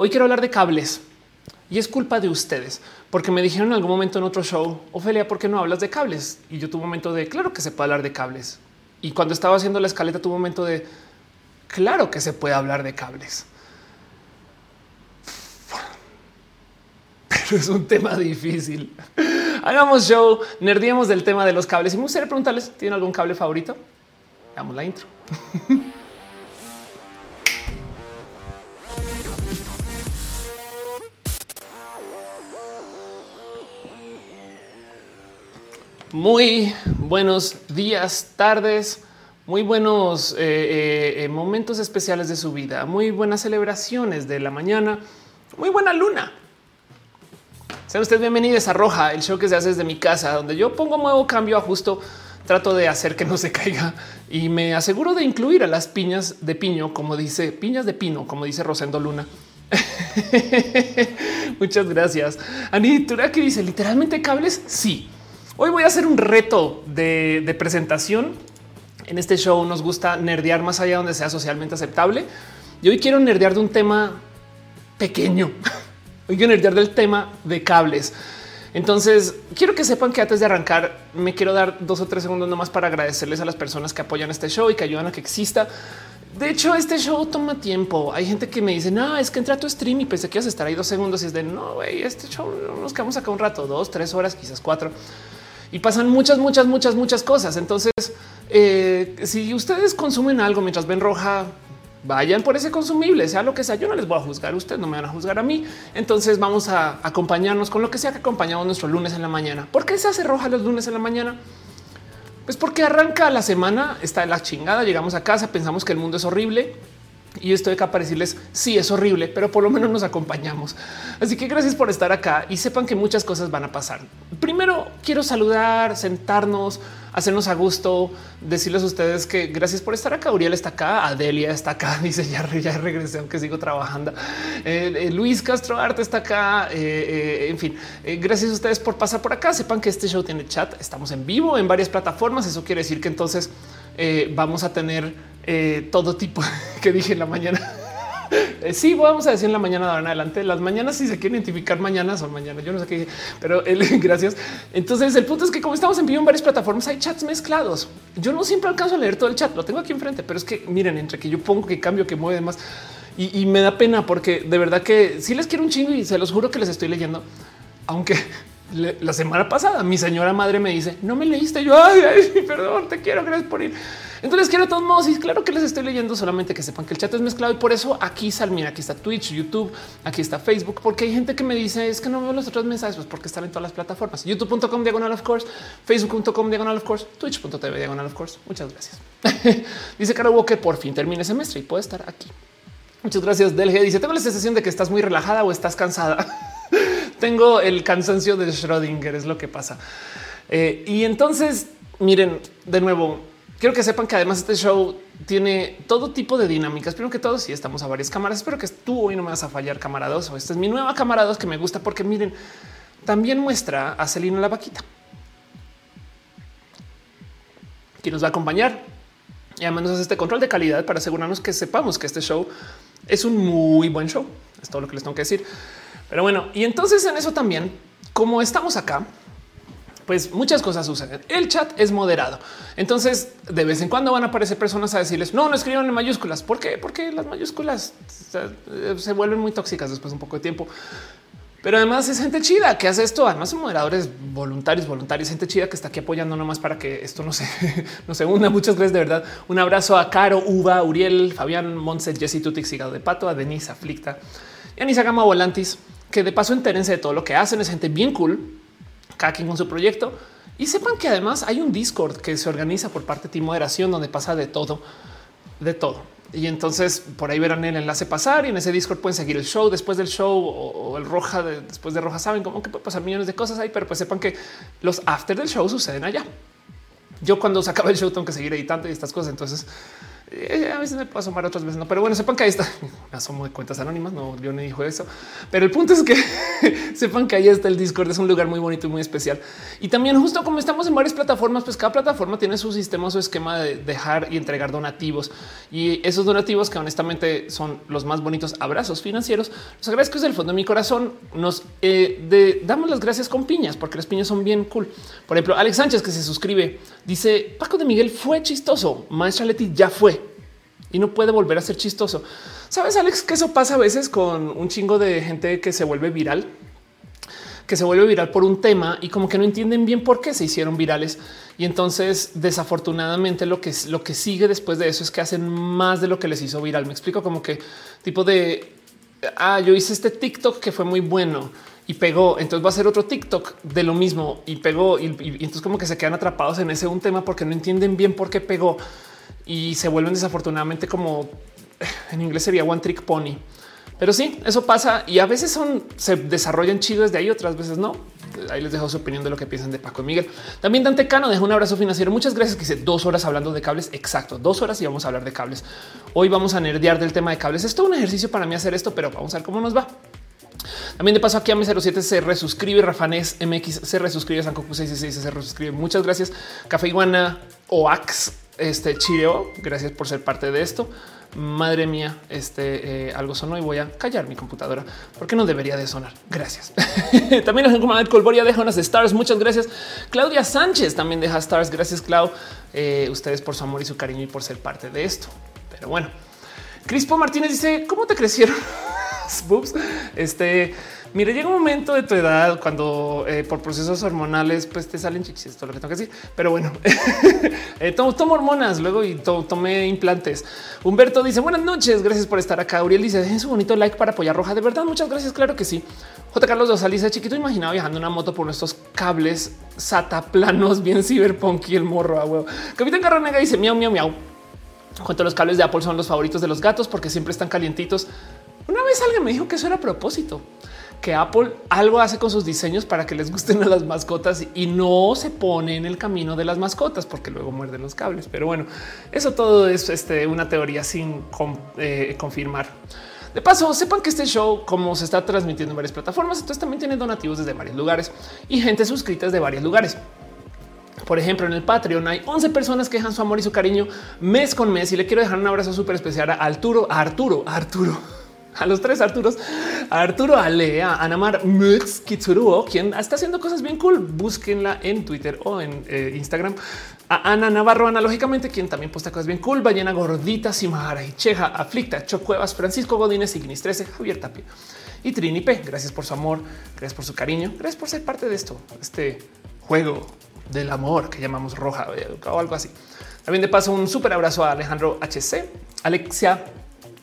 Hoy quiero hablar de cables y es culpa de ustedes, porque me dijeron en algún momento en otro show, Ofelia, ¿por qué no hablas de cables? Y yo tuve un momento de claro que se puede hablar de cables. Y cuando estaba haciendo la escaleta, tuve un momento de claro que se puede hablar de cables. Pero es un tema difícil. Hagamos show, nerdiemos del tema de los cables y me gustaría preguntarles, ¿tienen algún cable favorito? Damos la intro. Muy buenos días, tardes, muy buenos eh, eh, eh, momentos especiales de su vida, muy buenas celebraciones de la mañana, muy buena luna. Sean ustedes bienvenidos a Roja, el show que se hace desde mi casa, donde yo pongo nuevo cambio, ajusto, trato de hacer que no se caiga y me aseguro de incluir a las piñas de piño, como dice piñas de pino, como dice Rosendo Luna. Muchas gracias. Anitura que dice literalmente cables. Sí, Hoy voy a hacer un reto de, presentación. En este show nos gusta nerdear más allá donde sea socialmente aceptable. Y hoy quiero nerdear de un tema pequeño. Hoy quiero nerdear del tema de cables. Entonces, quiero que sepan que antes de arrancar, me quiero dar dos o tres segundos nomás para agradecerles a las personas que apoyan este show y que ayudan a que exista. De hecho, este show toma tiempo. Hay gente que me dice, no, es que entra a tu stream y pensé que ibas a estar ahí dos segundos y es de no, güey, este show nos quedamos acá un rato, dos, tres horas, quizás cuatro y pasan muchas, muchas, muchas, muchas cosas. Entonces, eh, si ustedes consumen algo mientras ven roja, vayan por ese consumible, sea lo que sea. Yo no les voy a juzgar, ustedes no me van a juzgar a mí. Entonces vamos a acompañarnos con lo que sea que acompañamos nuestro lunes en la mañana. ¿Por qué se hace roja los lunes en la mañana? Pues porque arranca la semana, está la chingada, llegamos a casa, pensamos que el mundo es horrible y estoy acá para decirles sí es horrible, pero por lo menos nos acompañamos. Así que gracias por estar acá y sepan que muchas cosas van a pasar. Primero quiero saludar, sentarnos, hacernos a gusto, decirles a ustedes que gracias por estar acá. Uriel está acá, Adelia está acá, dice ya, ya regresé, aunque sigo trabajando. Eh, eh, Luis Castro Arte está acá. Eh, en fin, gracias a ustedes por pasar por acá. Sepan que este show tiene chat. Estamos en vivo en varias plataformas. Eso quiere decir que entonces vamos a tener eh, todo tipo que dije en la mañana. Eh, sí, vamos a decir en la mañana de ahora en adelante. Las mañanas, si se quiere identificar mañana, son mañana. Yo no sé qué, pero gracias. Entonces, el punto es que como estamos en vivo en varias plataformas, hay chats mezclados. Yo no siempre alcanzo a leer todo el chat, lo tengo aquí enfrente, pero es que miren, entre que yo pongo que cambio, que mueve más y, me da pena porque de verdad que sí les quiero un chingo y se los juro que les estoy leyendo, aunque la semana pasada mi señora madre me dice no me leíste. Yo ay perdón, te quiero, gracias por ir. Entonces quiero todos modos y claro que les estoy leyendo solamente que sepan que el chat es mezclado y por eso aquí sal, mira, aquí está Twitch, YouTube, aquí está Facebook, porque hay gente que me dice es que no veo los otros mensajes, pues porque están en todas las plataformas. YouTube.com diagonal of course, Facebook.com diagonal of course, Twitch.tv diagonal of course. Muchas gracias. dice Caro que por fin termine semestre y puede estar aquí. Muchas gracias. Delge dice tengo la sensación de que estás muy relajada o estás cansada. tengo el cansancio de Schrödinger, es lo que pasa. Eh, y entonces, miren, de nuevo, quiero que sepan que además este show tiene todo tipo de dinámicas. Primero que todo, si estamos a varias cámaras, espero que tú hoy no me vas a fallar cámara 2 o esta es mi nueva cámara 2 que me gusta porque miren, también muestra a Celina la vaquita. Quien nos va a acompañar y además nos hace este control de calidad para asegurarnos que sepamos que este show es un muy buen show. Es todo lo que les tengo que decir. Pero bueno, y entonces en eso también, como estamos acá, pues muchas cosas suceden. El chat es moderado. Entonces, de vez en cuando van a aparecer personas a decirles no, no escriban en mayúsculas. ¿Por qué? Porque las mayúsculas se vuelven muy tóxicas después de un poco de tiempo. Pero además es gente chida que hace esto. Además son moderadores voluntarios, voluntarios, gente chida que está aquí apoyando nomás para que esto no se, no se una. Muchas gracias de verdad. Un abrazo a Caro, Uva, Uriel, Fabián, Montse, Jessy Tutix, Hígado de Pato, a Denise, Aflicta y Anisa Gama Volantis que de paso entérense de todo lo que hacen. Es gente bien cool, cada con su proyecto. Y sepan que además hay un Discord que se organiza por parte de Team Moderación, donde pasa de todo, de todo. Y entonces por ahí verán el enlace pasar y en ese Discord pueden seguir el show después del show o, el roja después de roja. Saben cómo que puede pasar millones de cosas ahí, pero pues sepan que los after del show suceden allá. Yo cuando se acaba el show tengo que seguir editando y estas cosas. Entonces Eh, a veces me puedo asomar, otras veces no, pero bueno, sepan que ahí está. Asomo de cuentas anónimas. No, yo no dijo eso, pero el punto es que sepan que ahí está el Discord. Es un lugar muy bonito y muy especial. Y también, justo como estamos en varias plataformas, pues cada plataforma tiene su sistema, su esquema de dejar y entregar donativos y esos donativos que honestamente son los más bonitos abrazos financieros. Los agradezco desde el fondo de mi corazón. Nos eh, damos las gracias con piñas porque las piñas son bien cool. Por ejemplo, Alex Sánchez que se suscribe dice Paco de Miguel fue chistoso. Maestra Leti ya fue y no puede volver a ser chistoso. Sabes, Alex, que eso pasa a veces con un chingo de gente que se vuelve viral, que se vuelve viral por un tema y como que no entienden bien por qué se hicieron virales. Y entonces, desafortunadamente, lo que lo que sigue después de eso es que hacen más de lo que les hizo viral. Me explico como que tipo de ah, yo hice este TikTok que fue muy bueno y pegó. Entonces va a ser otro TikTok de lo mismo y pegó. Y, y entonces, como que se quedan atrapados en ese un tema porque no entienden bien por qué pegó y se vuelven desafortunadamente como en inglés sería one trick pony. Pero sí, eso pasa y a veces son se desarrollan chidos de ahí, otras veces no. Ahí les dejo su opinión de lo que piensan de Paco y Miguel. También Dante Cano deja un abrazo financiero. Muchas gracias. Que hice dos horas hablando de cables. Exacto, dos horas y vamos a hablar de cables. Hoy vamos a nerdear del tema de cables. Es todo un ejercicio para mí hacer esto, pero vamos a ver cómo nos va. También de paso aquí a mi 07 se resuscribe, Rafanes MX se resuscribe, Sankoku 66 se resuscribe. Muchas gracias. Café Iguana Oax este Chireo, gracias por ser parte de esto. Madre mía, este eh, algo sonó y voy a callar mi computadora porque no debería de sonar. Gracias. también como Colboria deja unas stars. Muchas gracias. Claudia Sánchez también deja stars. Gracias, Clau. Eh, ustedes por su amor y su cariño y por ser parte de esto. Pero bueno, Crispo Martínez dice cómo te crecieron Este Mire, llega un momento de tu edad cuando eh, por procesos hormonales pues te salen chichis, todo lo que tengo que decir. Pero bueno, eh, tomo, hormonas luego y tomé implantes. Humberto dice buenas noches, gracias por estar acá. Uriel dice es un bonito like para apoyar roja. De verdad, muchas gracias. Claro que sí. J. Carlos Dosal dice chiquito imaginaba viajando una moto por nuestros cables SATA planos bien cyberpunk y el morro a huevo. Capitán Carronega dice miau, miau, miau. Cuanto los cables de Apple son los favoritos de los gatos porque siempre están calientitos. Una vez alguien me dijo que eso era propósito que Apple algo hace con sus diseños para que les gusten a las mascotas y no se pone en el camino de las mascotas porque luego muerden los cables. Pero bueno, eso todo es este, una teoría sin eh, confirmar. De paso, sepan que este show, como se está transmitiendo en varias plataformas, entonces también tiene donativos desde varios lugares y gente suscrita desde varios lugares. Por ejemplo, en el Patreon hay 11 personas que dejan su amor y su cariño mes con mes y le quiero dejar un abrazo súper especial a Arturo, Arturo, Arturo a los tres Arturos, a Arturo Ale, a Anamar Mux Kitsuruo, quien está haciendo cosas bien cool. Búsquenla en Twitter o en eh, Instagram. A Ana Navarro, analógicamente, quien también posta cosas bien cool. Ballena Gordita, Simahara y Cheja, Aflicta, Chocuevas, Francisco Godínez, Ignis 13, Javier Tapia y Trini P. Gracias por su amor, gracias por su cariño, gracias por ser parte de esto, este juego del amor que llamamos roja o algo así. También de paso un súper abrazo a Alejandro HC, Alexia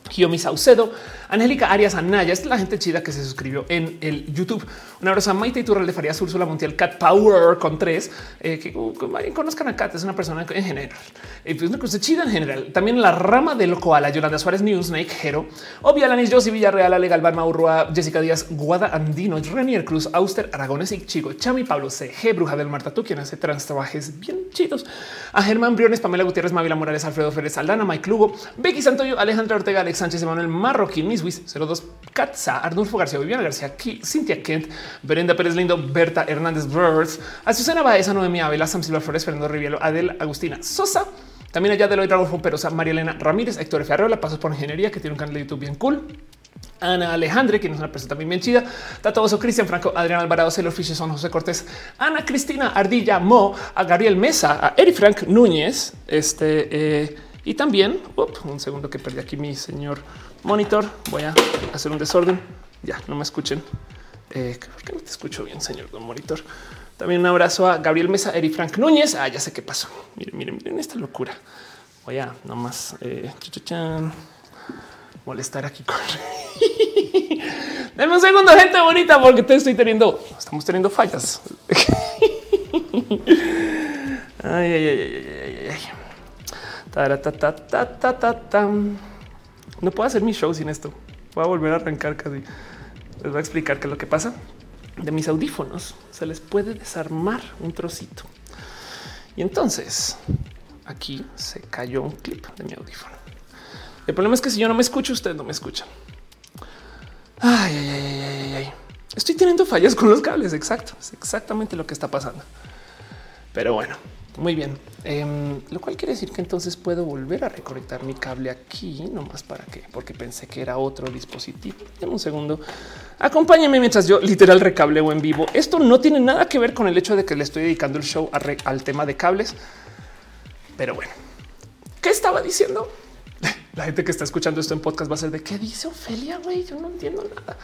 Kiyomi Saucedo, Angélica Arias Anaya, es la gente chida que se suscribió en el YouTube. Un abrazo a Maite Iturral de Farías Úrsula Montiel, Cat Power con tres, eh, que uh, conozcan a Cat, es una persona en general, eh, pues una cosa chida en general. También la rama del koala, Yolanda Suárez, Newsnake, Jero, Obvia Lanis, Josie Villarreal, Ale Galván, Maurrua, Jessica Díaz, Guada Andino, Renier Cruz, Auster, Aragones y Chico, Chami, Pablo C, G, Bruja del Marta, tú quien hace trans trabajes bien chidos. A Germán Briones, Pamela Gutiérrez, Mavila Morales, Alfredo Férez, Aldana, Mike Lugo, Becky Santoyo, Alejandra Ortega, Alex Sánchez, Emanuel Marroquín, Miswis, 02, Katza, Arnulfo García, Viviana García, Cintia Kent, Brenda Pérez Lindo, Berta Hernández Birds, Azucena Baeza, Noemí Abela, Sam Silva Flores, Fernando Rivielo, Adel Agustina Sosa, también allá de Eloy Raúl Perosa, María Elena Ramírez, Héctor Ferreira, Pasos por Ingeniería, que tiene un canal de YouTube bien cool. Ana Alejandre, quien es una persona también bien chida, Tatoso, Cristian Franco, Adrián Alvarado, Celo Son José Cortés, Ana Cristina Ardilla, Mo, a Gabriel Mesa, a Eric Frank Núñez, este eh, y también un segundo que perdí aquí mi señor monitor. Voy a hacer un desorden. Ya no me escuchen. Eh, ¿Por qué no te escucho bien, señor don monitor? También un abrazo a Gabriel Mesa, Eri Frank Núñez. Ah, ya sé qué pasó. Miren, miren, miren esta locura. Voy a nomás eh, molestar aquí con. Deme un segundo, gente bonita, porque te estoy teniendo, estamos teniendo fallas. ay, ay, ay, ay, ay, ay. No puedo hacer mi show sin esto. Voy a volver a arrancar casi. Les voy a explicar qué es lo que pasa. De mis audífonos se les puede desarmar un trocito. Y entonces aquí se cayó un clip de mi audífono. El problema es que si yo no me escucho, ustedes no me escuchan. Ay. Estoy teniendo fallas con los cables. Exacto. Es exactamente lo que está pasando. Pero bueno, muy bien. Em, lo cual quiere decir que entonces puedo volver a reconectar mi cable aquí, nomás para qué, porque pensé que era otro dispositivo. Deme un segundo. Acompáñenme mientras yo literal recableo en vivo. Esto no tiene nada que ver con el hecho de que le estoy dedicando el show al tema de cables. Pero bueno, ¿qué estaba diciendo? La gente que está escuchando esto en podcast va a ser de qué dice Ofelia, güey. Yo no entiendo nada.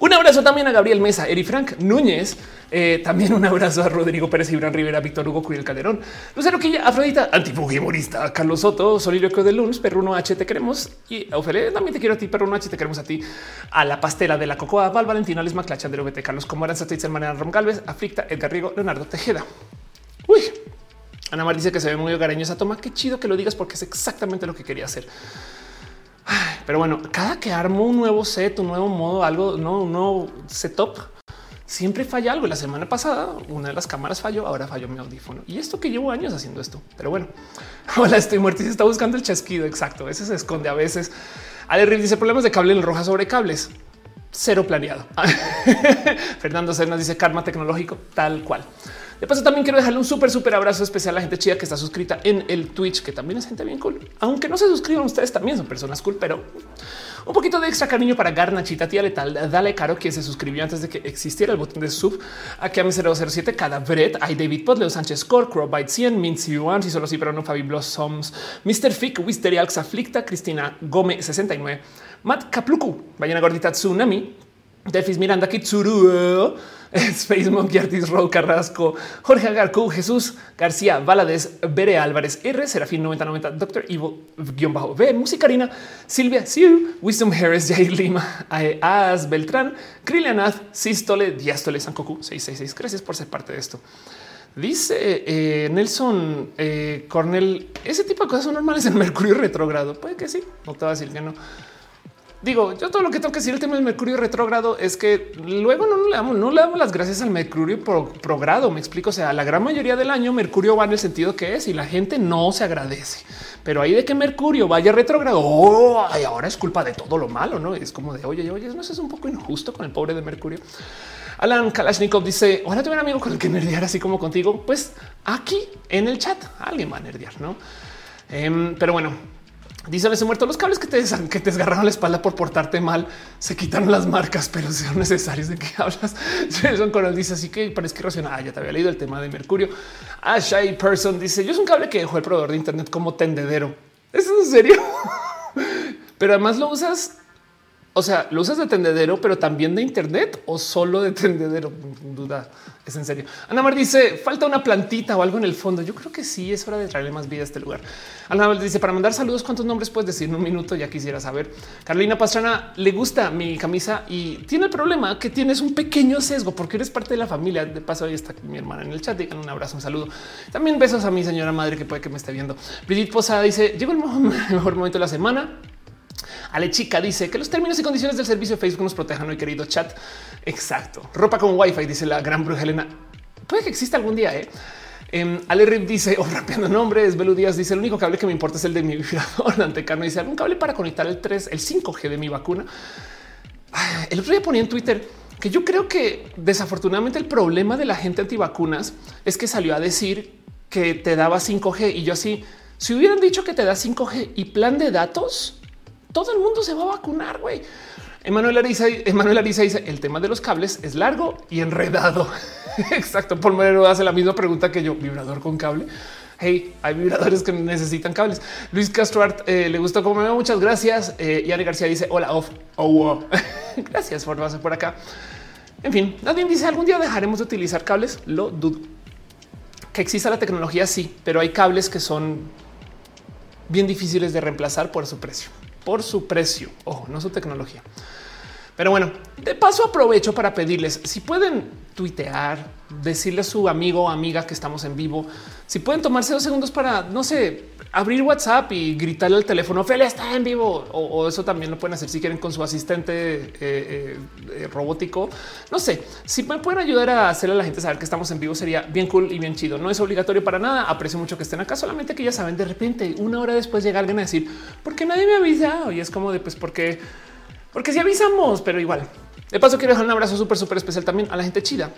Un abrazo también a Gabriel Mesa, Eri Frank Núñez, eh, también un abrazo a Rodrigo Pérez, Ibran Rivera, Víctor Hugo Curiel Calderón, Lucero Quilla, Afrodita, Antipugimorista, Carlos Soto, Soliloquio de Lunes, Perruno H, te queremos y Ofelia, también te quiero a ti, Perruno H, te queremos a ti, a la pastela de la Cocoa, Val Valentina, Les Maclacha, Andrés Vete, Carlos Comoranza, Titzer Manera, Rom Galvez, Aflicta, Edgar Rigo, Leonardo Tejeda. Uy, Ana Mar dice que se ve muy hogareño esa toma. Qué chido que lo digas porque es exactamente lo que quería hacer. Pero bueno, cada que armo un nuevo set, un nuevo modo, algo, no, un nuevo setup, siempre falla algo. La semana pasada una de las cámaras falló, ahora falló mi audífono. Y esto que llevo años haciendo esto. Pero bueno, hola, estoy muerto y se está buscando el chasquido. Exacto, ese se esconde a veces. Ale dice problemas de cable en roja sobre cables. Cero planeado. Fernando Cernas dice karma tecnológico, tal cual. De paso, también quiero dejarle un súper, súper abrazo especial a la gente chida que está suscrita en el Twitch, que también es gente bien cool. Aunque no se suscriban ustedes, también son personas cool, pero un poquito de extra cariño para Garnachita, tía letal. Dale caro que se suscribió antes de que existiera el botón de sub. Aquí a mi 007, cada Brett, hay David Pot, Leo Sánchez Core, Crowbite 100, Mincy One, si solo sí, pero no Fabi Blossoms, Mr. Fick, Wisteria Aflicta, Cristina Gómez 69, Matt Kapluku, Ballena Gordita Tsunami, Delfis Miranda Kitsuru. Space Monkey, Artis Row Carrasco, Jorge Agarco, Jesús García, Valadez, Bere Álvarez, R, Serafín 9090, Doctor Evil, guion bajo B, Musicarina, Silvia Siu, Wisdom Harris, Jair Lima, As Beltrán, Krilianath, Sistole, Diástole, Sankoku 666. Gracias por ser parte de esto. Dice eh, Nelson eh, Cornell, ese tipo de cosas son normales en Mercurio retrógrado. Puede que sí, no te va a decir que no. Digo, yo todo lo que tengo que decir el tema del Mercurio retrógrado es que luego no, le damos, no le damos las gracias al Mercurio progrado. Me explico. O sea, la gran mayoría del año Mercurio va en el sentido que es y la gente no se agradece. Pero ahí de que Mercurio vaya retrógrado, oh, ahora es culpa de todo lo malo, no es como de oye, oye, no es un poco injusto con el pobre de Mercurio. Alan Kalashnikov dice: Ojalá tuviera un amigo con el que nerdear así como contigo. Pues aquí en el chat alguien va a nerdear, no? Em, pero bueno, Dice se muerto los cables que te, que te desgarraron la espalda por portarte mal. Se quitaron las marcas, pero son necesarios de que hablas. Son Coral dice así que parece que racional. Ah, ya te había leído el tema de Mercurio. Ashay Person dice yo es un cable que dejó el proveedor de Internet como tendedero. ¿Es en serio? pero además lo usas o sea, lo usas de tendedero, pero también de Internet o solo de tendedero. Duda es en serio. Ana Mar dice falta una plantita o algo en el fondo. Yo creo que sí es hora de traerle más vida a este lugar. Ana Mar dice para mandar saludos, ¿cuántos nombres puedes decir en un minuto? Ya quisiera saber. Carolina Pastrana le gusta mi camisa y tiene el problema que tienes un pequeño sesgo porque eres parte de la familia. De paso, ahí está mi hermana en el chat. Digan un abrazo, un saludo. También besos a mi señora madre que puede que me esté viendo. Brigitte Posada dice llegó el mejor momento de la semana. Ale Chica dice que los términos y condiciones del servicio de Facebook nos protejan hoy, querido chat. Exacto. Ropa con Wi-Fi, dice la gran bruja Elena. Puede que exista algún día. ¿eh? Eh, Ale Rip dice, o oh, rapeando nombres, Belu Díaz dice, el único cable que me importa es el de mi vibrador. Antecano dice, algún cable para conectar el 3, el 5G de mi vacuna. El otro día ponía en Twitter que yo creo que desafortunadamente el problema de la gente antivacunas es que salió a decir que te daba 5G y yo así, si hubieran dicho que te da 5G y plan de datos, todo el mundo se va a vacunar, güey. Emanuel Ariza, Ariza dice el tema de los cables es largo y enredado. Exacto. Por menos hace la misma pregunta que yo. Vibrador con cable. Hey, hay vibradores que necesitan cables. Luis Castro eh, le gustó como me Muchas gracias. Eh, y García dice hola. Oh, gracias por pasar por acá. En fin, nadie dice algún día dejaremos de utilizar cables. Lo dudo que exista la tecnología. Sí, pero hay cables que son bien difíciles de reemplazar por su precio por su precio. Ojo, no su tecnología. Pero bueno, de paso aprovecho para pedirles si pueden tuitear, decirle a su amigo o amiga que estamos en vivo. Si pueden tomarse dos segundos para, no sé, abrir WhatsApp y gritarle al teléfono, Ophelia está en vivo. O, eso también lo pueden hacer si quieren con su asistente eh, eh, eh, robótico. No sé, si me pueden ayudar a hacerle a la gente saber que estamos en vivo sería bien cool y bien chido. No es obligatorio para nada. Aprecio mucho que estén acá, solamente que ya saben, de repente una hora después llega alguien a decir, ¿por qué nadie me ha avisado? Y es como de, pues, porque, porque si avisamos, pero igual. De paso, quiero dejar un abrazo súper, súper especial también a la gente chida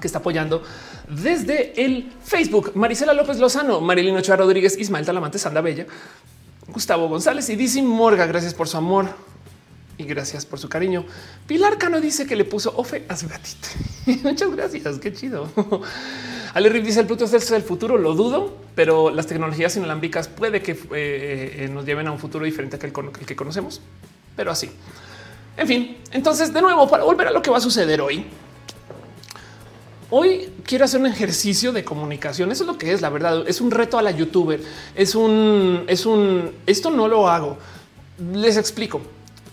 que está apoyando desde el Facebook. Marisela López Lozano, Marilino Ochoa Rodríguez, Ismael Talamante, Sanda Bella, Gustavo González y Dizzy Morga. Gracias por su amor y gracias por su cariño. Pilar Cano dice que le puso ofe a su gatito. Muchas gracias. Qué chido. Ale Rip dice el Pluto es el futuro. Lo dudo, pero las tecnologías inalámbricas puede que eh, eh, nos lleven a un futuro diferente que el que conocemos, pero así. En fin, entonces de nuevo, para volver a lo que va a suceder hoy, Hoy quiero hacer un ejercicio de comunicación. Eso es lo que es la verdad. Es un reto a la youtuber. Es un, es un, esto no lo hago. Les explico.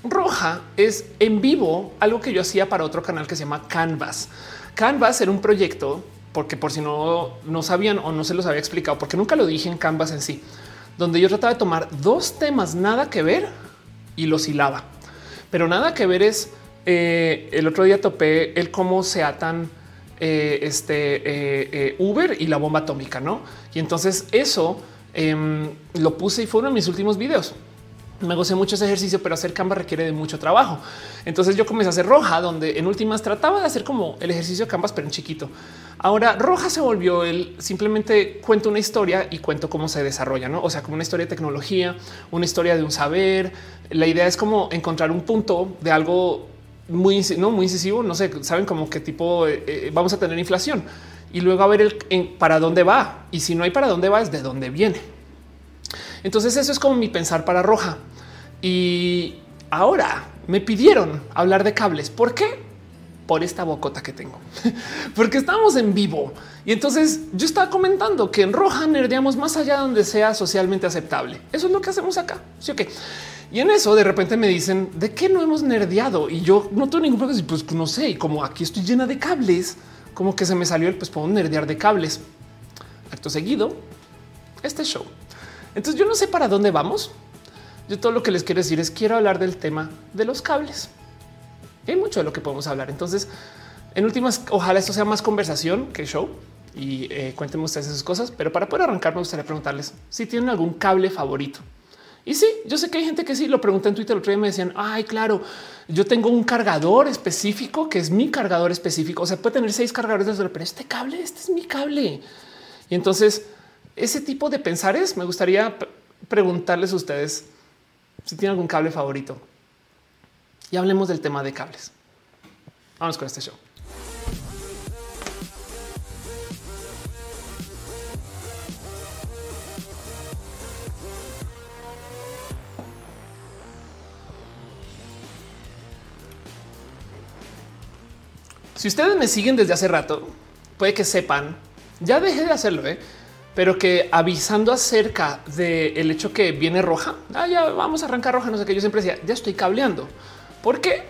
Roja es en vivo algo que yo hacía para otro canal que se llama Canvas. Canvas era un proyecto porque por si no, no sabían o no se los había explicado, porque nunca lo dije en Canvas en sí, donde yo trataba de tomar dos temas nada que ver y los hilaba. Pero nada que ver es eh, el otro día topé el cómo se atan eh, este eh, Uber y la bomba atómica, no? Y entonces eso em, lo puse y fue uno de mis últimos videos. Me gocé mucho ese ejercicio, pero hacer Canva requiere de mucho trabajo. Entonces yo comencé a hacer roja, donde en últimas trataba de hacer como el ejercicio de Canvas, pero en chiquito. Ahora roja se volvió el simplemente cuento una historia y cuento cómo se desarrolla, no? O sea, como una historia de tecnología, una historia de un saber. La idea es como encontrar un punto de algo muy, no, muy incisivo. No sé, saben como qué tipo eh, eh, vamos a tener inflación y luego a ver el, para dónde va. Y si no hay para dónde va, es de dónde viene. Entonces, eso es como mi pensar para roja. Y ahora me pidieron hablar de cables. ¿Por qué? Por esta bocota que tengo, porque estamos en vivo. Y entonces yo estaba comentando que en roja nerdeamos más allá donde sea socialmente aceptable. Eso es lo que hacemos acá. Sí, ok. Y en eso de repente me dicen de qué no hemos nerdeado y yo no tengo ningún problema. Pues no sé, y como aquí estoy llena de cables, como que se me salió el pues puedo nerdear de cables. Acto seguido, este show. Entonces yo no sé para dónde vamos. Yo todo lo que les quiero decir es quiero hablar del tema de los cables. hay mucho de lo que podemos hablar. Entonces, en últimas, ojalá esto sea más conversación que show y eh, cuéntenme ustedes esas cosas. Pero para poder arrancar, me gustaría preguntarles si tienen algún cable favorito. Y sí, yo sé que hay gente que sí lo pregunté en Twitter. El otro día me decían, ay, claro, yo tengo un cargador específico que es mi cargador específico. O sea, puede tener seis cargadores, pero este cable, este es mi cable. Y entonces, ese tipo de pensares me gustaría preguntarles a ustedes si tienen algún cable favorito. Y hablemos del tema de cables. Vamos con este show. Si ustedes me siguen desde hace rato, puede que sepan, ya dejé de hacerlo, ¿eh? Pero que avisando acerca del hecho que viene roja, ah, ya vamos a arrancar roja, no sé qué, yo siempre decía, ya estoy cableando. ¿Por qué?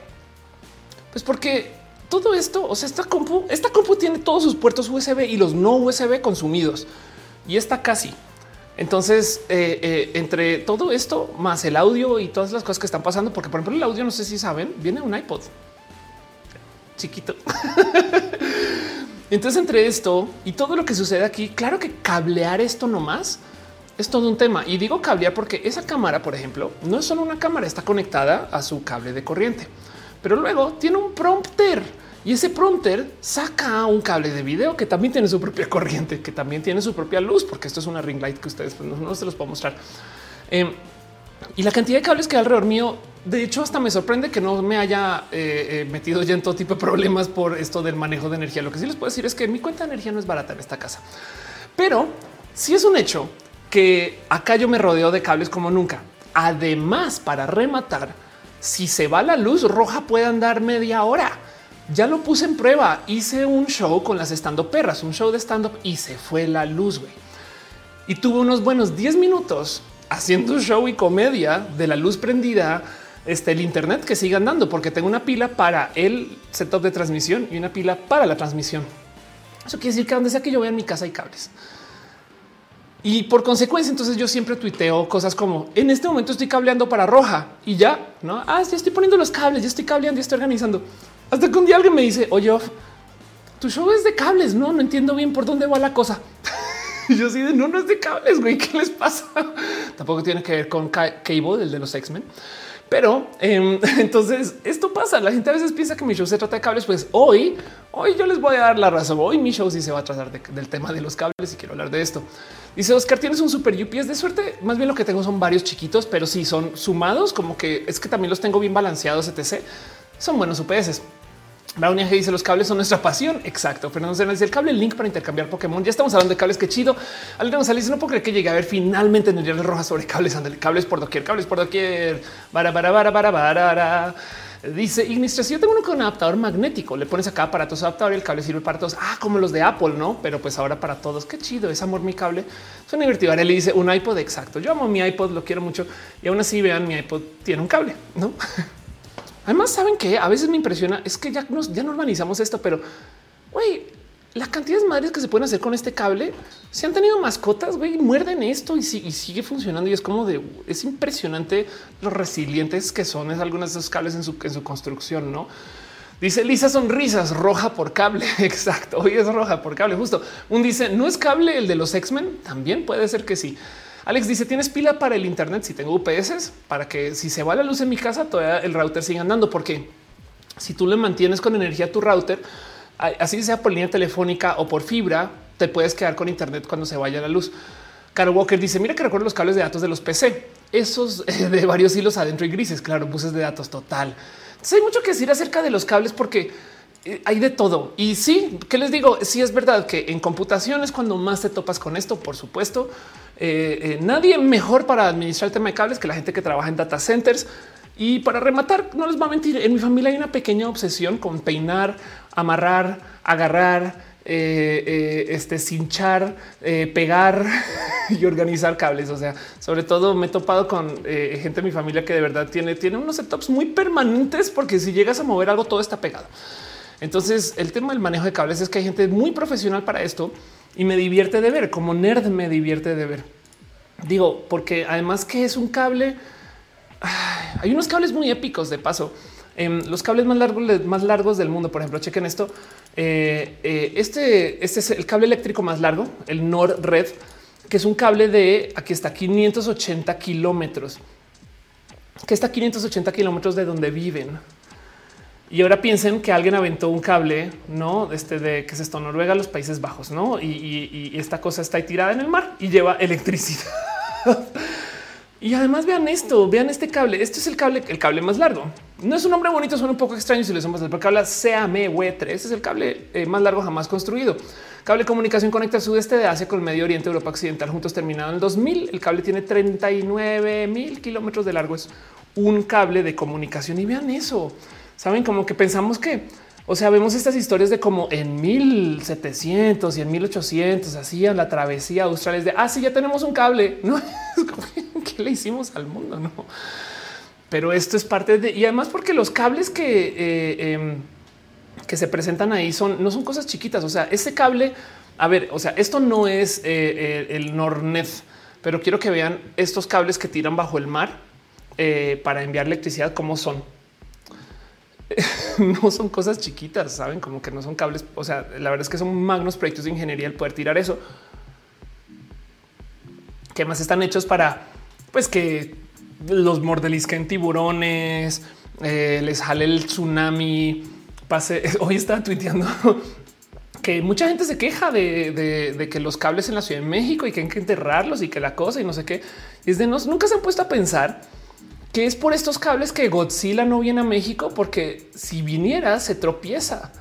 Pues porque todo esto, o sea, esta compu, esta compu tiene todos sus puertos USB y los no USB consumidos y está casi. Entonces, eh, eh, entre todo esto más el audio y todas las cosas que están pasando, porque por ejemplo el audio, no sé si saben, viene un iPod chiquito. Entonces, entre esto y todo lo que sucede aquí, claro que cablear esto nomás es todo un tema. Y digo cablear porque esa cámara, por ejemplo, no es solo una cámara, está conectada a su cable de corriente, pero luego tiene un prompter y ese prompter saca un cable de video que también tiene su propia corriente, que también tiene su propia luz, porque esto es una ring light que ustedes pues, no, se los puedo mostrar. Em, y la cantidad de cables que hay alrededor mío de hecho, hasta me sorprende que no me haya eh, eh, metido ya en todo tipo de problemas por esto del manejo de energía. Lo que sí les puedo decir es que mi cuenta de energía no es barata en esta casa, pero sí es un hecho que acá yo me rodeo de cables como nunca. Además, para rematar, si se va la luz roja puede andar media hora. Ya lo puse en prueba. Hice un show con las estando perras, un show de stand up y se fue la luz. Y tuve unos buenos 10 minutos haciendo show y comedia de la luz prendida este, el Internet que siga andando, porque tengo una pila para el setup de transmisión y una pila para la transmisión. Eso quiere decir que donde sea que yo vea en mi casa hay cables. Y por consecuencia, entonces yo siempre tuiteo cosas como en este momento estoy cableando para roja y ya no. Ah, ya estoy poniendo los cables, ya estoy cableando, ya estoy organizando. Hasta que un día alguien me dice, oye, tu show es de cables. No, no entiendo bien por dónde va la cosa. yo sí de no, no es de cables, güey. ¿Qué les pasa? Tampoco tiene que ver con Cable, el de los X-Men. Pero em, entonces esto pasa. La gente a veces piensa que mi show se trata de cables. Pues hoy, hoy yo les voy a dar la razón. Hoy mi show sí se va a tratar del tema de los cables y quiero hablar de esto. Dice Oscar, tienes un super UPS de suerte. Más bien lo que tengo son varios chiquitos, pero sí son sumados, como que es que también los tengo bien balanceados, etc. Son buenos UPS. Brownie G dice los cables son nuestra pasión. Exacto. Fernando se dice el cable link para intercambiar Pokémon. Ya estamos hablando de cables. Qué chido. Alguien González dice no puedo creer que llegue a ver finalmente en el roja sobre cables. Andale, cables por doquier, cables por doquier. Para, para, para, para, para. Dice Ignis, yo tengo uno con adaptador magnético. Le pones acá para aparatos adaptador y el cable sirve para todos. Ah, como los de Apple, no? Pero pues ahora para todos. Qué chido es amor mi cable. Suena divertido. Ahora le dice un iPod exacto. Yo amo mi iPod, lo quiero mucho y aún así vean mi iPod tiene un cable, no? Además, saben que a veces me impresiona es que ya nos ya normalizamos esto, pero güey, la cantidad de madres que se pueden hacer con este cable. Si han tenido mascotas, güey, muerden esto y, sigue funcionando. Y es como de es impresionante lo resilientes que son es algunas de esos cables en su, en su construcción, no? Dice Lisa sonrisas roja por cable. Exacto. Hoy es roja por cable. Justo un dice no es cable el de los X-Men. También puede ser que sí. Alex dice: ¿Tienes pila para el Internet? Si tengo UPS para que si se va la luz en mi casa, todavía el router siga andando, porque si tú le mantienes con energía tu router, así sea por línea telefónica o por fibra, te puedes quedar con Internet cuando se vaya la luz. Caro Walker dice: Mira que recuerdo los cables de datos de los PC, esos de varios hilos adentro y grises. Claro, buses de datos total. Entonces hay mucho que decir acerca de los cables porque eh, hay de todo. Y sí, que les digo? Sí, es verdad que en computación es cuando más te topas con esto, por supuesto. Eh, eh, nadie mejor para administrar el tema de cables que la gente que trabaja en data centers. Y para rematar, no les va a mentir, en mi familia hay una pequeña obsesión con peinar, amarrar, agarrar, eh, este cinchar, pegar y organizar cables. O sea, sobre todo me he topado con gente de mi familia que de verdad tiene, tiene unos setups muy permanentes porque si llegas a mover algo, todo está pegado. Entonces, el tema del manejo de cables es que hay gente muy profesional para esto y me divierte de ver como nerd me divierte de ver. Digo, porque además que es un cable, hay unos cables muy épicos de paso. Em, los cables más largos, más largos del mundo, por ejemplo, chequen esto. Eh, eh, este, este es el cable eléctrico más largo, el Nord-Red, que es un cable de aquí está 580 kilómetros, que está 580 kilómetros de donde viven. Y ahora piensen que alguien aventó un cable, no este de que es esto, Noruega, los Países Bajos, no? Y, esta cosa está ahí tirada en el mar y lleva electricidad. y además vean esto, vean este cable. Este es el cable, el cable más largo. No es un nombre bonito, suena un poco extraño si le somos el cable CAMW3. Este es el cable eh, más largo jamás construido. Cable de comunicación conecta el sudeste de Asia con el Medio Oriente, Europa Occidental, juntos terminado en el 2000. El cable tiene 39 mil kilómetros de largo. Es un cable de comunicación y vean eso. Saben como que pensamos que, o sea, vemos estas historias de como en 1700 y en 1800 hacían la travesía austral es de ah, sí, ya tenemos un cable. No que le hicimos al mundo, no? Pero esto es parte de y además porque los cables que eh, em, que se presentan ahí son no son cosas chiquitas. O sea, este cable, a ver, o sea, esto no es eh, eh, el Nornet, pero quiero que vean estos cables que tiran bajo el mar para enviar electricidad, cómo son no son cosas chiquitas, saben como que no son cables. O sea, la verdad es que son magnos proyectos de ingeniería el poder tirar eso. Que más están hechos para pues que los mordelisquen tiburones, eh, les jale el tsunami. Pase. Hoy estaba tuiteando que mucha gente se queja de, que los cables en la Ciudad de México y que hay que enterrarlos y que la cosa y no sé qué. Y es de nos nunca se han puesto a pensar que es por estos cables que Godzilla no viene a México, porque si viniera se tropieza.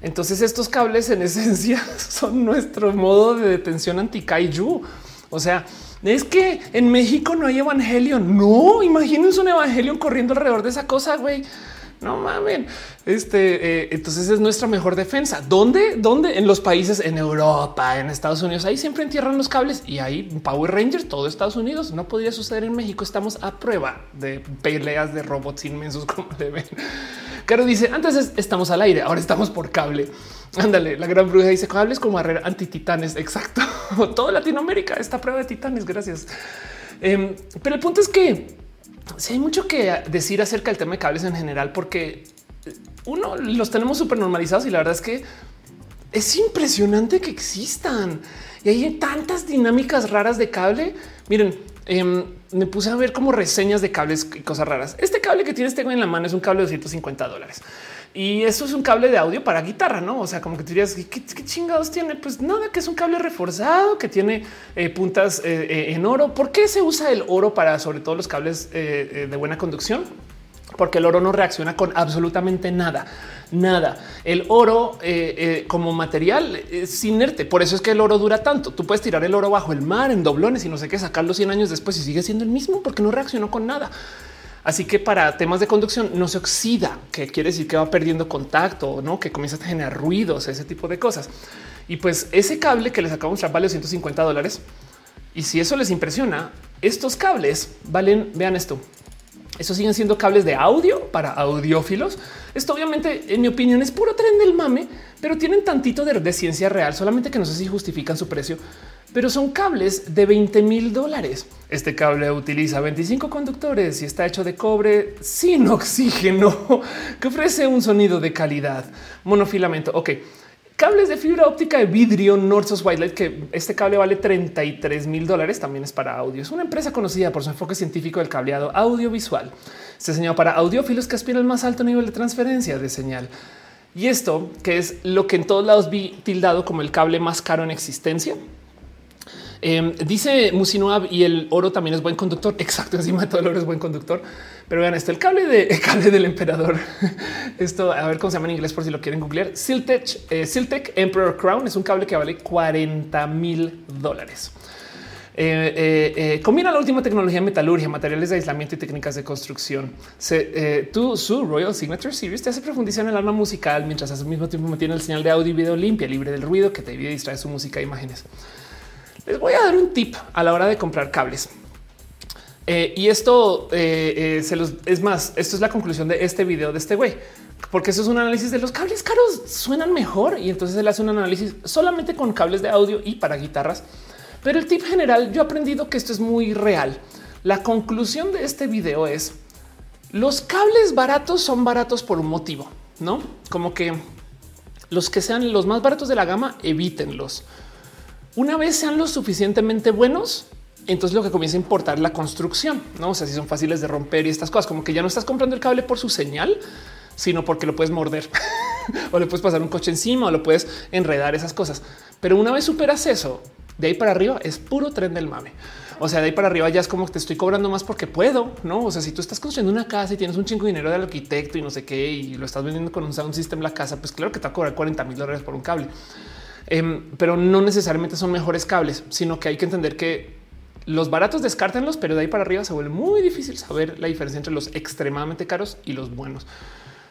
Entonces estos cables en esencia son nuestro modo de detención anti kaiju. O sea, es que en México no hay Evangelion. No, imagínense un Evangelion corriendo alrededor de esa cosa, güey. No mames. Este, eh, entonces es nuestra mejor defensa. ¿Dónde? ¿Dónde? En los países, en Europa, en Estados Unidos. Ahí siempre entierran los cables y hay Power Rangers, todo Estados Unidos. No podría suceder en México. Estamos a prueba de peleas de robots inmensos como le ven. Caro dice antes estamos al aire, ahora estamos por cable. Ándale, la gran bruja dice cables como barrera anti titanes. Exacto. Todo Latinoamérica está prueba de titanes. Gracias. Em, pero el punto es que si hay mucho que decir acerca del tema de cables en general, porque uno los tenemos súper normalizados y la verdad es que es impresionante que existan y hay tantas dinámicas raras de cable. Miren, em, me puse a ver como reseñas de cables y cosas raras. Este cable que tienes tengo en la mano es un cable de 250 dólares. Y eso es un cable de audio para guitarra, no? O sea, como que tú dirías ¿qué, chingados tiene? Pues nada, que es un cable reforzado que tiene eh, puntas eh, eh, en oro. ¿Por qué se usa el oro para sobre todo los cables de buena conducción? Porque el oro no reacciona con absolutamente nada nada. El oro como material es inerte. Por eso es que el oro dura tanto. Tú puedes tirar el oro bajo el mar en doblones y no sé qué, sacarlo 100 años después y sigue siendo el mismo porque no reaccionó con nada. Así que para temas de conducción no se oxida, que quiere decir que va perdiendo contacto, no que comienza a generar ruidos, ese tipo de cosas. Y pues ese cable que les acabo de mostrar vale 150 dólares. Y si eso les impresiona, estos cables valen, vean esto. Estos siguen siendo cables de audio para audiófilos. Esto obviamente, en mi opinión, es puro tren del mame, pero tienen tantito de, de ciencia real, solamente que no sé si justifican su precio pero son cables de 20 mil dólares. Este cable utiliza 25 conductores y está hecho de cobre sin oxígeno que ofrece un sonido de calidad. Monofilamento. Ok. Cables de fibra óptica de vidrio Northos White que este cable vale 33 mil dólares. También es para audio. Es una empresa conocida por su enfoque científico del cableado audiovisual. Se diseñado para audiófilos que aspiran al más alto nivel de transferencia de señal. Y esto, que es lo que en todos lados vi tildado como el cable más caro en existencia, Em, dice Musinoab y el oro también es buen conductor. Exacto, encima todo el oro es buen conductor. Pero vean esto, el cable de cable del emperador. Esto a ver cómo se llama en inglés por si lo quieren googlear. Siltech, eh, Emperor Crown es un cable que vale 40 mil dólares. Eh, eh, eh, combina la última tecnología metalurgia, materiales de aislamiento y técnicas de construcción. Se, su Royal Signature Series te hace profundizar en el alma musical mientras al mismo tiempo mantiene el señal de audio y video limpia, libre del ruido que te divide y distrae su música e imágenes. Les voy a dar un tip a la hora de comprar cables. Eh, y esto eh, eh, se los es más. Esto es la conclusión de este video de este güey, porque eso es un análisis de los cables caros suenan mejor y entonces él hace un análisis solamente con cables de audio y para guitarras. Pero el tip general, yo he aprendido que esto es muy real. La conclusión de este video es los cables baratos son baratos por un motivo, no como que los que sean los más baratos de la gama, evítenlos. Una vez sean lo suficientemente buenos, entonces lo que comienza a importar la construcción, no? O sea, si son fáciles de romper y estas cosas, como que ya no estás comprando el cable por su señal, sino porque lo puedes morder o le puedes pasar un coche encima o lo puedes enredar esas cosas. Pero una vez superas eso, de ahí para arriba es puro tren del mame. O sea, de ahí para arriba ya es como que te estoy cobrando más porque puedo, no? O sea, si tú estás construyendo una casa y tienes un chingo de dinero del arquitecto y no sé qué y lo estás vendiendo con un sound system la casa, pues claro que te va a cobrar 40 mil dólares por un cable. Em, pero no necesariamente son mejores cables, sino que hay que entender que los baratos descártenlos, pero de ahí para arriba se vuelve muy difícil saber la diferencia entre los extremadamente caros y los buenos.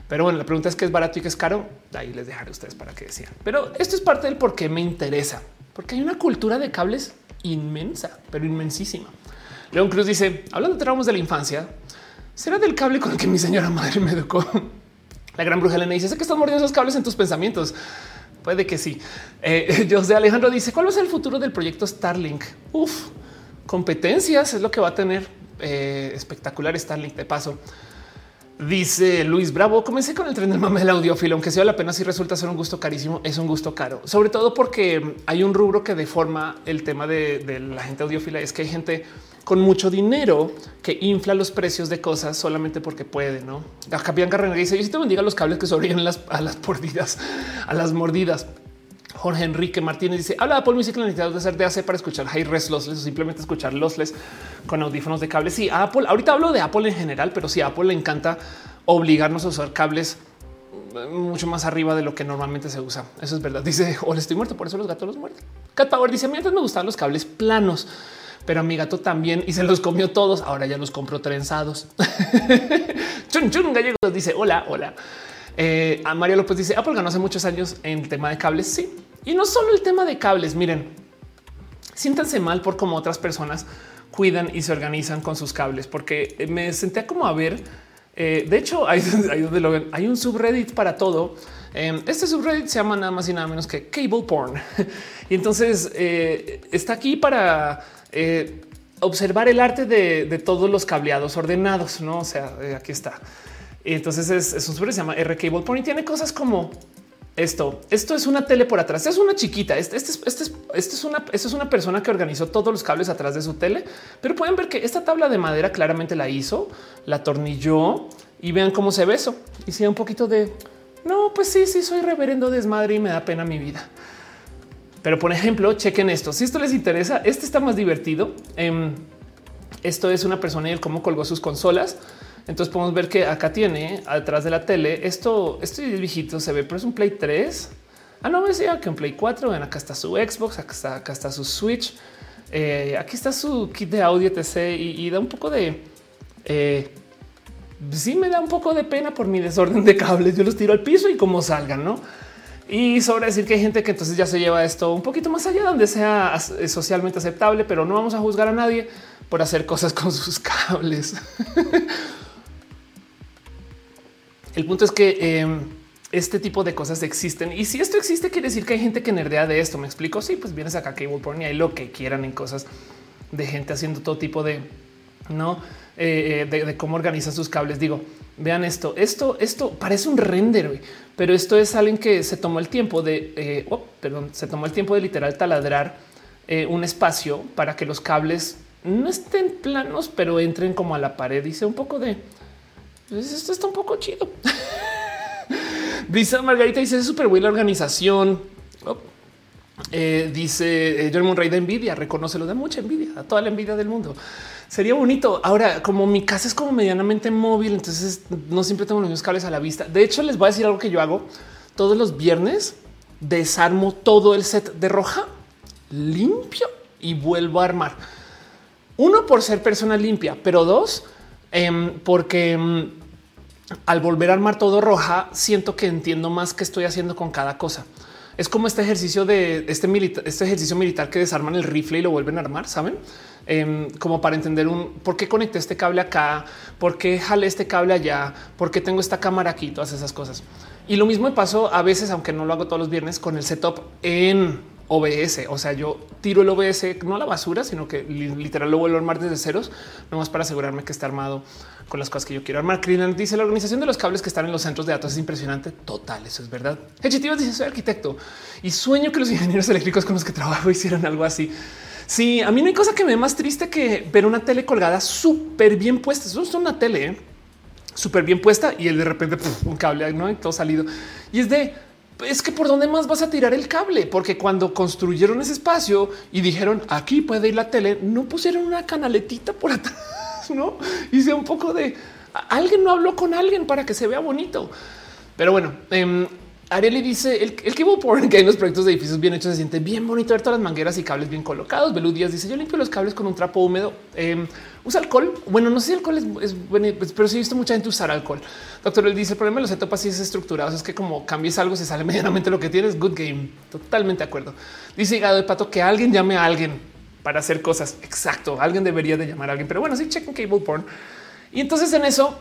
Pero bueno, la pregunta es qué es barato y qué es caro. Ahí les dejaré ustedes para que decían. Pero esto es parte del por qué me interesa, porque hay una cultura de cables inmensa, pero inmensísima. León Cruz dice, hablando de traumas de la infancia, será del cable con el que mi señora madre me educó. La gran bruja Elena dice, sé que estás mordiendo esos cables en tus pensamientos. Puede que sí. Eh, José Alejandro dice cuál ser el futuro del proyecto Starlink. Uf, competencias es lo que va a tener eh, espectacular Starlink de paso. Dice Luis Bravo, comencé con el tren del mame del audiófilo, aunque sea la pena si resulta ser un gusto carísimo, es un gusto caro, sobre todo porque hay un rubro que deforma el tema de, de la gente audiófila, es que hay gente con mucho dinero que infla los precios de cosas solamente porque puede. No, Bianca René dice: Yo sí te bendiga los cables que sobreviven las, a las mordidas, a las mordidas. Jorge Enrique Martínez dice: Habla de Apple Music, la necesidad de hacer DAC para escuchar high res lossless o simplemente escuchar lossless con audífonos de cable. Sí, Apple, ahorita hablo de Apple en general, pero sí, a Apple le encanta obligarnos a usar cables mucho más arriba de lo que normalmente se usa. Eso es verdad. Dice: Hola, estoy muerto, por eso los gatos los muerden. Cat Power dice: Mientras me gustan los cables planos pero a mi gato también y se los comió todos. Ahora ya los compro trenzados. chun chun gallegos dice hola, hola. Eh, a María López dice Apple ganó hace muchos años en el tema de cables. Sí, y no solo el tema de cables. Miren, siéntanse mal por cómo otras personas cuidan y se organizan con sus cables, porque me senté como a ver. Eh, de hecho, hay, donde lo ven. Hay un subreddit para todo. Em, este subreddit se llama nada más y nada menos que cable porn. y entonces eh, está aquí para eh, observar el arte de, todos los cableados ordenados. No, o sea, aquí está. Entonces es, es un subreddit se llama R Cable Porn y tiene cosas como esto, esto es una tele por atrás. Es una chiquita. Este, este, este, este es una, esto es una persona que organizó todos los cables atrás de su tele, pero pueden ver que esta tabla de madera claramente la hizo, la atornilló y vean cómo se ve eso. Y si un poquito de no, pues sí, sí, soy reverendo desmadre y me da pena mi vida. Pero por ejemplo, chequen esto. Si esto les interesa, este está más divertido. Em, esto es una persona y el cómo colgó sus consolas. Entonces podemos ver que acá tiene atrás de la tele esto, esto es viejito, se ve, pero es un Play 3. Ah, no me decía que un Play 4. Ven, acá está su Xbox, acá está, acá está su Switch. Eh, aquí está su kit de audio, TC y, da un poco de eh, sí me da un poco de pena por mi desorden de cables. Yo los tiro al piso y como salgan, no? Y sobre decir que hay gente que entonces ya se lleva esto un poquito más allá, donde sea socialmente aceptable, pero no vamos a juzgar a nadie por hacer cosas con sus cables. El punto es que em, este tipo de cosas existen y si esto existe quiere decir que hay gente que nerdea de esto. Me explico. Sí, pues vienes acá Cable Porn y hay lo que quieran en cosas de gente haciendo todo tipo de no eh, de, cómo organizan sus cables. Digo, vean esto, esto, esto parece un render, pero esto es alguien que se tomó el tiempo de, eh, oh, perdón, se tomó el tiempo de literal taladrar eh, un espacio para que los cables no estén planos, pero entren como a la pared. Dice un poco de pues esto está un poco chido. Dice Margarita dice súper buena organización. Oh. Eh, dice John Monrey de envidia, reconoce lo de mucha envidia, a toda la envidia del mundo. Sería bonito. Ahora, como mi casa es como medianamente móvil, entonces no siempre tengo los mismos cables a la vista. De hecho, les voy a decir algo que yo hago todos los viernes. Desarmo todo el set de roja, limpio y vuelvo a armar. Uno por ser persona limpia, pero dos, Em, porque em, al volver a armar todo roja, siento que entiendo más qué estoy haciendo con cada cosa. Es como este ejercicio de este, este ejercicio militar que desarman el rifle y lo vuelven a armar, saben? Em, como para entender un por qué conecté este cable acá, por qué jale este cable allá, por qué tengo esta cámara aquí, todas esas cosas. Y lo mismo me pasó a veces, aunque no lo hago todos los viernes, con el setup en OBS. O sea, yo tiro el OBS no la basura, sino que literal lo vuelvo a armar desde ceros, nomás para asegurarme que está armado con las cosas que yo quiero armar. Krinan dice la organización de los cables que están en los centros de datos es impresionante. Total, eso es verdad. Hechitivas dice soy arquitecto y sueño que los ingenieros eléctricos con los que trabajo hicieran algo así. Sí, a mí no hay cosa que me dé más triste que ver una tele colgada súper bien puesta. Eso es una tele ¿eh? súper bien puesta y el de repente un cable no todo salido y es de es que por dónde más vas a tirar el cable, porque cuando construyeron ese espacio y dijeron aquí puede ir la tele, no pusieron una canaletita por atrás, no hice un poco de alguien no habló con alguien para que se vea bonito. Pero bueno, eh, Ariely dice el, el cable porn que hay en los proyectos de edificios bien hechos se siente bien bonito ver todas las mangueras y cables bien colocados. Belú Díaz dice yo limpio los cables con un trapo húmedo. Em, usa alcohol. Bueno, no sé si alcohol es, bueno, pues, pero sí he visto mucha gente usar alcohol. Doctor, él dice el problema de los setups es estructurados. Es que como cambies algo, se sale medianamente lo que tienes. Good game. Totalmente de acuerdo. Dice Hígado de Pato que alguien llame a alguien para hacer cosas. Exacto. Alguien debería de llamar a alguien, pero bueno, sí chequen cable porn. Y entonces en eso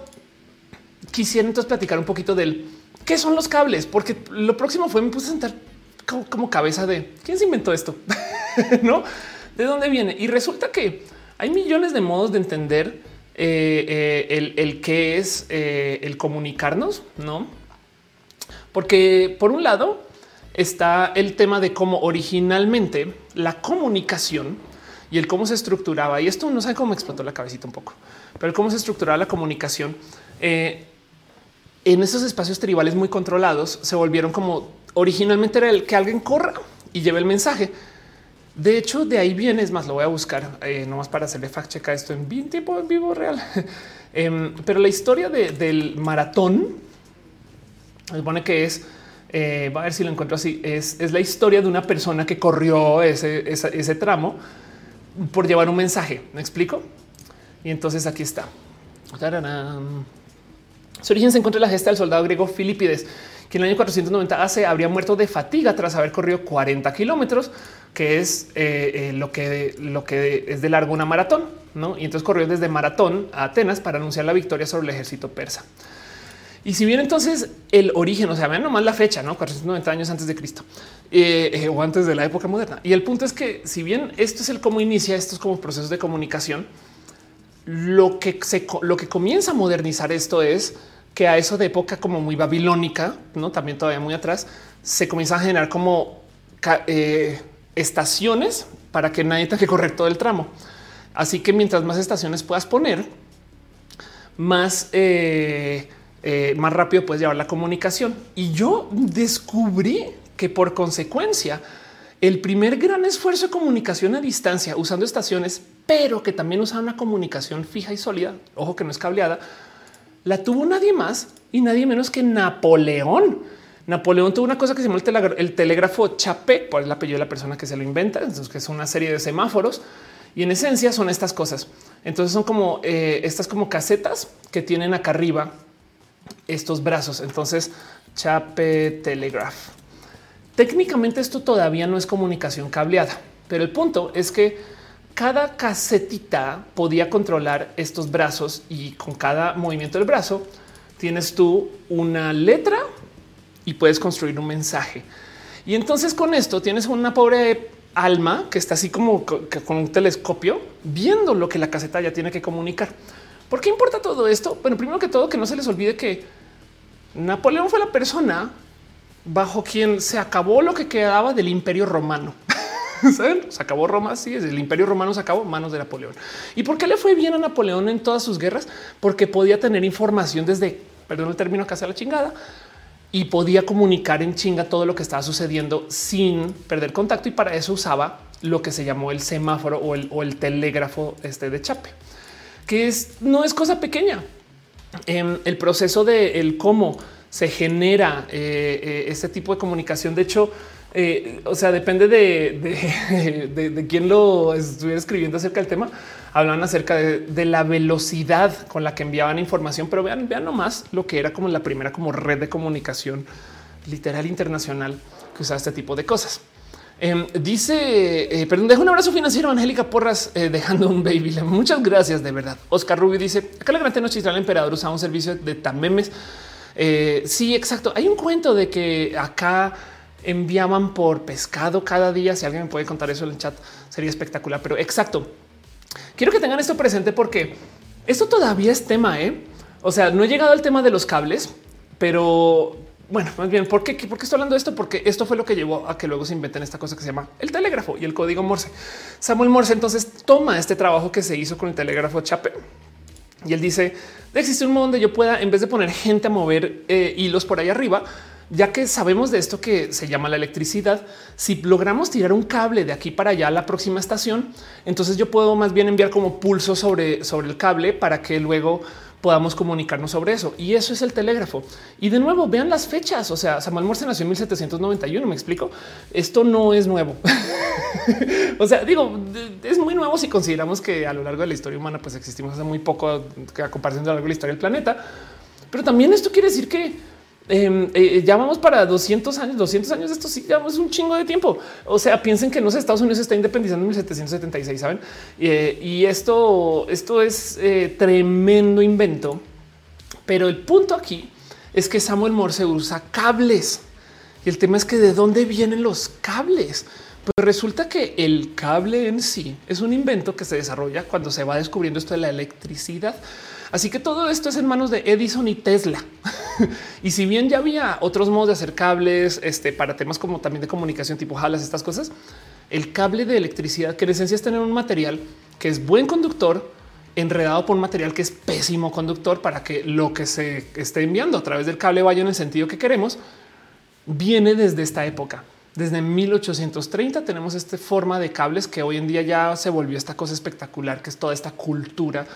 quisiera entonces platicar un poquito del ¿Qué son los cables? Porque lo próximo fue me puse a sentar como, cabeza de quién se inventó esto, no? ¿De dónde viene? Y resulta que hay millones de modos de entender eh, eh, el, qué es eh, el comunicarnos, no? Porque por un lado está el tema de cómo originalmente la comunicación y el cómo se estructuraba. Y esto no sabe cómo explotó la cabecita un poco, pero cómo se estructuraba la comunicación en esos espacios tribales muy controlados se volvieron como originalmente era el que alguien corra y lleve el mensaje. De hecho, de ahí viene, es más, lo voy a buscar eh, nomás para hacerle fact check a esto en bien tiempo en vivo real. Em, pero la historia del maratón se supone que es, eh, va a ver si lo encuentro así, es, la historia de una persona que corrió ese, ese tramo por llevar un mensaje. ¿Me explico? Y entonces aquí está. Su origen se encuentra en la gesta del soldado griego Filipides, que en el año 490 hace habría muerto de fatiga tras haber corrido 40 kilómetros, que es eh, eh, lo que lo que es de largo una maratón, ¿no? Y entonces corrió desde Maratón a Atenas para anunciar la victoria sobre el ejército persa. Y si bien entonces el origen, o sea, vean nomás la fecha, no 490 años antes de Cristo eh, o antes de la época moderna. Y el punto es que, si bien esto es el cómo inicia estos como procesos de comunicación, lo que se lo que comienza a modernizar esto es que a eso de época como muy babilónica, no también todavía muy atrás, se comienza a generar como eh, estaciones para que nadie tenga que correr todo el tramo. Así que mientras más estaciones puedas poner, más eh, eh, más rápido puedes llevar la comunicación. Y yo descubrí que por consecuencia, el primer gran esfuerzo de comunicación a distancia usando estaciones, pero que también usa una comunicación fija y sólida, ojo que no es cableada, la tuvo nadie más y nadie menos que Napoleón. Napoleón tuvo una cosa que se llama el, telégrafo Chape, por el apellido de la persona que se lo inventa, entonces que es una serie de semáforos y en esencia son estas cosas. Entonces son como eh, estas como casetas que tienen acá arriba estos brazos. Entonces, Chape Telegraph. Técnicamente esto todavía no es comunicación cableada, pero el punto es que cada casetita podía controlar estos brazos y con cada movimiento del brazo tienes tú una letra y puedes construir un mensaje. Y entonces con esto tienes una pobre alma que está así como con un telescopio viendo lo que la caseta ya tiene que comunicar. ¿Por qué importa todo esto? Bueno, primero que todo, que no se les olvide que Napoleón fue la persona bajo quien se acabó lo que quedaba del imperio romano. Se acabó Roma, sí, el imperio romano se acabó manos de Napoleón. ¿Y por qué le fue bien a Napoleón en todas sus guerras? Porque podía tener información desde, perdón el término, casi a la chingada, y podía comunicar en chinga todo lo que estaba sucediendo sin perder contacto. Y para eso usaba lo que se llamó el semáforo o el, o el telégrafo este de Chape que es, no es cosa pequeña. Em, el proceso de el cómo se genera eh, eh, este tipo de comunicación. De hecho, eh, o sea, depende de, de, quién lo estuviera escribiendo acerca del tema. Hablan acerca de, la velocidad con la que enviaban información, pero vean, vean nomás lo que era como la primera como red de comunicación literal internacional que usaba este tipo de cosas. Em, dice, eh, perdón, dejo un abrazo financiero, Angélica Porras, eh, dejando un baby. Muchas gracias, de verdad. Oscar Rubio dice, acá la gran Tenochtitlan el emperador usaba un servicio de tamemes. Eh, sí, exacto. Hay un cuento de que acá enviaban por pescado cada día. Si alguien me puede contar eso en el chat, sería espectacular. Pero exacto. Quiero que tengan esto presente porque esto todavía es tema. ¿eh? O sea, no he llegado al tema de los cables, pero bueno, más bien, ¿por qué? ¿por qué estoy hablando de esto? Porque esto fue lo que llevó a que luego se inventen esta cosa que se llama el telégrafo y el código Morse. Samuel Morse entonces toma este trabajo que se hizo con el telégrafo Chape y él dice, existe un modo donde yo pueda, en vez de poner gente a mover eh, hilos por ahí arriba, ya que sabemos de esto que se llama la electricidad, si logramos tirar un cable de aquí para allá a la próxima estación, entonces yo puedo más bien enviar como pulso sobre, sobre el cable para que luego podamos comunicarnos sobre eso. Y eso es el telégrafo. Y de nuevo, vean las fechas. O sea, Samuel Morse nació en 1791. Me explico. Esto no es nuevo. o sea, digo, es muy nuevo si consideramos que a lo largo de la historia humana, pues existimos hace muy poco a comparación de lo largo de la historia del planeta. Pero también esto quiere decir que Em, eh, ya vamos para 200 años, 200 años. Esto sí, ya es un chingo de tiempo. O sea, piensen que no sé, Estados Unidos está independizando en 1776, saben? Eh, y esto, esto es eh, tremendo invento. Pero el punto aquí es que Samuel Morse usa cables y el tema es que de dónde vienen los cables. Pues resulta que el cable en sí es un invento que se desarrolla cuando se va descubriendo esto de la electricidad. Así que todo esto es en manos de Edison y Tesla. y si bien ya había otros modos de hacer cables este, para temas como también de comunicación tipo jalas, estas cosas, el cable de electricidad, que en esencia es tener un material que es buen conductor, enredado por un material que es pésimo conductor para que lo que se esté enviando a través del cable vaya en el sentido que queremos, viene desde esta época. Desde 1830 tenemos esta forma de cables que hoy en día ya se volvió esta cosa espectacular, que es toda esta cultura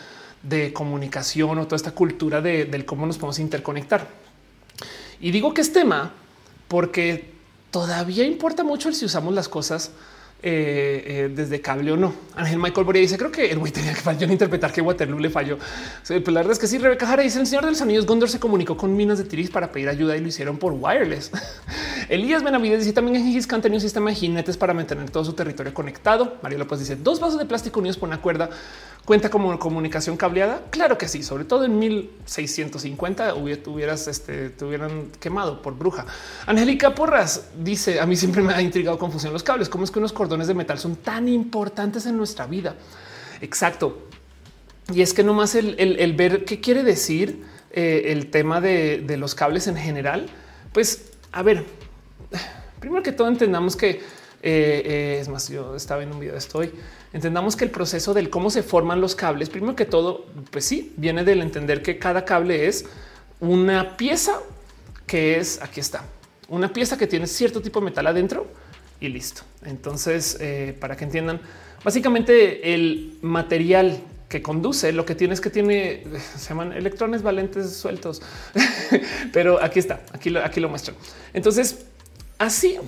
de comunicación o toda esta cultura de, del cómo nos podemos interconectar. Y digo que es tema porque todavía importa mucho el si usamos las cosas eh, eh, desde cable o no. Ángel Michael Boria dice: Creo que el güey tenía que fallar en interpretar que Waterloo le falló. pues la verdad es que sí. Rebeca Jara dice: El señor de los anillos Gondor se comunicó con minas de Tiris para pedir ayuda y lo hicieron por wireless. Elías Benavides dice: También en Khan tenía un sistema de jinetes para mantener todo su territorio conectado. María López dice: Dos vasos de plástico unidos por una cuerda cuenta como comunicación cableada. Claro que sí, sobre todo en 1650 hubieras, este, te hubieran quemado por bruja. Angélica Porras dice: A mí siempre me ha intrigado confusión los cables. ¿Cómo es que unos cordones de metal son tan importantes en nuestra vida? Exacto. Y es que nomás el, el, ver qué quiere decir eh, el tema de, de los cables en general, pues a ver, primero que todo entendamos que eh, eh, es más, yo estaba en un video de esto hoy. Entendamos que el proceso del cómo se forman los cables, primero que todo, pues sí, viene del entender que cada cable es una pieza que es aquí está, una pieza que tiene cierto tipo de metal adentro y listo. Entonces, eh, para que entiendan, básicamente el material que conduce lo que tiene es que tiene, se llaman electrones valentes sueltos, pero aquí está, aquí lo, aquí lo. Entonces, así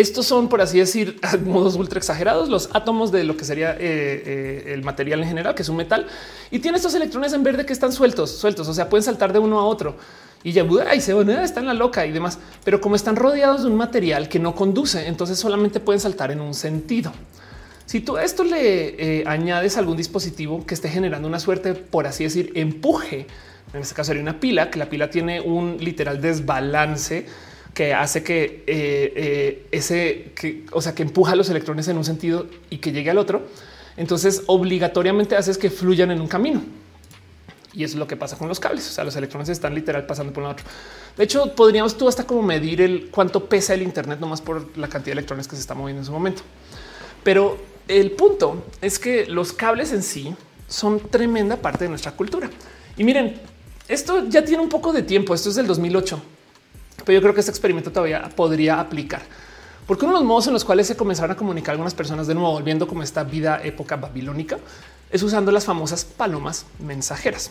estos son, por así decir, modos ultra exagerados, los átomos de lo que sería eh, eh, el material en general, que es un metal, y tiene estos electrones en verde que están sueltos, sueltos, o sea, pueden saltar de uno a otro y ya y se van, ah, está en la loca y demás. Pero como están rodeados de un material que no conduce, entonces solamente pueden saltar en un sentido. Si tú a esto le eh, añades algún dispositivo que esté generando una suerte, por así decir, empuje, en este caso sería una pila, que la pila tiene un literal desbalance que hace que eh, eh, ese, que, o sea, que empuja los electrones en un sentido y que llegue al otro. Entonces, obligatoriamente haces que fluyan en un camino. Y es lo que pasa con los cables. O sea, los electrones están literal pasando por un otro. De hecho, podríamos tú hasta como medir el cuánto pesa el Internet, nomás por la cantidad de electrones que se está moviendo en su momento. Pero el punto es que los cables en sí son tremenda parte de nuestra cultura. Y miren, esto ya tiene un poco de tiempo. Esto es del 2008 pero yo creo que este experimento todavía podría aplicar. Porque uno de los modos en los cuales se comenzaron a comunicar algunas personas de nuevo, volviendo como esta vida época babilónica, es usando las famosas palomas mensajeras.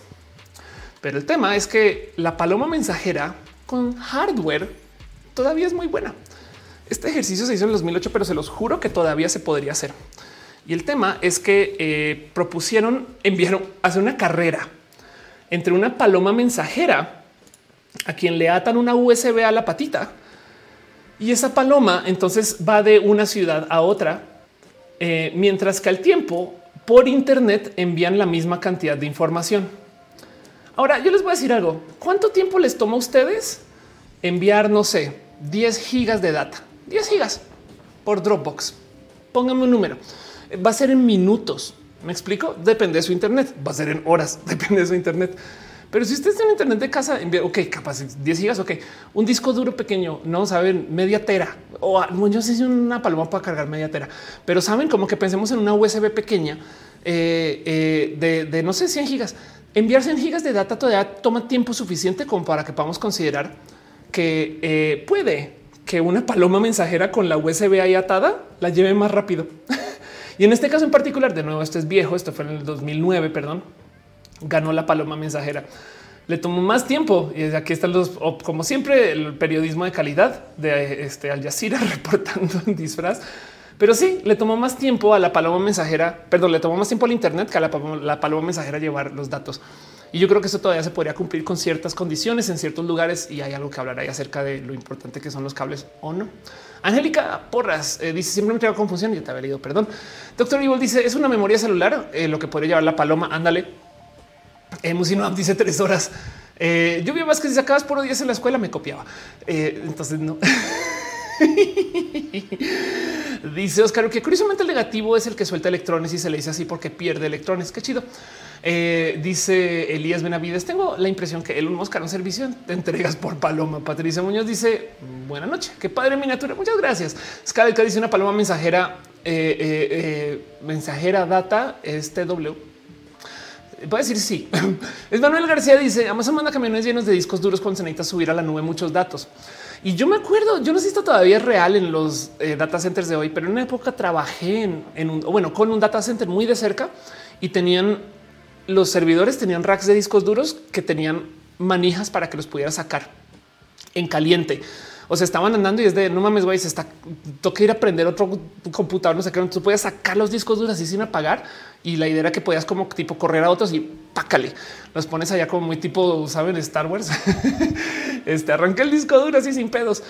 Pero el tema es que la paloma mensajera con hardware todavía es muy buena. Este ejercicio se hizo en 2008, pero se los juro que todavía se podría hacer. Y el tema es que eh, propusieron, enviaron, hacer una carrera entre una paloma mensajera a quien le atan una USB a la patita y esa paloma entonces va de una ciudad a otra, eh, mientras que al tiempo por Internet envían la misma cantidad de información. Ahora yo les voy a decir algo. ¿Cuánto tiempo les toma a ustedes enviar, no sé, 10 gigas de data? 10 gigas por Dropbox. Pónganme un número. Va a ser en minutos. ¿Me explico? Depende de su Internet. Va a ser en horas. Depende de su Internet. Pero si usted está en Internet de casa, ok, capaz 10 gigas, ok, un disco duro pequeño, no saben media tera o yo sé si una paloma para cargar media tera, pero saben como que pensemos en una USB pequeña eh, eh, de, no sé 100 gigas. Enviar 100 gigas de data todavía toma tiempo suficiente como para que podamos considerar que eh, puede que una paloma mensajera con la USB ahí atada la lleve más rápido. y en este caso en particular, de nuevo, esto es viejo, esto fue en el 2009, perdón ganó la paloma mensajera. Le tomó más tiempo y aquí están los, como siempre, el periodismo de calidad de este Al Jazeera reportando en disfraz. Pero sí, le tomó más tiempo a la paloma mensajera, perdón, le tomó más tiempo al Internet que a la paloma, mensajera llevar los datos. Y yo creo que eso todavía se podría cumplir con ciertas condiciones en ciertos lugares y hay algo que hablar ahí acerca de lo importante que son los cables o no. Angélica Porras eh, dice siempre me tengo confusión. Yo te había leído, perdón. Doctor Evil dice es una memoria celular eh, lo que podría llevar la paloma. Ándale. Eh, dice tres horas. Eh, yo vi más que si sacabas por 10 en la escuela me copiaba. Eh, entonces no. dice Oscar que curiosamente el negativo es el que suelta electrones y se le dice así porque pierde electrones. Qué chido. Eh, dice Elías Benavides. Tengo la impresión que Elon Musk un servicio de entregas por paloma. Patricia Muñoz dice buena noche. Qué padre miniatura. Muchas gracias. Skalka dice una paloma mensajera, mensajera data este W Puede decir sí. Es Manuel García dice Amazon manda camiones llenos de discos duros cuando se necesita subir a la nube muchos datos. Y yo me acuerdo, yo no sé si esto todavía es real en los eh, data centers de hoy, pero en una época trabajé en, un, bueno, con un data center muy de cerca y tenían los servidores tenían racks de discos duros que tenían manijas para que los pudiera sacar en caliente. O sea, estaban andando y es de no mames, güey, se está toca ir a prender otro computador, no sé qué. Tú puedes sacar los discos duros así sin apagar. Y la idea era que podías como tipo correr a otros y pácale, los pones allá como muy tipo, saben, Star Wars. este arranca el disco duro así sin pedos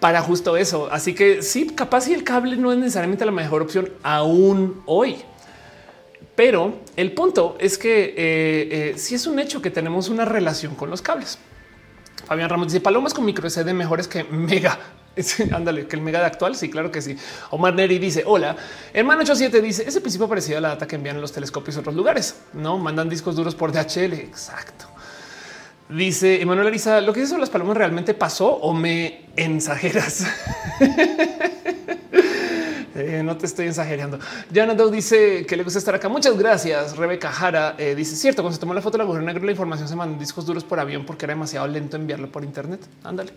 para justo eso. Así que sí, capaz si el cable no es necesariamente la mejor opción aún hoy. Pero el punto es que eh, eh, sí es un hecho que tenemos una relación con los cables. Fabián Ramos dice palomas con micro SD mejores que mega. Ándale, que el mega de actual. Sí, claro que sí. Omar Neri dice hola. Hermano 87 dice ese principio parecido a la data que envían los telescopios a otros lugares. No mandan discos duros por DHL. Exacto. Dice Emanuel Ariza, lo que hizo las palomas realmente pasó o me ensajeras. Eh, no te estoy exagerando. Jana Dow dice que le gusta estar acá. Muchas gracias. Rebeca Jara eh, dice cierto. Cuando se tomó la foto de la mujer negra, la información se mandó discos duros por avión porque era demasiado lento enviarlo por Internet. Ándale.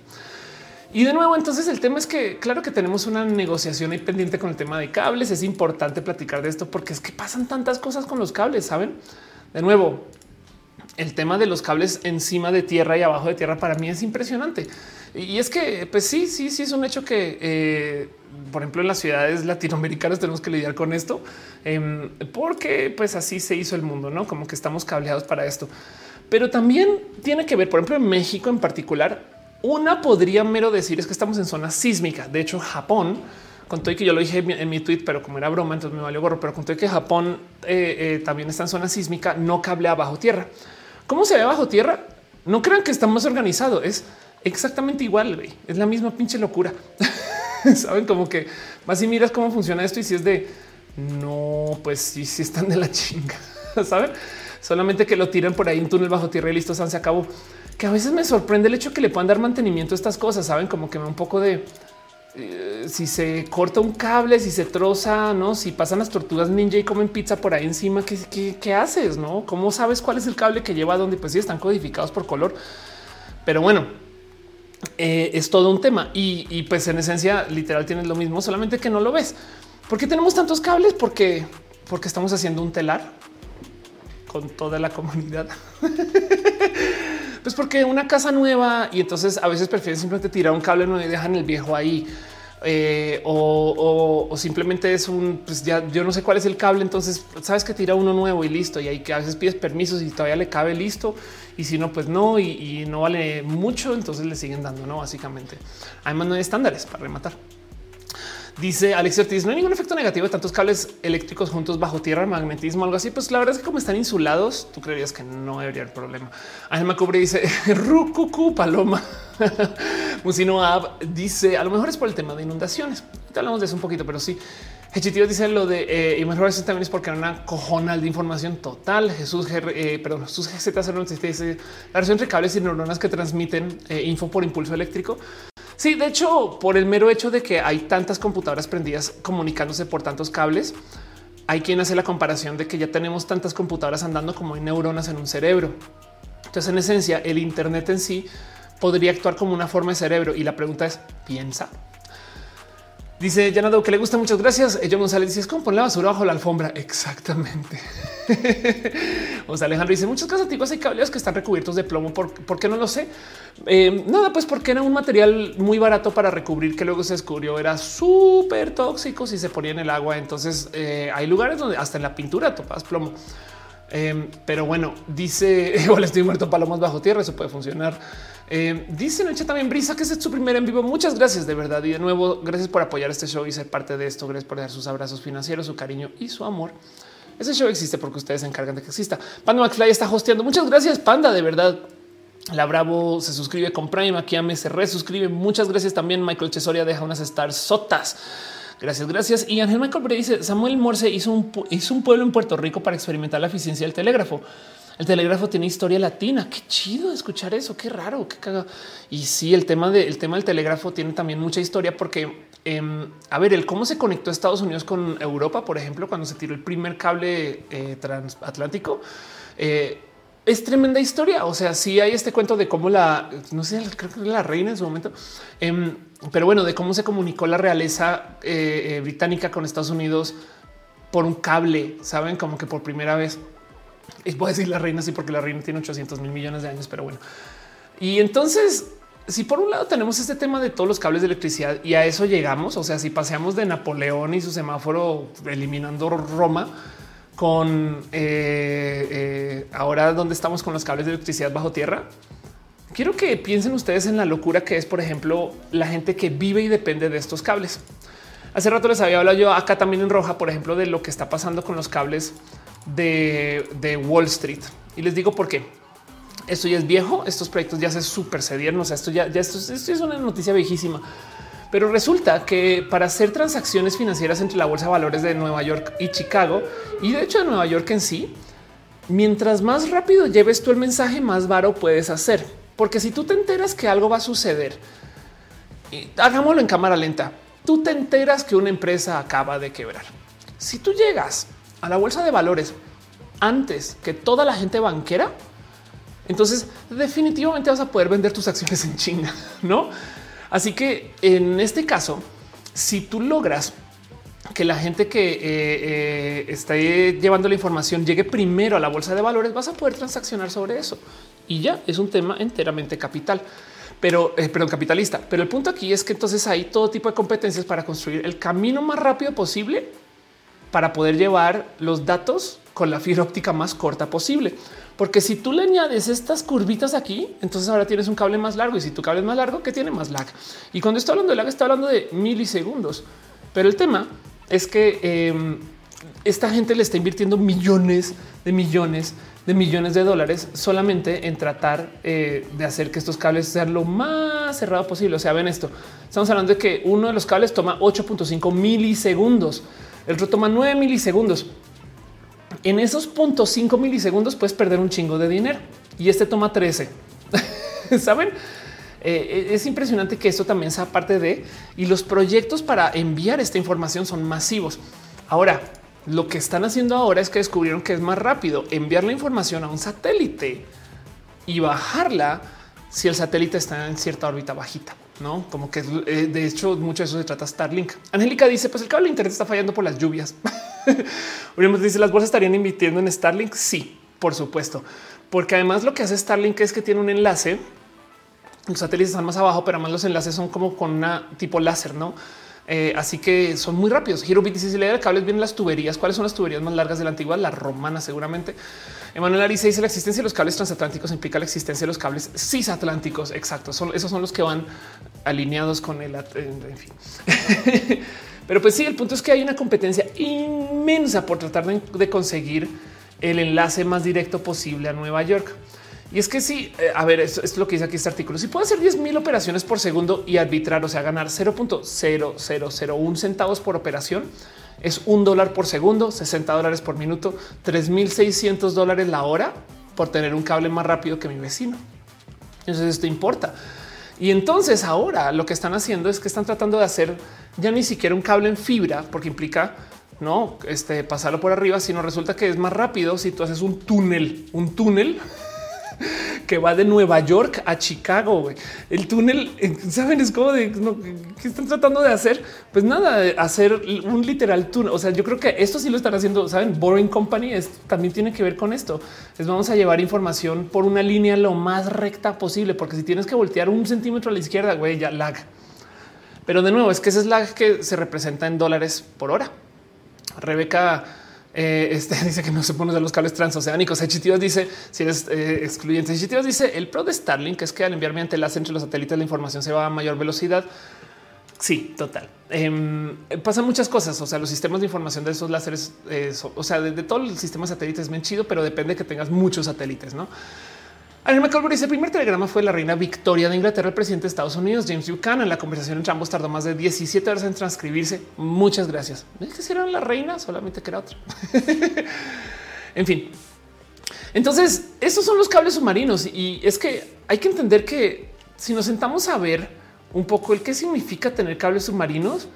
Y de nuevo, entonces el tema es que claro que tenemos una negociación ahí pendiente con el tema de cables. Es importante platicar de esto porque es que pasan tantas cosas con los cables. Saben, de nuevo, el tema de los cables encima de tierra y abajo de tierra para mí es impresionante. Y es que, pues sí, sí, sí es un hecho que, eh, por ejemplo, en las ciudades latinoamericanas tenemos que lidiar con esto, em, porque pues así se hizo el mundo, ¿no? Como que estamos cableados para esto. Pero también tiene que ver, por ejemplo, en México en particular, una podría mero decir es que estamos en zona sísmica. De hecho, Japón, conté que yo lo dije en mi tweet, pero como era broma, entonces me valió gorro, pero conté que Japón eh, eh, también está en zona sísmica, no cablea bajo tierra. ¿Cómo se ve bajo tierra? No crean que está más organizado. Es exactamente igual. Es la misma pinche locura. Saben como que vas y miras cómo funciona esto y si es de no, pues sí, sí están de la chinga. Saben solamente que lo tiran por ahí en túnel bajo tierra y listo, se acabó. Que a veces me sorprende el hecho que le puedan dar mantenimiento a estas cosas. Saben como que un poco de eh, si se corta un cable, si se troza, no, si pasan las tortugas ninja y comen pizza por ahí encima, ¿qué, haces? No, cómo sabes cuál es el cable que lleva a dónde? Pues sí, están codificados por color, pero bueno, eh, es todo un tema y, pues en esencia literal tienes lo mismo, solamente que no lo ves. ¿Por qué tenemos tantos cables? Porque, porque estamos haciendo un telar con toda la comunidad. Pues porque una casa nueva y entonces a veces prefieren simplemente tirar un cable nuevo y dejan el viejo ahí. Eh, o, simplemente es un, pues ya yo no sé cuál es el cable, entonces sabes que tira uno nuevo y listo. Y ahí que a veces pides permisos y todavía le cabe listo. Y si no, pues no, y, y no vale mucho, entonces le siguen dando, no básicamente. Además, no hay estándares para rematar. Dice Alex Ortiz, no hay ningún efecto negativo de tantos cables eléctricos juntos bajo tierra, magnetismo, algo así. Pues la verdad es que como están insulados, tú creerías que no debería haber problema. Ángel Cubre dice Rucucu Paloma. Musino Ab dice a lo mejor es por el tema de inundaciones. Te hablamos de eso un poquito, pero sí. Hechitio dice lo de eh, y mejor eso también es porque era una cojonal de información total. Jesús, eh, perdón, Jesús GZ dice la relación entre cables y neuronas que transmiten eh, info por impulso eléctrico Sí, de hecho, por el mero hecho de que hay tantas computadoras prendidas comunicándose por tantos cables, hay quien hace la comparación de que ya tenemos tantas computadoras andando como hay neuronas en un cerebro. Entonces, en esencia, el Internet en sí podría actuar como una forma de cerebro. Y la pregunta es, ¿piensa? Dice Yanado que le gusta. Muchas gracias. John González dice es como poner la basura bajo la alfombra. Exactamente. o sea, Alejandro dice muchos casos antiguos hay cables que están recubiertos de plomo. ¿Por, qué no lo sé? Eh, nada, pues porque era un material muy barato para recubrir que luego se descubrió era súper tóxico si se ponía en el agua. Entonces eh, hay lugares donde hasta en la pintura topas plomo. Em, pero bueno, dice igual estoy muerto palomas bajo tierra. Eso puede funcionar. Eh, dice Noche también Brisa que es su primer en vivo. Muchas gracias de verdad. Y de nuevo, gracias por apoyar este show y ser parte de esto. Gracias por dar sus abrazos financieros, su cariño y su amor. Ese show existe porque ustedes se encargan de que exista. Panda McFly está hosteando. Muchas gracias, Panda. De verdad, la Bravo se suscribe con Prime. Aquí me se resuscribe. Muchas gracias también. Michael Chesoria deja unas stars sotas. Gracias, gracias. Y Ángel Michael Bray dice Samuel Morse hizo un, hizo un pueblo en Puerto Rico para experimentar la eficiencia del telégrafo. El telégrafo tiene historia latina. Qué chido escuchar eso. Qué raro. Qué caga. Y sí, el tema del tema del telégrafo tiene también mucha historia porque em, a ver, el cómo se conectó Estados Unidos con Europa, por ejemplo, cuando se tiró el primer cable eh, transatlántico. Eh, es tremenda historia. O sea, sí hay este cuento de cómo la, no sé, creo que la reina en su momento, em, pero bueno, de cómo se comunicó la realeza eh, británica con Estados Unidos por un cable, saben, como que por primera vez. Y voy a decir la reina, sí, porque la reina tiene 800 mil millones de años, pero bueno. Y entonces si por un lado tenemos este tema de todos los cables de electricidad y a eso llegamos, o sea, si paseamos de Napoleón y su semáforo eliminando Roma con eh, eh, ahora donde estamos con los cables de electricidad bajo tierra, quiero que piensen ustedes en la locura que es, por ejemplo, la gente que vive y depende de estos cables. Hace rato les había hablado yo acá también en roja, por ejemplo, de lo que está pasando con los cables de, Wall Street. Y les digo por qué esto ya es viejo, estos proyectos ya se supercedieron, o sea, esto ya, es una noticia viejísima. Pero resulta que para hacer transacciones financieras entre la bolsa de valores de Nueva York y Chicago, y de hecho de Nueva York en sí, mientras más rápido lleves tú el mensaje, más varo puedes hacer. Porque si tú te enteras que algo va a suceder, y hagámoslo en cámara lenta, tú te enteras que una empresa acaba de quebrar. Si tú llegas a la bolsa de valores antes que toda la gente banquera, entonces definitivamente vas a poder vender tus acciones en China, ¿no? Así que en este caso, si tú logras que la gente que eh, eh, está llevando la información llegue primero a la bolsa de valores, vas a poder transaccionar sobre eso. Y ya es un tema enteramente capital, pero eh, perdón, capitalista. Pero el punto aquí es que entonces hay todo tipo de competencias para construir el camino más rápido posible para poder llevar los datos con la fibra óptica más corta posible. Porque si tú le añades estas curvitas aquí, entonces ahora tienes un cable más largo y si tu cable es más largo, que tiene más lag. Y cuando estoy hablando de lag, está hablando de milisegundos. Pero el tema es que em, esta gente le está invirtiendo millones de millones de millones de dólares solamente en tratar eh, de hacer que estos cables sean lo más cerrado posible. O sea, ven esto. Estamos hablando de que uno de los cables toma 8.5 milisegundos, el otro toma 9 milisegundos en esos puntos 5 milisegundos puedes perder un chingo de dinero y este toma 13. Saben? Eh, es impresionante que esto también sea parte de y los proyectos para enviar esta información son masivos. Ahora, lo que están haciendo ahora es que descubrieron que es más rápido enviar la información a un satélite y bajarla si el satélite está en cierta órbita bajita no como que eh, de hecho mucho de eso se trata Starlink. Angélica dice: Pues el cable de Internet está fallando por las lluvias. Uriemos dice: Las bolsas estarían invirtiendo en Starlink. Sí, por supuesto, porque además lo que hace Starlink es que tiene un enlace. Los satélites están más abajo, pero además los enlaces son como con una tipo láser, no? Eh, así que son muy rápidos. Hirobit dice: Si le da el cable, vienen las tuberías. ¿Cuáles son las tuberías más largas de la antigua? La romana, seguramente. Emanuel Ariza dice la existencia de los cables transatlánticos implica la existencia de los cables cisatlánticos. Exacto. Esos son los que van alineados con el. En fin. Pero pues sí, el punto es que hay una competencia inmensa por tratar de, conseguir el enlace más directo posible a Nueva York. Y es que sí, eh, a ver, es lo que dice aquí este artículo. Si puede hacer 10 mil operaciones por segundo y arbitrar, o sea, ganar 0.0001 centavos por operación, es un dólar por segundo, 60 dólares por minuto, 3600 dólares la hora por tener un cable más rápido que mi vecino. Entonces esto importa. Y entonces ahora lo que están haciendo es que están tratando de hacer ya ni siquiera un cable en fibra, porque implica no este, pasarlo por arriba, sino resulta que es más rápido si tú haces un túnel, un túnel que va de Nueva York a Chicago. El túnel, saben, es como de qué están tratando de hacer. Pues nada, hacer un literal túnel. O sea, yo creo que esto sí lo están haciendo. Saben, Boring Company es, también tiene que ver con esto. Es vamos a llevar información por una línea lo más recta posible, porque si tienes que voltear un centímetro a la izquierda, güey, ya lag. Pero de nuevo, es que ese es lag que se representa en dólares por hora. Rebeca eh, este dice que no se pone de los cables transoceánicos. Hechitivos dice si eres eh, excluyente. Hechitivos dice el pro de Starlink es que al enviar mediante enlace entre los satélites la información se va a mayor velocidad. Sí, total. Em, pasan muchas cosas. O sea, los sistemas de información de esos láseres, eh, o sea, de, todo el sistema de satélites es bien chido, pero depende que tengas muchos satélites, no? Dice el primer telegrama fue la reina Victoria de Inglaterra, el presidente de Estados Unidos, James Buchanan. La conversación entre ambos tardó más de 17 horas en transcribirse. Muchas gracias. Es que si eran la reina, solamente que era otra. en fin. Entonces, estos son los cables submarinos y es que hay que entender que si nos sentamos a ver un poco el qué significa tener cables submarinos,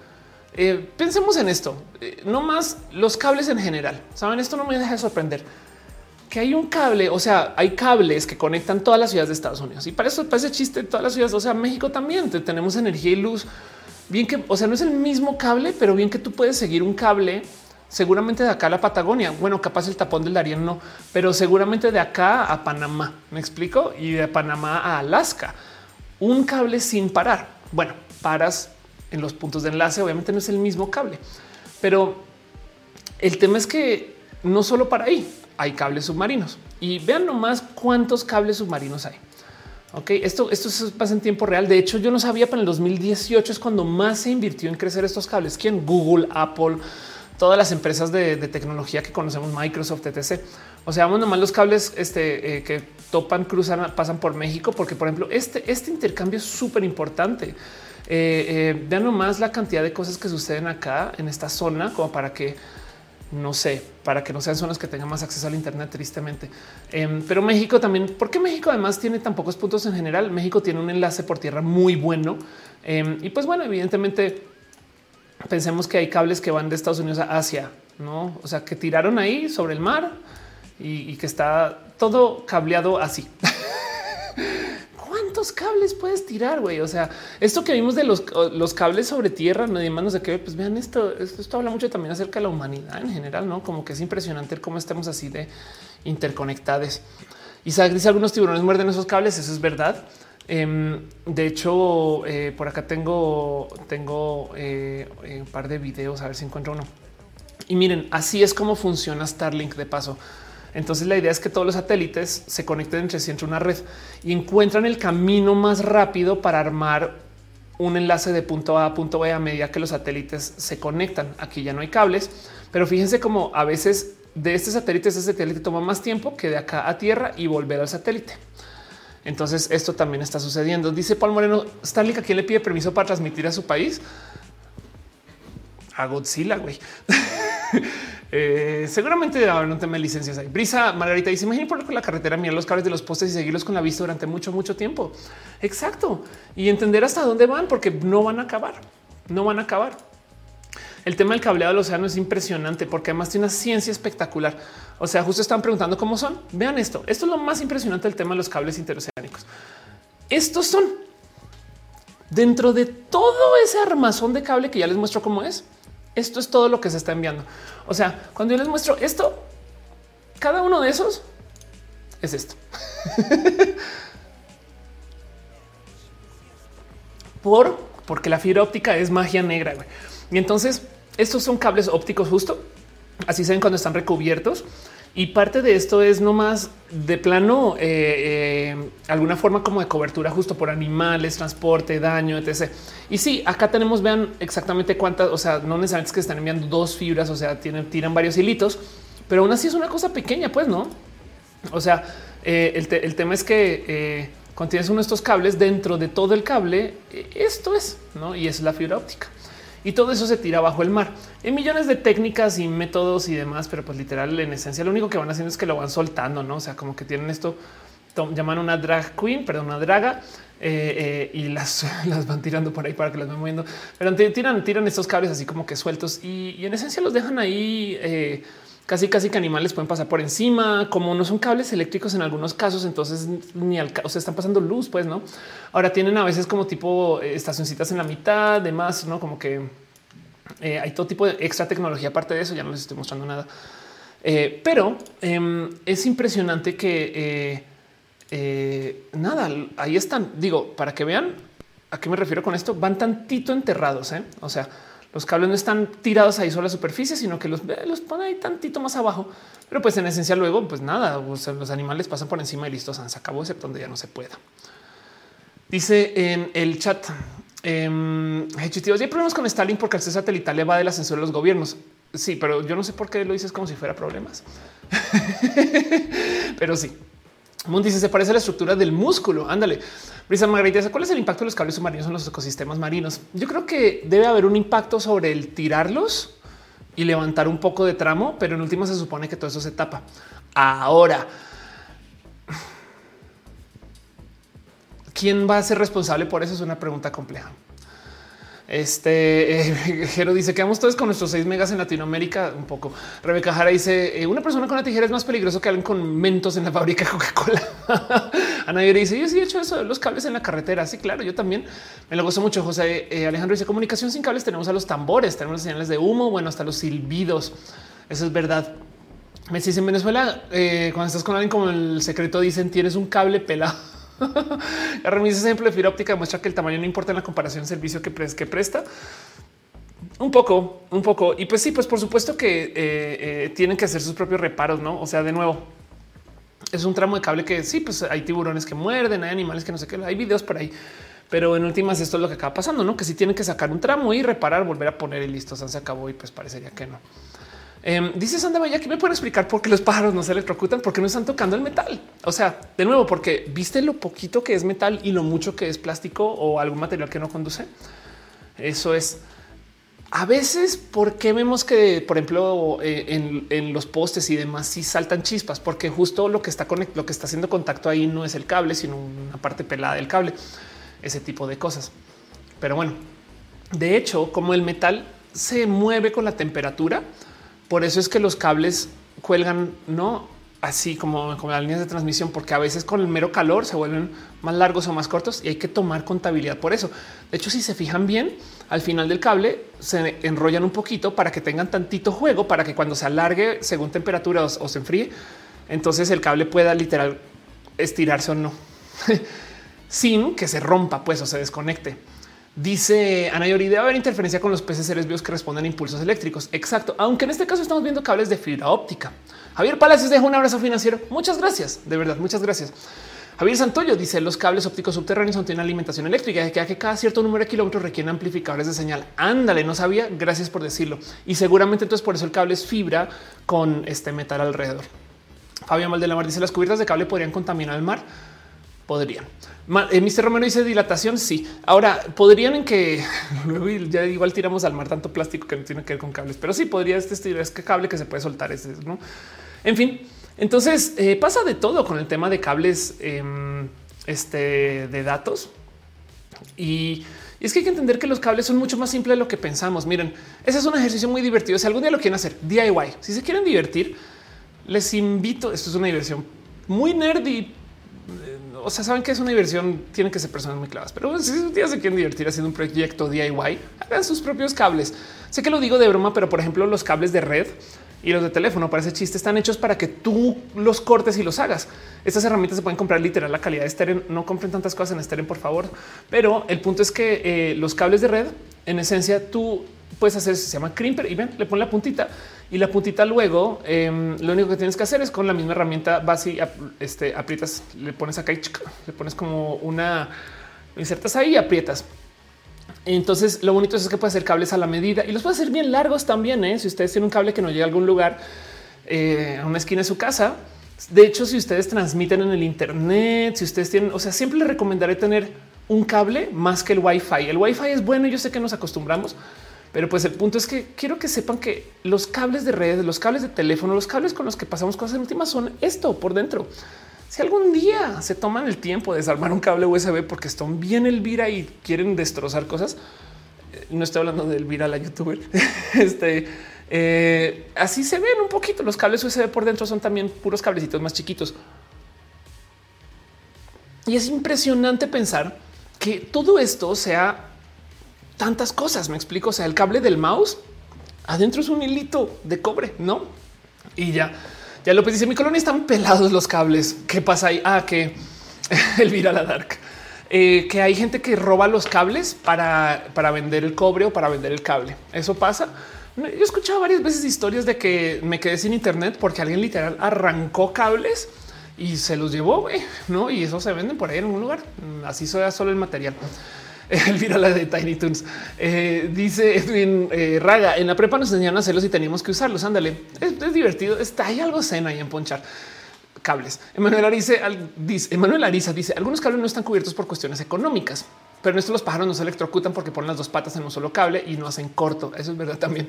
eh, pensemos en esto, eh, no más los cables en general. Saben, esto no me deja de sorprender que hay un cable, o sea, hay cables que conectan todas las ciudades de Estados Unidos y para eso parece chiste todas las ciudades. O sea, México también tenemos energía y luz. Bien que, o sea, no es el mismo cable, pero bien que tú puedes seguir un cable seguramente de acá a la Patagonia. Bueno, capaz el tapón del Darién no, pero seguramente de acá a Panamá. Me explico y de Panamá a Alaska. un cable sin parar. Bueno, paras en los puntos de enlace, obviamente no es el mismo cable, pero el tema es que no solo para ahí hay cables submarinos y vean nomás cuántos cables submarinos hay. Ok, esto, esto pasa en tiempo real. De hecho, yo no sabía, para el 2018 es cuando más se invirtió en crecer estos cables. ¿Quién? Google, Apple, todas las empresas de, tecnología que conocemos, Microsoft, etc. O sea, vamos nomás los cables este, eh, que topan, cruzan, pasan por México, porque por ejemplo, este, este intercambio es súper importante. Eh, eh, vean nomás la cantidad de cosas que suceden acá en esta zona, como para que no sé, para que no sean zonas que tengan más acceso al Internet, tristemente. Em, pero México también, porque México además tiene tan pocos puntos en general. México tiene un enlace por tierra muy bueno. Em, y pues bueno, evidentemente pensemos que hay cables que van de Estados Unidos a Asia, no? O sea, que tiraron ahí sobre el mar y, y que está todo cableado así. ¿Cuántos cables puedes tirar, güey? O sea, esto que vimos de los, los cables sobre tierra, no más no sé qué, pues vean esto, esto, habla mucho también acerca de la humanidad en general, ¿no? Como que es impresionante cómo estamos así de interconectados. Y dice algunos tiburones muerden esos cables, eso es verdad. Em, de hecho, eh, por acá tengo, tengo eh, un par de videos, a ver si encuentro uno. Y miren, así es como funciona Starlink de paso. Entonces la idea es que todos los satélites se conecten entre sí entre una red y encuentran el camino más rápido para armar un enlace de punto A a punto B a medida que los satélites se conectan. Aquí ya no hay cables, pero fíjense como a veces de este satélite, este satélite toma más tiempo que de acá a tierra y volver al satélite. Entonces esto también está sucediendo. Dice Paul Moreno, Starlink a quién le pide permiso para transmitir a su país? A Godzilla, güey. Eh, seguramente haber un tema de licencias. Brisa Margarita dice: Imagínate por la carretera, mirar los cables de los postes y seguirlos con la vista durante mucho, mucho tiempo. Exacto. Y entender hasta dónde van, porque no van a acabar. No van a acabar. El tema del cableado del océano es impresionante porque además tiene una ciencia espectacular. O sea, justo están preguntando cómo son. Vean esto. Esto es lo más impresionante del tema de los cables interoceánicos. Estos son dentro de todo ese armazón de cable que ya les muestro cómo es. Esto es todo lo que se está enviando. O sea, cuando yo les muestro esto, cada uno de esos es esto. Por porque la fibra óptica es magia negra. Y entonces estos son cables ópticos justo. Así se ven cuando están recubiertos. Y parte de esto es no más de plano, eh, eh, alguna forma como de cobertura justo por animales, transporte, daño, etc. Y sí, acá tenemos, vean exactamente cuántas, o sea, no necesariamente es que están enviando dos fibras, o sea, tienen, tiran varios hilitos, pero aún así es una cosa pequeña, pues no. O sea, eh, el, tema es que cuando tienes uno de estos cables dentro de todo el cable, esto es, ¿no? Y es la fibra óptica y todo eso se tira bajo el mar en millones de técnicas y métodos y demás, pero pues literal en esencia lo único que van haciendo es que lo van soltando, no? O sea, como que tienen esto, llaman una drag queen, perdón, una draga eh, eh, y las, las van tirando por ahí para que las van moviendo, pero tiran, tiran estos cables así como que sueltos y, en esencia los dejan ahí. Eh, casi casi que animales pueden pasar por encima, como no son cables eléctricos en algunos casos, entonces ni al o sea, están pasando luz, pues no. Ahora tienen a veces como tipo eh, estacioncitas en la mitad, demás, no como que eh, hay todo tipo de extra tecnología. Aparte de eso, ya no les estoy mostrando nada, eh, pero em, es impresionante que nada, ahí están. Digo, para que vean a qué me refiero con esto, van tantito enterrados. O sea, los cables no están tirados ahí sobre la superficie, sino que los, los pone ahí tantito más abajo. Pero pues en esencia luego, pues nada, los animales pasan por encima y listos, se acabó, excepto donde ya no se pueda. Dice en el chat, eh, hay problemas con Stalin porque el satelital le va del ascensor de los gobiernos. Sí, pero yo no sé por qué lo dices como si fuera problemas. pero sí. Moon dice se parece a la estructura del músculo. Ándale. Brisa Margarita, ¿cuál es el impacto de los cables submarinos en los ecosistemas marinos? Yo creo que debe haber un impacto sobre el tirarlos y levantar un poco de tramo, pero en última se supone que todo eso se tapa. Ahora, ¿quién va a ser responsable por eso? Es una pregunta compleja. Este Jero dice que vamos todos con nuestros 6 megas en Latinoamérica. Un poco. Rebeca Jara dice eh, una persona con una tijera es más peligroso que alguien con mentos en la fábrica Coca-Cola. Ana dice yo sí he hecho eso los cables en la carretera. Sí, claro, yo también me lo gozo mucho. José eh, Alejandro dice comunicación sin cables. Tenemos a los tambores, tenemos las señales de humo, bueno, hasta los silbidos. Eso es verdad. Me dice en Venezuela, eh, cuando estás con alguien como el secreto, dicen tienes un cable pelado. Ese ejemplo de fibra óptica muestra que el tamaño no importa en la comparación del servicio que, que presta. Un poco, un poco. Y pues sí, pues por supuesto que eh, eh, tienen que hacer sus propios reparos, ¿no? O sea, de nuevo, es un tramo de cable que sí, pues hay tiburones que muerden, hay animales que no sé qué, hay videos por ahí. Pero en últimas esto es lo que acaba pasando, ¿no? Que si tienen que sacar un tramo y reparar, volver a poner y listo, se acabó y pues parecería que no. Eh, dice Sandra que me pueden explicar por qué los pájaros no se electrocutan, porque no están tocando el metal. O sea, de nuevo, porque viste lo poquito que es metal y lo mucho que es plástico o algún material que no conduce. Eso es a veces, ¿por qué vemos que, por ejemplo, eh, en, los postes y demás, sí saltan chispas? Porque justo lo que está lo que está haciendo contacto ahí no es el cable, sino una parte pelada del cable, ese tipo de cosas. Pero bueno, de hecho, como el metal se mueve con la temperatura, por eso es que los cables cuelgan, no así como, como las líneas de transmisión, porque a veces con el mero calor se vuelven más largos o más cortos y hay que tomar contabilidad por eso. De hecho, si se fijan bien, al final del cable se enrollan un poquito para que tengan tantito juego, para que cuando se alargue según temperatura o, se enfríe, entonces el cable pueda literal estirarse o no, sin que se rompa pues o se desconecte. Dice Ana Yori, debe haber interferencia con los peces seres vivos que responden a impulsos eléctricos. Exacto. Aunque en este caso estamos viendo cables de fibra óptica. Javier Palacios deja un abrazo financiero. Muchas gracias. De verdad, muchas gracias. Javier Santoyo dice los cables ópticos subterráneos no tienen alimentación eléctrica, que, que cada cierto número de kilómetros requieren amplificadores de señal. Ándale, no sabía. Gracias por decirlo. Y seguramente entonces por eso el cable es fibra con este metal alrededor. Fabián Valdelamar dice las cubiertas de cable podrían contaminar el mar. Podrían. Eh, Mr. Romero dice dilatación. Sí. Ahora podrían en que luego ya igual tiramos al mar tanto plástico que no tiene que ver con cables, pero sí podría este es que cable que se puede soltar. Ese, ¿no? En fin, entonces eh, pasa de todo con el tema de cables em, este, de datos. Y, es que hay que entender que los cables son mucho más simples de lo que pensamos. Miren, ese es un ejercicio muy divertido. Si algún día lo quieren hacer, DIY, si se quieren divertir, les invito. Esto es una diversión muy nerdy. O sea, saben que es una diversión, tienen que ser personas muy claras, pero si un día se quieren divertir haciendo un proyecto DIY, hagan sus propios cables. Sé que lo digo de broma, pero por ejemplo, los cables de red y los de teléfono para ese chiste están hechos para que tú los cortes y los hagas. Estas herramientas se pueden comprar literal la calidad de esteren. No compren tantas cosas en esteren, por favor. Pero el punto es que eh, los cables de red, en esencia, tú puedes hacer, se llama crimper y ven, le pones la puntita y la puntita luego em, lo único que tienes que hacer es con la misma herramienta vas y este, aprietas, le pones acá y le pones como una, insertas ahí y aprietas entonces, lo bonito es que puede hacer cables a la medida y los puede hacer bien largos también. ¿eh? Si ustedes tienen un cable que no llega a algún lugar, eh, a una esquina de su casa, de hecho, si ustedes transmiten en el Internet, si ustedes tienen, o sea, siempre les recomendaré tener un cable más que el Wi-Fi. El Wi-Fi es bueno. Yo sé que nos acostumbramos, pero pues el punto es que quiero que sepan que los cables de redes, los cables de teléfono, los cables con los que pasamos cosas en últimas son esto por dentro. Si algún día se toman el tiempo de desarmar un cable USB porque están bien Elvira y quieren destrozar cosas, eh, no estoy hablando de Elvira, la youtuber, este, eh, así se ven un poquito. Los cables USB por dentro son también puros cablecitos más chiquitos. Y es impresionante pensar que todo esto sea tantas cosas. Me explico. O sea, el cable del mouse adentro es un hilito de cobre, no? Y ya ya López dice mi colonia están pelados los cables. ¿Qué pasa ahí? Ah, que Elvira la Dark. Eh, que hay gente que roba los cables para, para vender el cobre o para vender el cable. Eso pasa. Yo he escuchado varias veces historias de que me quedé sin internet porque alguien literal arrancó cables y se los llevó, no? Y eso se venden por ahí en algún lugar. Así sea solo el material. Elvira la de Tiny Toons eh, dice Edwin eh, Raga en la prepa nos enseñaron a hacerlos y teníamos que usarlos. Ándale, es, divertido. Está hay algo cena ahí en ponchar cables. Emanuel Ariza dice, Emanuel Ariza dice algunos cables no están cubiertos por cuestiones económicas, pero en esto los pájaros no se electrocutan porque ponen las dos patas en un solo cable y no hacen corto. Eso es verdad también.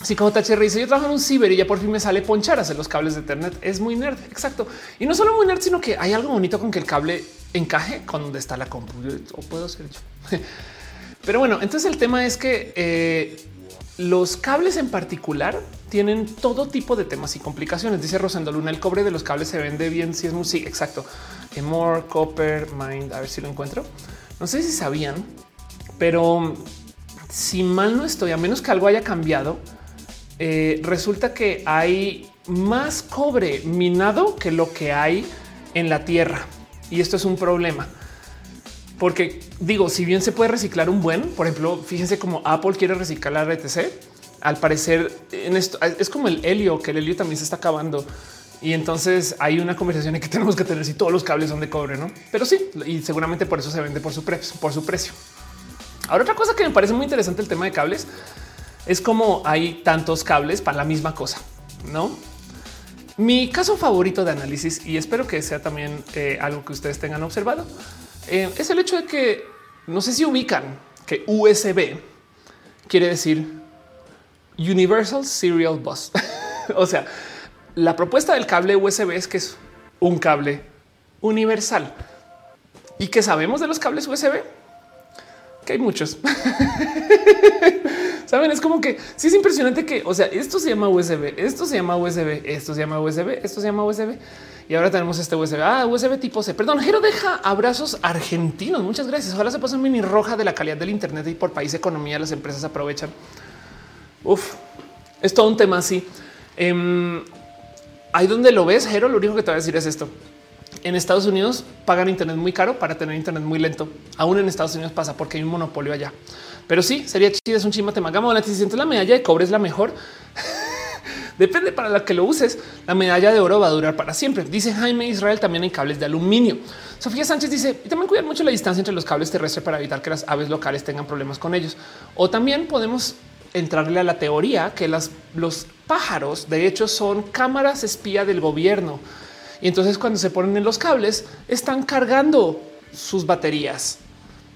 Así como THR dice yo trabajo en un ciber y ya por fin me sale ponchar hacer los cables de Ethernet. Es muy nerd. Exacto. Y no solo muy nerd, sino que hay algo bonito con que el cable encaje con donde está la compu. O puedo ser yo. Pero bueno, entonces el tema es que eh, los cables en particular tienen todo tipo de temas y complicaciones. Dice Rosendo Luna, el cobre de los cables se vende bien. Si es muy sí, exacto. More copper mind. A ver si lo encuentro. No sé si sabían, pero si mal no estoy, a menos que algo haya cambiado, eh, resulta que hay más cobre minado que lo que hay en la tierra. Y esto es un problema. Porque digo, si bien se puede reciclar un buen, por ejemplo, fíjense como Apple quiere reciclar la RTC, al parecer en esto es como el helio, que el helio también se está acabando. Y entonces hay una conversación que tenemos que tener si todos los cables son de cobre, no? Pero sí, y seguramente por eso se vende por su precio, por su precio. Ahora, otra cosa que me parece muy interesante el tema de cables es como hay tantos cables para la misma cosa, no? Mi caso favorito de análisis, y espero que sea también eh, algo que ustedes tengan observado, eh, es el hecho de que no sé si ubican que USB quiere decir Universal Serial Bus. o sea, la propuesta del cable USB es que es un cable universal. ¿Y que sabemos de los cables USB? Que hay muchos. Saben, es como que sí es impresionante que, o sea, esto se llama USB, esto se llama USB, esto se llama USB, esto se llama USB. Y ahora tenemos este USB. Ah, USB tipo C. Perdón, Jero deja abrazos argentinos. Muchas gracias. Ojalá se pase un mini roja de la calidad del Internet y por país economía las empresas aprovechan. Uf, es todo un tema así. Em, ahí donde lo ves, Jero, lo único que te voy a decir es esto. En Estados Unidos pagan Internet muy caro para tener Internet muy lento. Aún en Estados Unidos pasa porque hay un monopolio allá. Pero sí, sería chido, es un chima tema. Gama la la medalla de cobre es la mejor. Depende para la que lo uses. La medalla de oro va a durar para siempre. Dice Jaime Israel también hay cables de aluminio. Sofía Sánchez dice y también cuidar mucho la distancia entre los cables terrestres para evitar que las aves locales tengan problemas con ellos. O también podemos entrarle a la teoría que los pájaros de hecho son cámaras espía del gobierno. Y entonces cuando se ponen en los cables están cargando sus baterías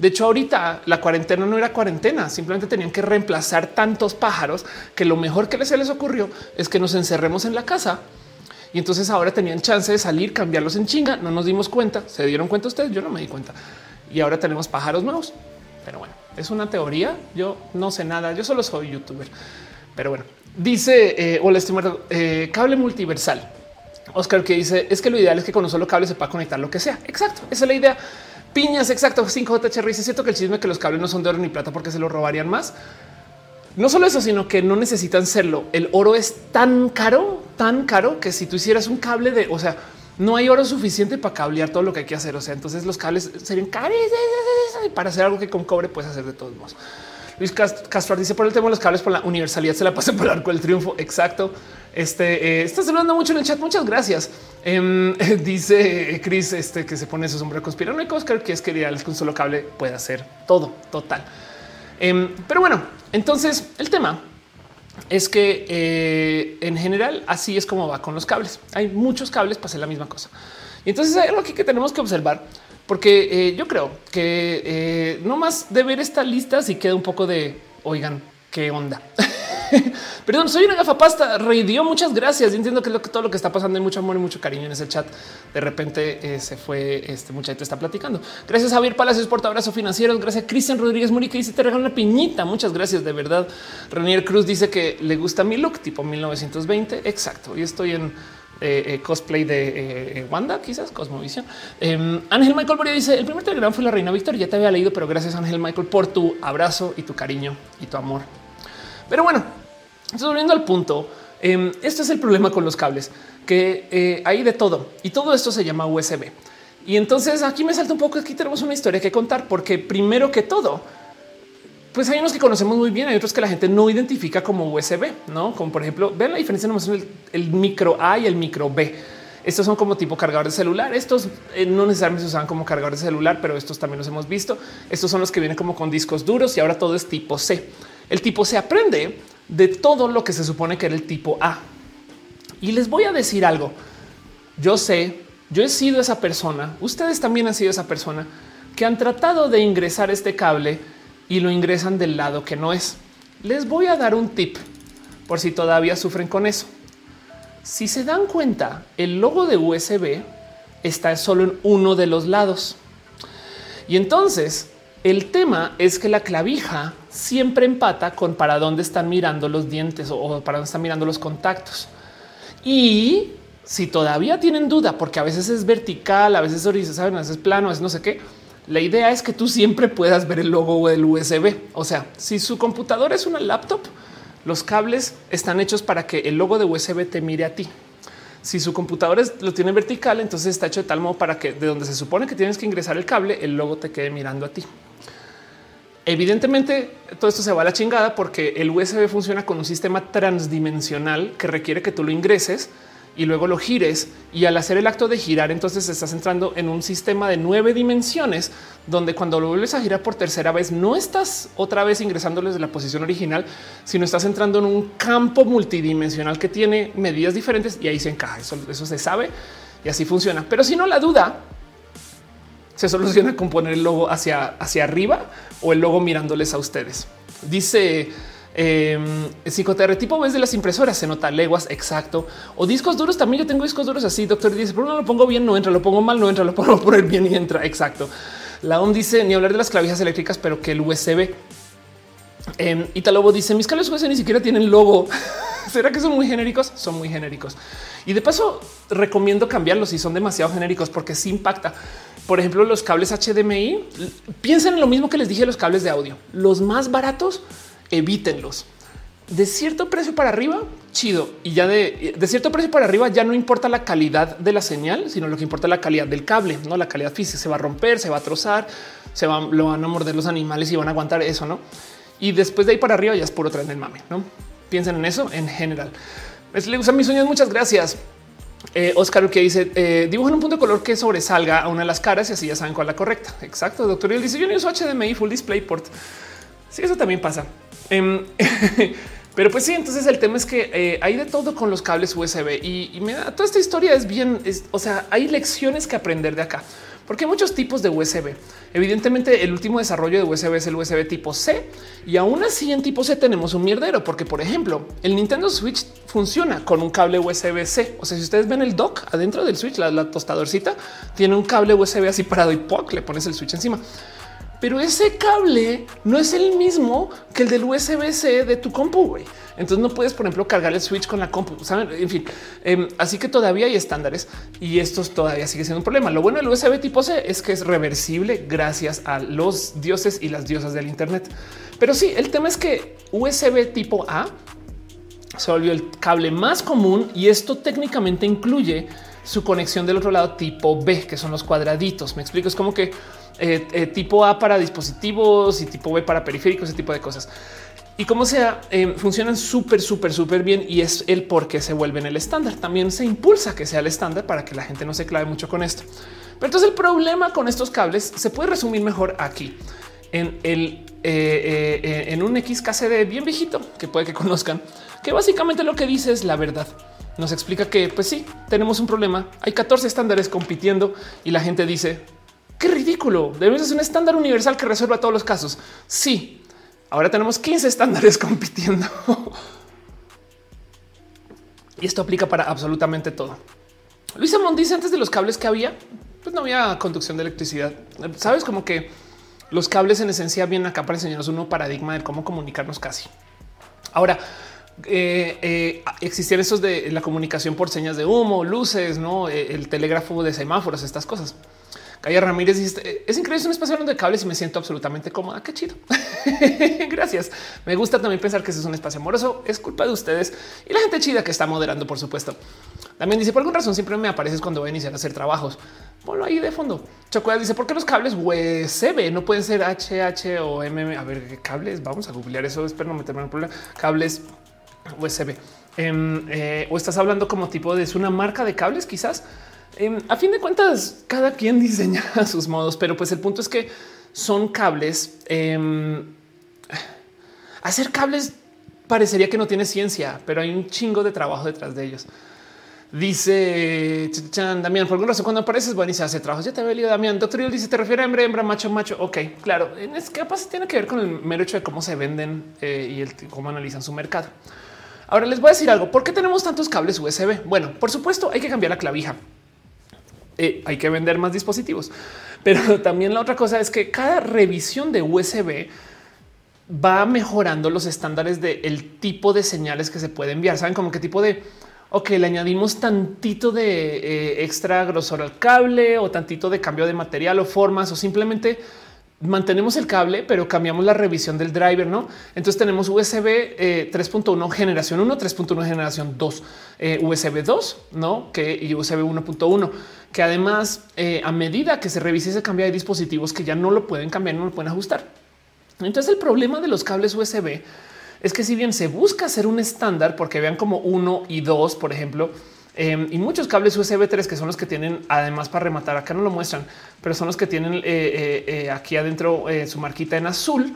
de hecho, ahorita la cuarentena no era cuarentena, simplemente tenían que reemplazar tantos pájaros que lo mejor que se les ocurrió es que nos encerremos en la casa. Y entonces ahora tenían chance de salir, cambiarlos en chinga. No nos dimos cuenta. Se dieron cuenta ustedes. Yo no me di cuenta. Y ahora tenemos pájaros nuevos. Pero bueno, es una teoría. Yo no sé nada. Yo solo soy youtuber. Pero bueno, dice eh, hola, estimado eh, cable multiversal. Oscar que dice es que lo ideal es que con un solo cable se pueda conectar lo que sea. Exacto. Esa es la idea. Piñas, exacto. 5J Es cierto que el chisme que los cables no son de oro ni plata porque se lo robarían más. No solo eso, sino que no necesitan serlo. El oro es tan caro, tan caro que si tú hicieras un cable de, o sea, no hay oro suficiente para cablear todo lo que hay que hacer. O sea, entonces los cables serían caros para hacer algo que con cobre puedes hacer de todos modos. Luis Castro dice por el tema de los cables por la universalidad se la pasa por el arco del triunfo. Exacto. Este eh, está saludando mucho en el chat. Muchas gracias. Em, dice Chris este, que se pone su sombrero conspiranoico. Oscar que es que que un solo cable puede hacer todo total. Em, pero bueno, entonces el tema es que eh, en general así es como va con los cables. Hay muchos cables para hacer la misma cosa. Y entonces hay algo aquí que tenemos que observar, porque eh, yo creo que no más de ver esta lista si queda un poco de oigan, qué onda. Perdón, soy una gafapasta. Reidió. Muchas gracias. entiendo que, todo lo que está pasando hay mucho amor y mucho cariño en ese chat. De repente eh, se fue. Este mucha gente está platicando. Gracias, Javier Palacios, por tu abrazo financiero. Gracias, Cristian Rodríguez Muri, que dice te regalo una piñita. Muchas gracias. De verdad. Renier Cruz dice que le gusta mi look tipo 1920. Exacto. Y estoy en eh, eh, cosplay de Wanda, quizás Cosmovisión. Em, Ángel Michael Boria dice el primer telegrama fue la reina Victoria. Ya te había leído, pero gracias Ángel Michael por tu abrazo y tu cariño y tu amor. Pero bueno, volviendo al punto, eh, este es el problema con los cables, que eh, hay de todo y todo esto se llama USB. Y entonces aquí me salta un poco, aquí tenemos una historia que contar, porque primero que todo, pues hay unos que conocemos muy bien, hay otros que la gente no identifica como USB, no como por ejemplo, vean la diferencia entre el, el micro A y el micro B. Estos son como tipo cargadores de celular. Estos eh, no necesariamente se usan como cargadores de celular, pero estos también los hemos visto. Estos son los que vienen como con discos duros y ahora todo es tipo C. El tipo C aprende de todo lo que se supone que era el tipo A. Y les voy a decir algo. Yo sé, yo he sido esa persona, ustedes también han sido esa persona que han tratado de ingresar este cable y lo ingresan del lado que no es. Les voy a dar un tip por si todavía sufren con eso. Si se dan cuenta, el logo de USB está solo en uno de los lados. Y entonces el tema es que la clavija siempre empata con para dónde están mirando los dientes o para dónde están mirando los contactos. Y si todavía tienen duda, porque a veces es vertical, a veces horizontal, a veces es plano, es no sé qué. La idea es que tú siempre puedas ver el logo del USB. O sea, si su computadora es una laptop, los cables están hechos para que el logo de USB te mire a ti. si su computadora lo tiene vertical, entonces está hecho de tal modo para que de donde se supone que tienes que ingresar el cable, el logo te quede mirando a ti. Evidentemente, todo esto se va a la chingada porque el USB funciona con un sistema transdimensional que requiere que tú lo ingreses y luego lo gires y al hacer el acto de girar, entonces estás entrando en un sistema de nueve dimensiones donde cuando lo vuelves a girar por tercera vez no estás otra vez ingresándoles de la posición original, sino estás entrando en un campo multidimensional que tiene medidas diferentes y ahí se encaja. Eso, eso se sabe y así funciona. Pero si no, la duda se soluciona con poner el logo hacia, hacia arriba o el logo mirándoles a ustedes. Dice eh, psicoterretipo ves de las impresoras, se nota leguas, exacto. O discos duros, también yo tengo discos duros así, doctor dice, pero no lo pongo bien, no entra, lo pongo mal, no entra, lo pongo poner bien y entra, exacto. La OM dice, ni hablar de las clavijas eléctricas, pero que el USB. Eh, Italobo dice, mis cables USB ni siquiera tienen logo. ¿Será que son muy genéricos? Son muy genéricos. Y de paso, recomiendo cambiarlos si son demasiado genéricos porque sí impacta por ejemplo, los cables HDMI, piensen en lo mismo que les dije los cables de audio. Los más baratos, evítenlos. De cierto precio para arriba, chido. Y ya de, cierto precio para arriba ya no importa la calidad de la señal, sino lo que importa es la calidad del cable, no la calidad física. Se va a romper, se va a trozar, se va, lo van a morder los animales y van a aguantar eso, no? Y después de ahí para arriba ya es puro tren del mame. No piensen en eso en general. Les le gustan mis sueños. Muchas gracias. Eh, Oscar que dice eh, dibujan un punto de color que sobresalga a una de las caras y así ya saben cuál es la correcta. Exacto. Doctor, él dice yo no uso HDMI full display port. Sí, eso también pasa. Em, pero pues sí, entonces el tema es que eh, hay de todo con los cables USB y, y me da toda esta historia es bien. o sea, hay lecciones que aprender de acá porque hay muchos tipos de USB. Evidentemente, el último desarrollo de USB es el USB tipo C y aún así en tipo C tenemos un mierdero, porque por ejemplo, el Nintendo Switch funciona con un cable USB C. O sea, si ustedes ven el dock adentro del Switch, la, tostadorcita tiene un cable USB así parado y ¡poc! le pones el Switch encima pero ese cable no es el mismo que el del USB-C de tu compu. Entonces no puedes, por ejemplo, cargar el switch con la compu. ¿saben? En fin, em, así que todavía hay estándares y esto todavía sigue siendo un problema. Lo bueno del USB tipo C es que es reversible gracias a los dioses y las diosas del Internet. Pero sí, el tema es que USB tipo A se volvió el cable más común y esto técnicamente incluye su conexión del otro lado tipo B, que son los cuadraditos. Me explico, es como que eh, eh, tipo A para dispositivos y tipo B para periféricos, ese tipo de cosas. Y como sea, eh, funcionan súper, súper, súper bien y es el por qué se vuelven el estándar. También se impulsa que sea el estándar para que la gente no se clave mucho con esto. Pero entonces el problema con estos cables se puede resumir mejor aquí en el en un XKCD bien viejito que puede que conozcan, que básicamente lo que dice es la verdad. Nos explica que, pues sí, tenemos un problema. Hay 14 estándares compitiendo y la gente dice Qué ridículo. Debemos ser un estándar universal que resuelva todos los casos. Sí, ahora tenemos 15 estándares compitiendo. y esto aplica para absolutamente todo. Luisa Mont dice antes de los cables que había, pues no había conducción de electricidad. Sabes como que los cables en esencia vienen acá para enseñarnos un paradigma de cómo comunicarnos casi. Ahora, eh, eh, existían esos de la comunicación por señas de humo, luces, no eh, el telégrafo de semáforos, estas cosas. Calla Ramírez dice es increíble, es un espacio de cables y me siento absolutamente cómoda. Qué chido. Gracias. Me gusta también pensar que ese es un espacio amoroso. Es culpa de ustedes y la gente chida que está moderando, por supuesto. También dice por alguna razón siempre me apareces cuando voy a iniciar a hacer trabajos. Ponlo ahí de fondo. Chocuela dice por qué los cables USB no pueden ser HH o MM. A ver qué cables. Vamos a googlear eso. Espero no meterme en el problema. Cables USB. Em, eh, o estás hablando como tipo de es una marca de cables, quizás. Em, a fin de cuentas, cada quien diseña a sus modos, pero pues el punto es que son cables. Em, hacer cables parecería que no tiene ciencia, pero hay un chingo de trabajo detrás de ellos. Dice Damián, por alguna razón cuando apareces, bueno, y se hace trabajo. Ya te había leído Damián. Doctor dice, te refiere a hembra, hembra, macho, macho. Ok, claro. Es capaz tiene que ver con el mero hecho de cómo se venden eh, y el, cómo analizan su mercado. Ahora les voy a decir algo. ¿Por qué tenemos tantos cables USB? Bueno, por supuesto, hay que cambiar la clavija. Eh, hay que vender más dispositivos. Pero también la otra cosa es que cada revisión de USB va mejorando los estándares del tipo de señales que se puede enviar. Saben como qué tipo de ok, le añadimos tantito de eh, extra grosor al cable o tantito de cambio de material o formas o simplemente mantenemos el cable, pero cambiamos la revisión del driver, ¿no? Entonces tenemos USB 3.1 generación 1, 3.1 generación 2, USB 2, ¿no? Que y USB 1.1, que además eh, a medida que se revise ese cambio hay dispositivos que ya no lo pueden cambiar, no lo pueden ajustar. Entonces el problema de los cables USB es que si bien se busca hacer un estándar, porque vean como uno y dos, por ejemplo, Em, y muchos cables USB 3 que son los que tienen además para rematar acá no lo muestran, pero son los que tienen eh, eh, aquí adentro su marquita en azul.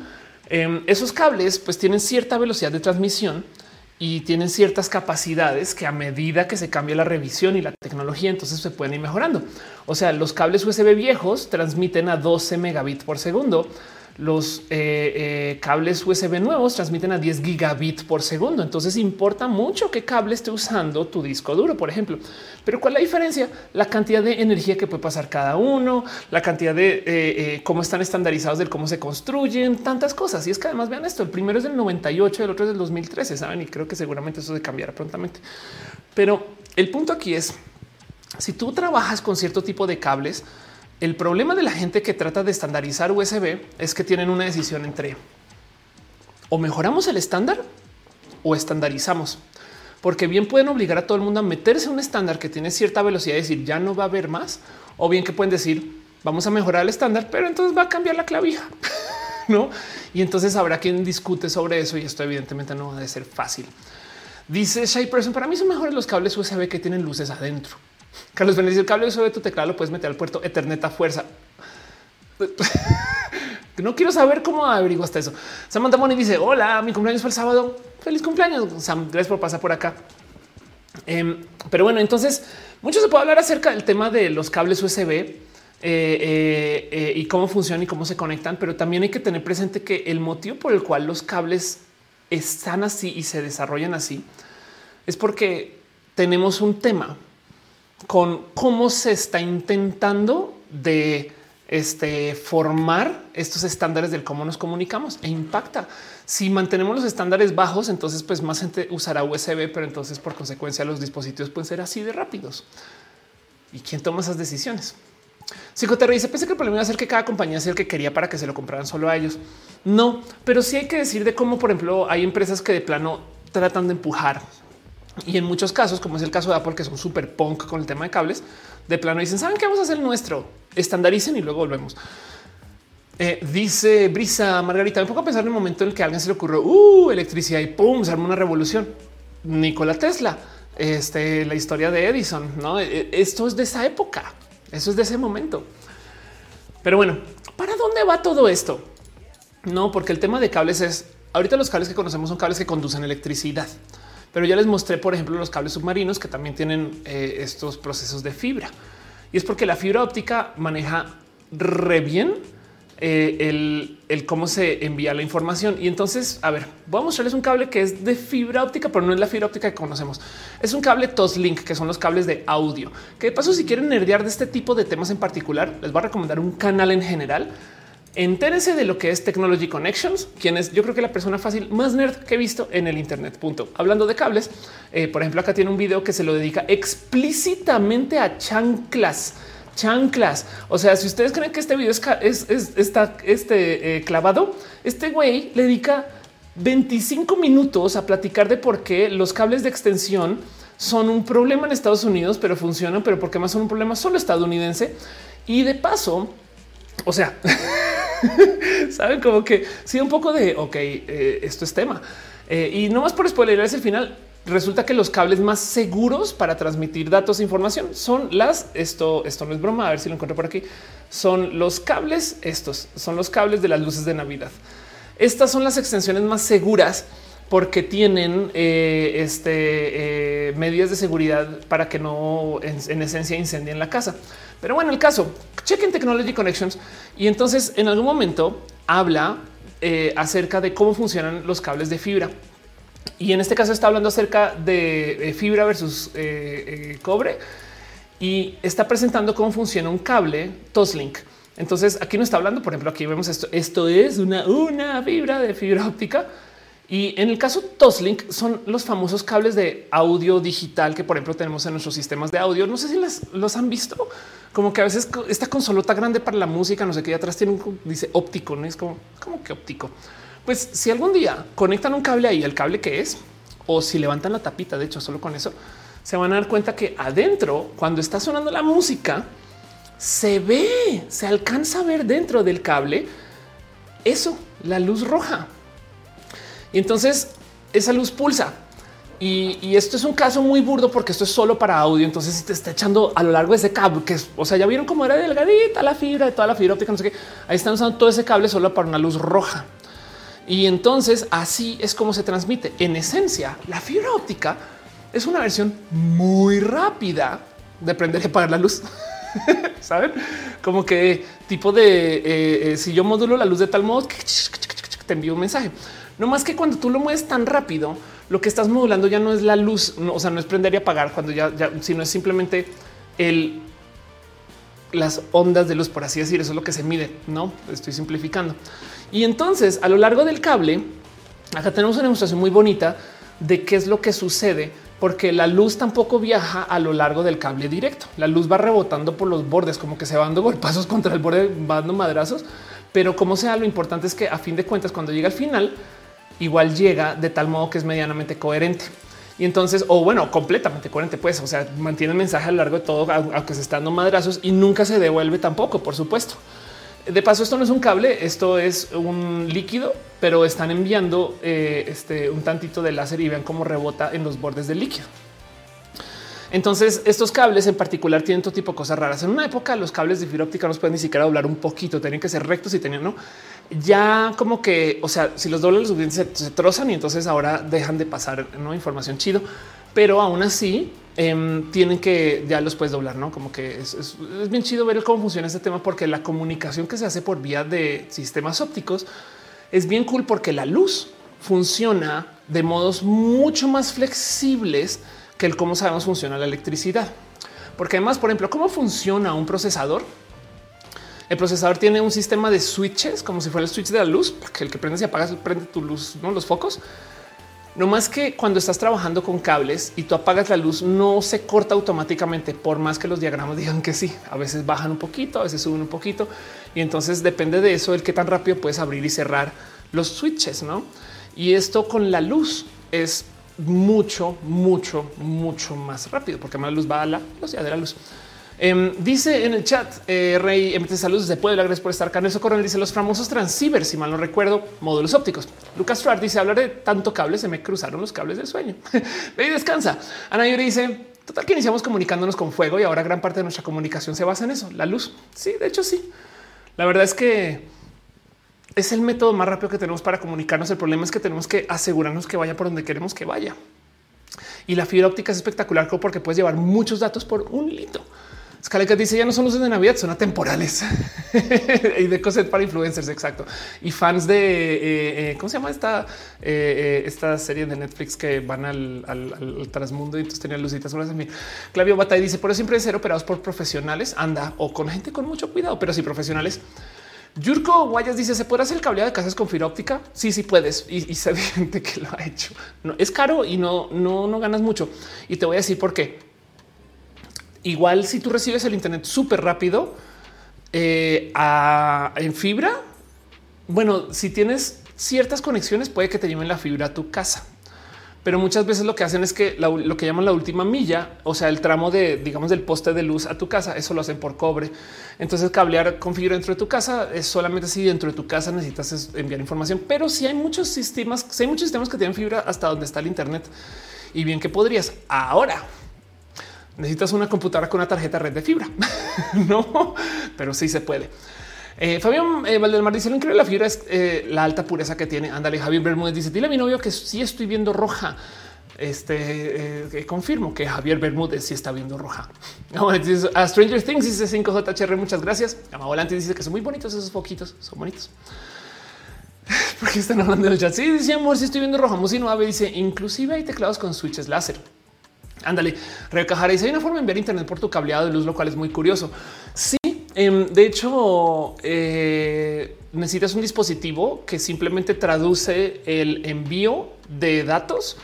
Em, esos cables pues tienen cierta velocidad de transmisión y tienen ciertas capacidades que a medida que se cambia la revisión y la tecnología, entonces se pueden ir mejorando. O sea, los cables USB viejos transmiten a 12 megabits por segundo los eh, eh, cables USB nuevos transmiten a 10 gigabit por segundo. Entonces importa mucho qué cable esté usando tu disco duro, por ejemplo. Pero cuál es la diferencia? La cantidad de energía que puede pasar cada uno, la cantidad de eh, cómo están estandarizados del cómo se construyen, tantas cosas. Y es que además vean esto: el primero es del 98, el otro es del 2013, saben? Y creo que seguramente eso se cambiará prontamente. Pero el punto aquí es si tú trabajas con cierto tipo de cables, el problema de la gente que trata de estandarizar USB es que tienen una decisión entre o mejoramos el estándar o estandarizamos, porque bien pueden obligar a todo el mundo a meterse a un estándar que tiene cierta velocidad y decir ya no va a haber más, o bien que pueden decir vamos a mejorar el estándar, pero entonces va a cambiar la clavija. No, y entonces habrá quien discute sobre eso. Y esto, evidentemente, no va a ser fácil. Dice Shay Person. Para mí son mejores los cables USB que tienen luces adentro. Carlos Benítez, el cable de tu teclado lo puedes meter al puerto Ethernet a fuerza. no quiero saber cómo averiguaste eso. Samantha Moni dice: Hola, mi cumpleaños fue el sábado. Feliz cumpleaños. Sam, gracias por pasar por acá. Em, pero bueno, entonces mucho se puede hablar acerca del tema de los cables USB eh, eh, eh, y cómo funcionan y cómo se conectan, pero también hay que tener presente que el motivo por el cual los cables están así y se desarrollan así es porque tenemos un tema con cómo se está intentando de este, formar estos estándares del cómo nos comunicamos e impacta. Si mantenemos los estándares bajos, entonces pues más gente usará USB, pero entonces por consecuencia los dispositivos pueden ser así de rápidos. ¿Y quién toma esas decisiones? Psicoterra dice, pensé que el problema iba a ser que cada compañía sea el que quería para que se lo compraran solo a ellos. No, pero sí hay que decir de cómo, por ejemplo, hay empresas que de plano tratan de empujar y en muchos casos, como es el caso de Apple, que son súper punk con el tema de cables, de plano dicen, ¿saben qué vamos a hacer nuestro? Estandaricen y luego volvemos. Eh, dice Brisa Margarita, me pongo pensar en el momento en el que a alguien se le ocurrió uh, electricidad y pum, se armó una revolución. Nikola Tesla, este, la historia de Edison, no? E, e, esto es de esa época, eso es de ese momento. Pero bueno, ¿para dónde va todo esto? No, porque el tema de cables es ahorita los cables que conocemos son cables que conducen electricidad. Pero ya les mostré, por ejemplo, los cables submarinos que también tienen eh, estos procesos de fibra. Y es porque la fibra óptica maneja re bien eh, el, cómo se envía la información. Y entonces, a ver, voy a mostrarles un cable que es de fibra óptica, pero no es la fibra óptica que conocemos. Es un cable Toslink, que son los cables de audio. Que de paso, si quieren nerdear de este tipo de temas en particular, les voy a recomendar un canal en general Entérense de lo que es Technology Connections, quien es yo creo que la persona fácil más nerd que he visto en el Internet. Punto. Hablando de cables, eh, por ejemplo, acá tiene un video que se lo dedica explícitamente a chanclas. Chanclas. O sea, si ustedes creen que este video es, está este, eh, clavado, este güey le dedica 25 minutos a platicar de por qué los cables de extensión son un problema en Estados Unidos, pero funcionan, pero porque más son un problema solo estadounidense. Y de paso, o sea, saben como que sí, un poco de ok, eh, esto es tema eh, y no más por spoiler es el final. Resulta que los cables más seguros para transmitir datos e información son las esto, esto no es broma. A ver si lo encuentro por aquí. Son los cables. Estos son los cables de las luces de Navidad. Estas son las extensiones más seguras porque tienen eh, este, medidas de seguridad para que no en, en esencia incendien la casa. Pero bueno, el caso, chequen Technology Connections y entonces en algún momento habla eh, acerca de cómo funcionan los cables de fibra. Y en este caso está hablando acerca de, fibra versus eh, eh, cobre y está presentando cómo funciona un cable Toslink. Entonces aquí no está hablando, por ejemplo, aquí vemos esto. Esto es una, una fibra de fibra óptica. Y en el caso Toslink son los famosos cables de audio digital que, por ejemplo, tenemos en nuestros sistemas de audio. No sé si los han visto como que a veces esta consolota grande para la música, no sé qué, atrás tiene un dice óptico, no es como, como que óptico. Pues si algún día conectan un cable ahí, el cable que es, o si levantan la tapita, de hecho, solo con eso, se van a dar cuenta que adentro, cuando está sonando la música, se ve, se alcanza a ver dentro del cable eso, la luz roja. Y entonces esa luz pulsa. Y, esto es un caso muy burdo porque esto es solo para audio. Entonces te está echando a lo largo de ese cable que es, o sea, ya vieron cómo era delgadita la fibra de toda la fibra óptica. No sé qué. Ahí están usando todo ese cable solo para una luz roja. Y entonces así es como se transmite. En esencia, la fibra óptica es una versión muy rápida de prender y apagar la luz. Saben como que tipo de eh, eh, si yo modulo la luz de tal modo que te envío un mensaje. No más que cuando tú lo mueves tan rápido, lo que estás modulando ya no es la luz, o sea, no es prender y apagar cuando ya, ya sino es simplemente el las ondas de luz, por así decir. Eso es lo que se mide. No estoy simplificando. Y entonces a lo largo del cable, acá tenemos una demostración muy bonita de qué es lo que sucede, porque la luz tampoco viaja a lo largo del cable directo. La luz va rebotando por los bordes, como que se va dando golpazos contra el borde, va dando madrazos. Pero como sea, lo importante es que a fin de cuentas, cuando llega al final, igual llega de tal modo que es medianamente coherente. Y entonces, o bueno, completamente coherente, pues, o sea, mantiene el mensaje a lo largo de todo, aunque se está dando madrazos y nunca se devuelve tampoco, por supuesto. De paso, esto no es un cable, esto es un líquido, pero están enviando eh, este, un tantito de láser y vean cómo rebota en los bordes del líquido. Entonces, estos cables en particular tienen todo tipo de cosas raras. En una época, los cables de fibra óptica no pueden ni siquiera doblar un poquito, tienen que ser rectos y tenían, no ya como que, o sea, si los doblan lo suficiente se, se, trozan y entonces ahora dejan de pasar información chido, pero aún así em, tienen que ya los puedes doblar, no como que es, es, bien chido ver cómo funciona este tema, porque la comunicación que se hace por vía de sistemas ópticos es bien cool porque la luz funciona de modos mucho más flexibles que el cómo sabemos funciona la electricidad. Porque además, por ejemplo, cómo funciona un procesador el procesador tiene un sistema de switches, como si fuera el switch de la luz, que el que prende y apagas prende tu luz, no los focos. No más que cuando estás trabajando con cables y tú apagas la luz, no se corta automáticamente, por más que los diagramas digan que sí. A veces bajan un poquito, a veces suben un poquito. Y entonces depende de eso el que tan rápido puedes abrir y cerrar los switches, ¿no? Y esto con la luz es mucho, mucho, mucho más rápido, porque más luz va a la velocidad de la luz. Em, dice en el chat, eh, Rey, emite saludos de Puebla, gracias por estar acá. Nelson Coronel dice los famosos transceivers, si mal no recuerdo, módulos ópticos. Lucas Truart dice hablar de tanto cable, se me cruzaron los cables del sueño. Ve y descansa. Ana Yuri dice total que iniciamos comunicándonos con fuego y ahora gran parte de nuestra comunicación se basa en eso, la luz. Sí, de hecho sí. La verdad es que es el método más rápido que tenemos para comunicarnos. El problema es que tenemos que asegurarnos que vaya por donde queremos que vaya. Y la fibra óptica es espectacular porque puedes llevar muchos datos por un hito. Scaleca dice ya no son luces de Navidad, son atemporales y de cosas para influencers. Exacto. Y fans de eh, eh, cómo se llama esta, eh, esta serie de Netflix que van al, al, transmundo y entonces tenían lucitas. Una mí. Clavio Batay dice por eso siempre ser operados por profesionales. Anda o con gente con mucho cuidado, pero sí profesionales. Yurko Guayas dice: ¿Se puede hacer el cableado de casas con fibra óptica? Sí, sí puedes. Y, y se gente que lo ha hecho. No, es caro y no, no, no ganas mucho. Y te voy a decir por qué igual si tú recibes el Internet súper rápido eh, en fibra, bueno, si tienes ciertas conexiones puede que te lleven la fibra a tu casa. Pero muchas veces lo que hacen es que lo que llaman la última milla, o sea, el tramo de, digamos, del poste de luz a tu casa, eso lo hacen por cobre. Entonces, cablear con fibra dentro de tu casa es solamente si dentro de tu casa necesitas enviar información. Pero si hay muchos sistemas, si hay muchos sistemas que tienen fibra hasta donde está el Internet y bien que podrías ahora necesitas una computadora con una tarjeta red de fibra. no, pero sí se puede. Eh, Fabián eh, Valdemar dice lo increíble la fibra es eh, la alta pureza que tiene. Ándale, Javier Bermúdez dice dile a mi novio que sí estoy viendo roja. Este eh, confirmo que Javier Bermúdez sí está viendo roja. a Stranger Things dice 5JHR. Muchas gracias. Gama Volante dice que son muy bonitos esos foquitos, son bonitos. Porque están hablando del chat. Sí, dice amor, si estoy viendo roja. Musino Ave dice inclusive hay teclados con switches láser. Ándale, Rebeca dice hay una forma de enviar internet por tu cableado de luz, lo cual es muy curioso. Sí, em, de hecho, eh, necesitas un dispositivo que simplemente traduce el envío de datos.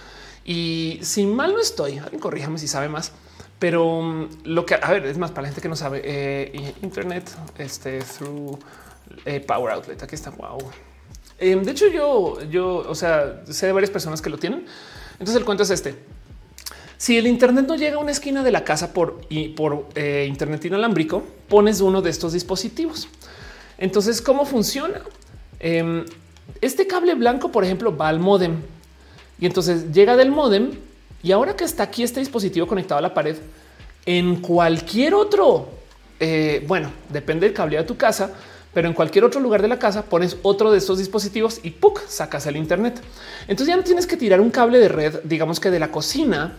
Y si mal no estoy, corríjame si sabe más, Pero mm, lo que, a ver, es más para la gente que no sabe, eh, Internet, este, through eh, Power Outlet, aquí está, wow. Em, de hecho, yo, yo, o sea, sé de varias personas que lo tienen. Entonces el cuento es este. Si el Internet no llega a una esquina de la casa por, eh, Internet inalámbrico, pones uno de estos dispositivos. Entonces, ¿cómo funciona? Em, este cable blanco, por ejemplo, va al modem y entonces llega del modem y ahora que está aquí este dispositivo conectado a la pared, en cualquier otro, eh, bueno, depende del cable de tu casa, pero en cualquier otro lugar de la casa pones otro de estos dispositivos y ¡puc! sacas el Internet. Entonces ya no tienes que tirar un cable de red, digamos que de la cocina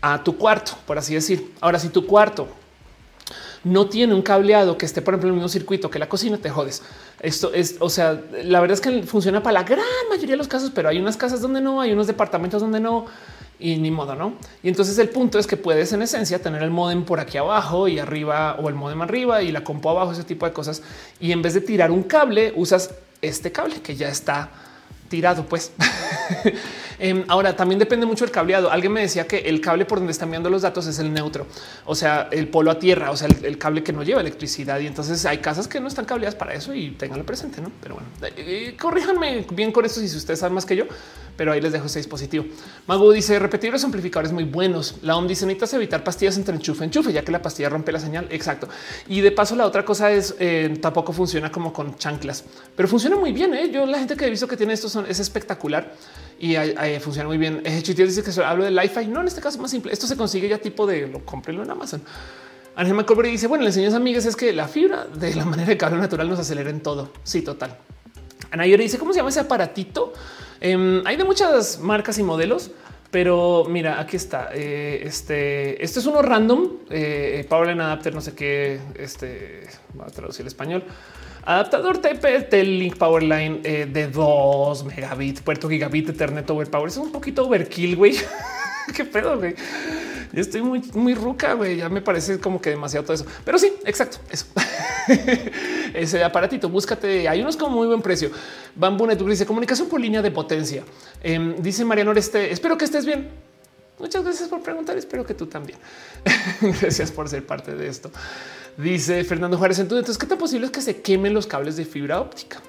a tu cuarto, por así decir. Ahora, si tu cuarto no tiene un cableado que esté, por ejemplo, en el mismo circuito que la cocina, te jodes. Esto es, o sea, la verdad es que funciona para la gran mayoría de los casos, pero hay unas casas donde no, hay unos departamentos donde no y ni modo, no? Y entonces el punto es que puedes en esencia tener el modem por aquí abajo y arriba o el modem arriba y la compu abajo, ese tipo de cosas. Y en vez de tirar un cable, usas este cable que ya está tirado, pues. Em, ahora también depende mucho del cableado. Alguien me decía que el cable por donde están enviando los datos es el neutro, o sea, el polo a tierra, o sea, el, cable que no lleva electricidad. Y entonces hay casas que no están cableadas para eso y tenganlo presente, no? Pero bueno, eh, eh, corríjanme bien con esto si ustedes saben más que yo, pero ahí les dejo ese dispositivo. Mago dice repetir los amplificadores muy buenos. La OM dice necesitas evitar pastillas entre enchufe enchufe, ya que la pastilla rompe la señal. Exacto. Y de paso, la otra cosa es eh, tampoco funciona como con chanclas, pero funciona muy bien. Yo la gente que he visto que tiene esto es espectacular y funciona muy bien. Eh, dice que hablo de Li-Fi. No, en este caso más simple. Esto se consigue ya tipo de lo cómprelo en Amazon. Ángel McCorbury dice: Bueno, le enseñas amigas es que la fibra de la manera de cable natural nos acelera en todo. Sí, total. Ana Yori dice: ¿Cómo se llama ese aparatito? Em, hay de muchas marcas y modelos, pero mira, aquí está. Eh, este, este es uno random. Eh, Powerline Adapter, no sé qué. Este va a traducir el español. Adaptador TP Link Powerline eh, de 2 megabits, puerto gigabit, Ethernet Overpower. Es un poquito overkill, güey. Qué pedo, güey. Yo estoy muy, muy ruca, güey. Ya me parece como que demasiado todo eso. Pero sí, exacto. Eso. Ese aparatito, búscate. Hay unos con muy buen precio. Bamboo Network dice comunicación por línea de potencia. Em, dice Mariano este. Espero que estés bien. Muchas gracias por preguntar. Espero que tú también. gracias por ser parte de esto. Dice Fernando Juárez. Entonces, ¿qué tan posible es que se quemen los cables de fibra óptica?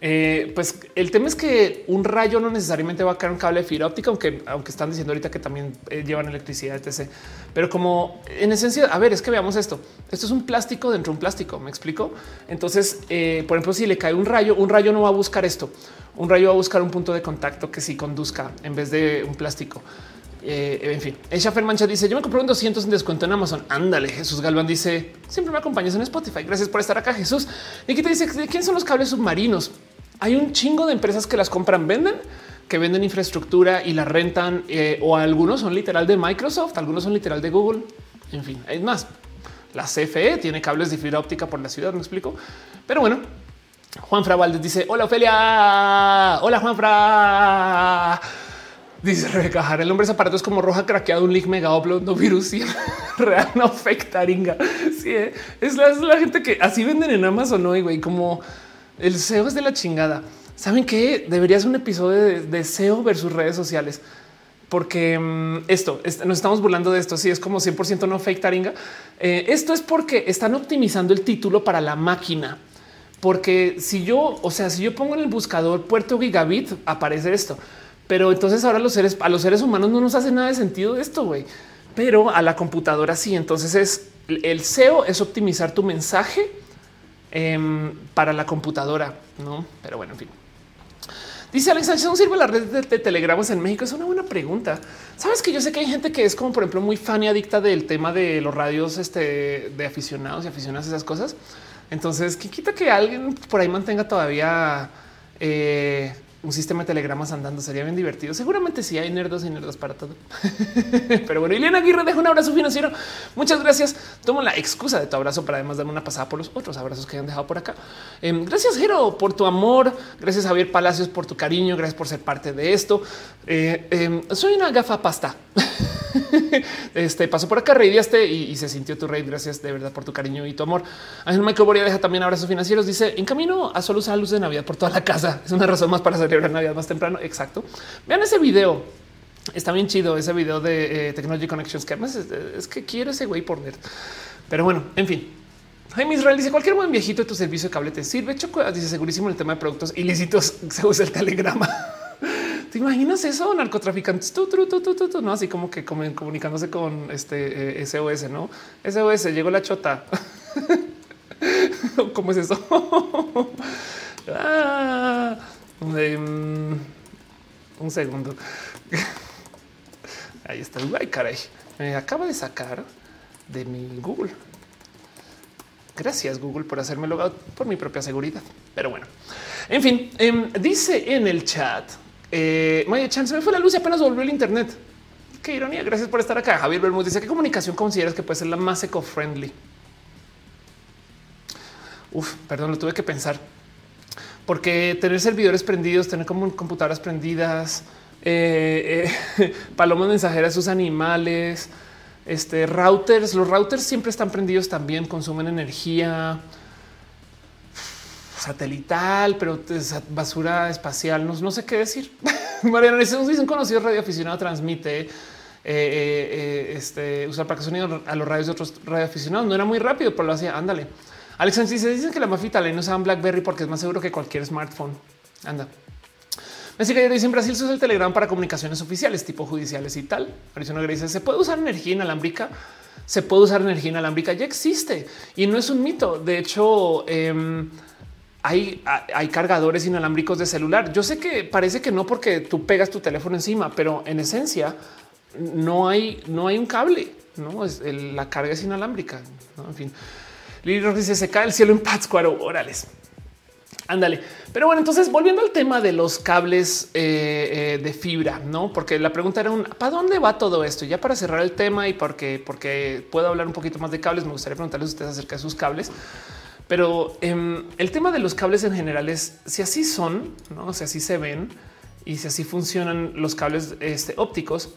Eh, pues el tema es que un rayo no necesariamente va a caer un cable de fibra óptica, aunque, aunque están diciendo ahorita que también eh, llevan electricidad, etc. Pero como en esencia, a ver, es que veamos esto. Esto es un plástico dentro de un plástico. Me explico. Entonces, eh, por ejemplo, si le cae un rayo, un rayo no va a buscar esto. Un rayo va a buscar un punto de contacto que sí conduzca en vez de un plástico. Eh, en fin, Schaffer Mancha dice: Yo me compré un 200 en descuento en Amazon. Ándale. Jesús Galván dice: Siempre me acompañas en Spotify. Gracias por estar acá, Jesús. Y aquí te dice: ¿De quién son los cables submarinos? Hay un chingo de empresas que las compran, venden, que venden infraestructura y la rentan, eh, o algunos son literal de Microsoft, algunos son literal de Google. En fin, es más. La CFE tiene cables de fibra óptica por la ciudad. Me explico, pero bueno. Juan Fra dice: Hola, Ofelia. Hola, Juan Fra. Dice Rebeca el nombre de es como roja craqueado, un link mega no virus, real, no fake taringa. Sí, ¿eh? es, la, gente que así venden en Amazon, no, güey, como el SEO es de la chingada. ¿Saben qué? Debería ser un episodio de, SEO versus redes sociales. Porque mm, esto, nos estamos burlando de esto, si es como 100% no fake taringa. Eh, esto es porque están optimizando el título para la máquina. Porque si yo, o sea, si yo pongo en el buscador puerto gigabit, aparece esto pero entonces ahora los seres, a los seres humanos no nos hace nada de sentido esto, güey. Pero a la computadora sí. Entonces es el SEO es optimizar tu mensaje em, para la computadora, no? Pero bueno, en fin. Dice Alex Sánchez, ¿no sirve la red de, telegramas en México? Es una buena pregunta. Sabes que yo sé que hay gente que es como, por ejemplo, muy fan y adicta del tema de los radios este, de aficionados y aficionadas a esas cosas. Entonces, ¿qué quita que alguien por ahí mantenga todavía eh, un sistema de telegramas andando sería bien divertido. Seguramente sí hay nerdos y nerdos para todo. Pero bueno, Elena Aguirre deja un abrazo financiero. Muchas gracias. Tomo la excusa de tu abrazo para además darme una pasada por los otros abrazos que han dejado por acá. Em, gracias, Jero, por tu amor. Gracias, Javier Palacios, por tu cariño. Gracias por ser parte de esto. Eh, em, soy una gafa pasta. este pasó por acá, reidiaste y, se sintió tu rey. Gracias de verdad por tu cariño y tu amor. Ángel Michael Boria deja también abrazos financieros. Dice en camino a solo usar luz de Navidad por toda la casa. Es una razón más para celebrar Navidad más temprano. Exacto. Vean ese video. Está bien chido ese video de eh, Technology Connections, que además es, que quiero ese güey por ver. Pero bueno, en fin. Jaime Israel dice cualquier buen viejito de tu servicio de cable te sirve. Choco dice segurísimo el tema de productos ilícitos se usa el telegrama. ¿Te imaginas eso? Narcotraficantes, no así como que comunicándose con este SOS, eh, no SOS. Llegó la chota. ¿Cómo es eso? ah, um, un segundo. Ahí está. Ay, caray. Me acaba de sacar de mi Google. Gracias Google por hacerme logado por mi propia seguridad. Pero bueno, en fin, em, dice en el chat, eh, Maya Chan, se me fue la luz y apenas volvió el internet. Qué ironía. Gracias por estar acá. Javier Bermúdez dice qué comunicación consideras que puede ser la más eco-friendly. Uf, perdón, lo tuve que pensar porque tener servidores prendidos, tener como computadoras prendidas, eh, eh, palomas mensajeras, sus animales, este routers. Los routers siempre están prendidos también, consumen energía satelital, pero basura espacial. No, sé qué decir. Mariana dice un conocido radioaficionado transmite eh, eh, este usar para que sonido a los radios de otros radioaficionados. No era muy rápido, pero lo hacía. Ándale. Alex dice dicen que la mafita le no usan BlackBerry porque es más seguro que cualquier smartphone. Anda. Así que dice en Brasil se usa el Telegram para comunicaciones oficiales, tipo judiciales y tal. Arizona dice se puede usar energía inalámbrica. Se puede usar energía inalámbrica. Ya existe y no es un mito. De hecho, em, hay, cargadores inalámbricos de celular. Yo sé que parece que no porque tú pegas tu teléfono encima, pero en esencia no hay, no hay un cable. No es la carga es inalámbrica. En fin, Lili dice se cae el cielo en Pátzcuaro. Órales. Ándale. Pero bueno, entonces volviendo al tema de los cables eh, eh, de fibra, no? Porque la pregunta era para dónde va todo esto? Ya para cerrar el tema y porque, porque puedo hablar un poquito más de cables, me gustaría preguntarles a ustedes acerca de sus cables. Pero em, el tema de los cables en general es si así son, no? si así se ven y si así funcionan los cables este, ópticos.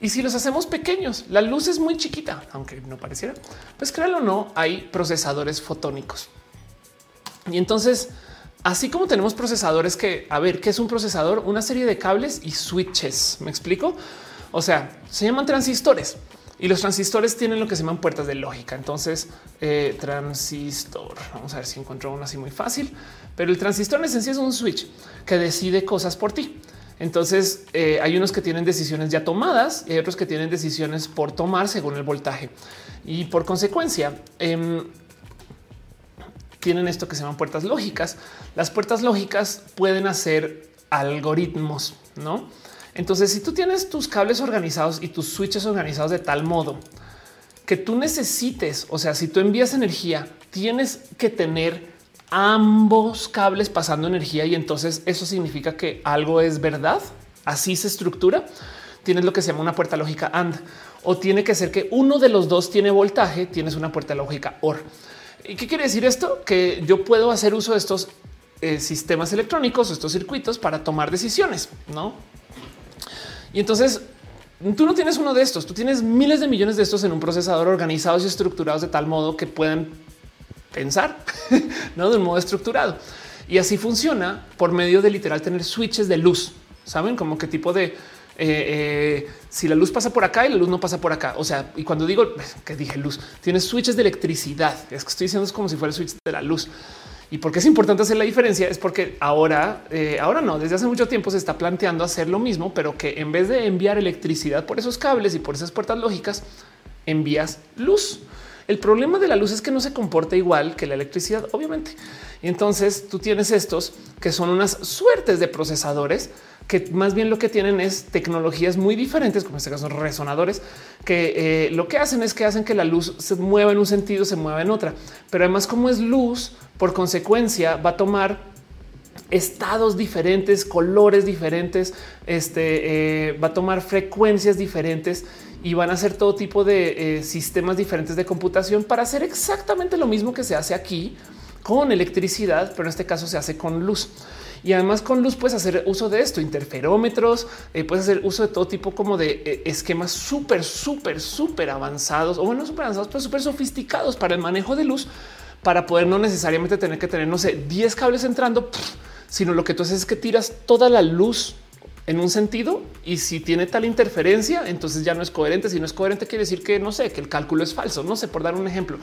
Y si los hacemos pequeños, la luz es muy chiquita, aunque no pareciera, pues créanlo o no, hay procesadores fotónicos. Y entonces Así como tenemos procesadores que, a ver, ¿qué es un procesador? Una serie de cables y switches. ¿Me explico? O sea, se llaman transistores y los transistores tienen lo que se llaman puertas de lógica. Entonces, eh, transistor, vamos a ver si encuentro uno así muy fácil, pero el transistor en esencia es un switch que decide cosas por ti. Entonces eh, hay unos que tienen decisiones ya tomadas y hay otros que tienen decisiones por tomar según el voltaje. Y por consecuencia, em, tienen esto que se llaman puertas lógicas. Las puertas lógicas pueden hacer algoritmos, ¿no? Entonces, si tú tienes tus cables organizados y tus switches organizados de tal modo que tú necesites, o sea, si tú envías energía, tienes que tener ambos cables pasando energía y entonces eso significa que algo es verdad. Así se estructura. Tienes lo que se llama una puerta lógica AND o tiene que ser que uno de los dos tiene voltaje, tienes una puerta lógica OR. ¿Y qué quiere decir esto? Que yo puedo hacer uso de estos eh, sistemas electrónicos, estos circuitos para tomar decisiones, ¿no? Y entonces tú no tienes uno de estos, tú tienes miles de millones de estos en un procesador organizados y estructurados de tal modo que puedan pensar ¿no? de un modo estructurado. Y así funciona por medio de literal tener switches de luz. Saben como qué tipo de eh, eh, si la luz pasa por acá y la luz no pasa por acá. O sea, y cuando digo que dije luz, tienes switches de electricidad. Es que estoy diciendo es como si fuera el switch de la luz. Y por qué es importante hacer la diferencia es porque ahora, eh, ahora no, desde hace mucho tiempo se está planteando hacer lo mismo, pero que en vez de enviar electricidad por esos cables y por esas puertas lógicas, envías luz. El problema de la luz es que no se comporta igual que la electricidad, obviamente. Y entonces tú tienes estos que son unas suertes de procesadores que más bien lo que tienen es tecnologías muy diferentes, como en este caso resonadores, que eh, lo que hacen es que hacen que la luz se mueva en un sentido, se mueva en otra. Pero además, como es luz, por consecuencia va a tomar estados diferentes, colores diferentes, este eh, va a tomar frecuencias diferentes y van a hacer todo tipo de eh, sistemas diferentes de computación para hacer exactamente lo mismo que se hace aquí con electricidad, pero en este caso se hace con luz. Y además con luz puedes hacer uso de esto, interferómetros, eh, puedes hacer uso de todo tipo como de esquemas súper, súper, súper avanzados o bueno, súper avanzados, pero súper sofisticados para el manejo de luz, para poder no necesariamente tener que tener, no sé, 10 cables entrando, sino lo que tú haces es que tiras toda la luz en un sentido y si tiene tal interferencia, entonces ya no es coherente. Si no es coherente, quiere decir que no sé, que el cálculo es falso. No sé, por dar un ejemplo,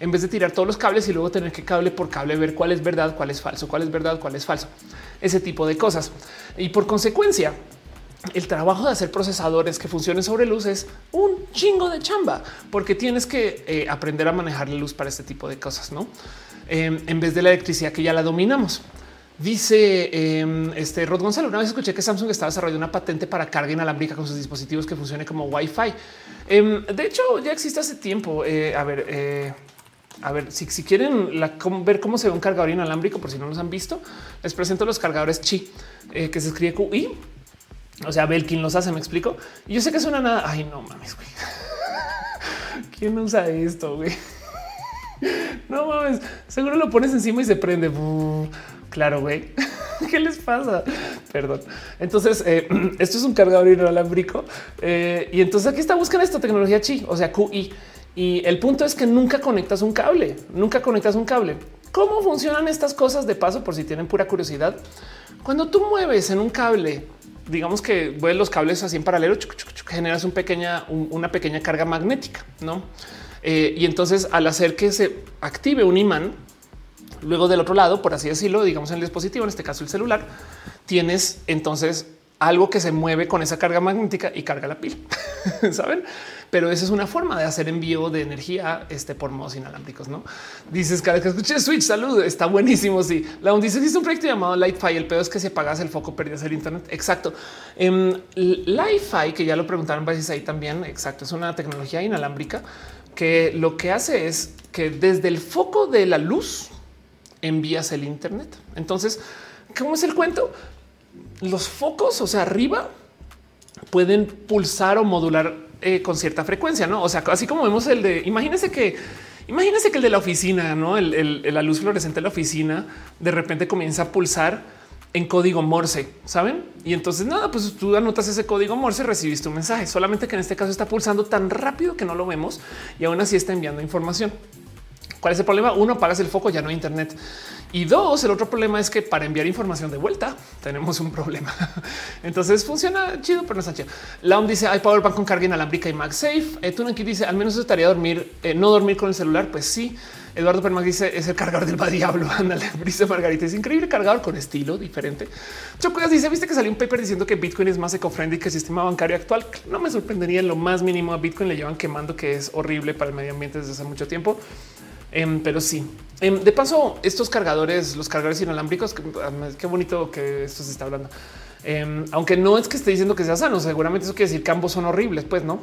en vez de tirar todos los cables y luego tener que cable por cable ver cuál es verdad, cuál es falso, cuál es verdad, cuál es falso, ese tipo de cosas. Y por consecuencia, el trabajo de hacer procesadores que funcionen sobre luz es un chingo de chamba, porque tienes que eh, aprender a manejar la luz para este tipo de cosas, no? Em, en vez de la electricidad que ya la dominamos. Dice eh, este Rod Gonzalo. Una vez escuché que Samsung estaba desarrollando una patente para carga inalámbrica con sus dispositivos que funcione como Wi-Fi. Em, de hecho, ya existe hace tiempo. Eh, a ver, eh, a ver, si, quieren ver cómo se ve un cargador inalámbrico, por si no los han visto, les presento los cargadores Chi, eh, que se escribe QI. O sea, Belkin los hace, me explico. Y yo sé que suena nada. Ay, no mames, güey. ¿Quién usa esto? No mames, seguro lo pones encima y se prende. Claro, güey. ¿Qué les pasa? Perdón. Entonces, eh, esto es un cargador inalámbrico. Eh, y entonces aquí está buscando esta tecnología chi, o sea, QI. Y el punto es que nunca conectas un cable, nunca conectas un cable. ¿Cómo funcionan estas cosas de paso? Por si tienen pura curiosidad. Cuando tú mueves en un cable, digamos que mueves los cables así en paralelo, generas un pequeña, una pequeña carga magnética, no? Eh, y entonces, al hacer que se active un imán, Luego del otro lado, por así decirlo, digamos en el dispositivo, en este caso el celular, tienes entonces algo que se mueve con esa carga magnética y carga la pila, saben? Pero esa es una forma de hacer envío de energía este, por modos inalámbricos. No dices cada vez que escuché Switch, salud, está buenísimo. Sí, la dice existe un proyecto llamado Lightfi. El pedo es que si apagas el foco, perdías el Internet. Exacto. Um, Lightfi, que ya lo preguntaron veces ahí también. Exacto. Es una tecnología inalámbrica que lo que hace es que desde el foco de la luz envías el Internet. Entonces, ¿cómo es el cuento? Los focos, o sea, arriba pueden pulsar o modular eh, con cierta frecuencia, no? O sea, así como vemos el de, imagínense que, imagínense que el de la oficina, no el, la luz fluorescente de la oficina de repente comienza a pulsar en código Morse, saben? Y entonces nada, pues tú anotas ese código Morse, recibiste un mensaje, solamente que en este caso está pulsando tan rápido que no lo vemos y aún así está enviando información. ¿Cuál es el problema? Uno, pagas el foco, ya no hay internet. Y dos, el otro problema es que para enviar información de vuelta tenemos un problema. Entonces funciona chido, pero no está chido. Laum dice hay powerbank con carga inalámbrica y MagSafe. Eh, dice al menos estaría dormir, eh, no dormir con el celular. Pues sí. Eduardo Permac dice es el cargador del diablo. Ándale, dice Margarita. Es increíble cargador con estilo diferente. Chocuas dice viste que salió un paper diciendo que Bitcoin es más eco-friendly que el sistema bancario actual. No me sorprendería en lo más mínimo a Bitcoin le llevan quemando que es horrible para el medio ambiente desde hace mucho tiempo. Em, pero sí, em, de paso, estos cargadores, los cargadores inalámbricos, ah, qué bonito que esto se está hablando. Em, aunque no es que esté diciendo que sea sano, seguramente eso quiere decir que ambos son horribles, pues no.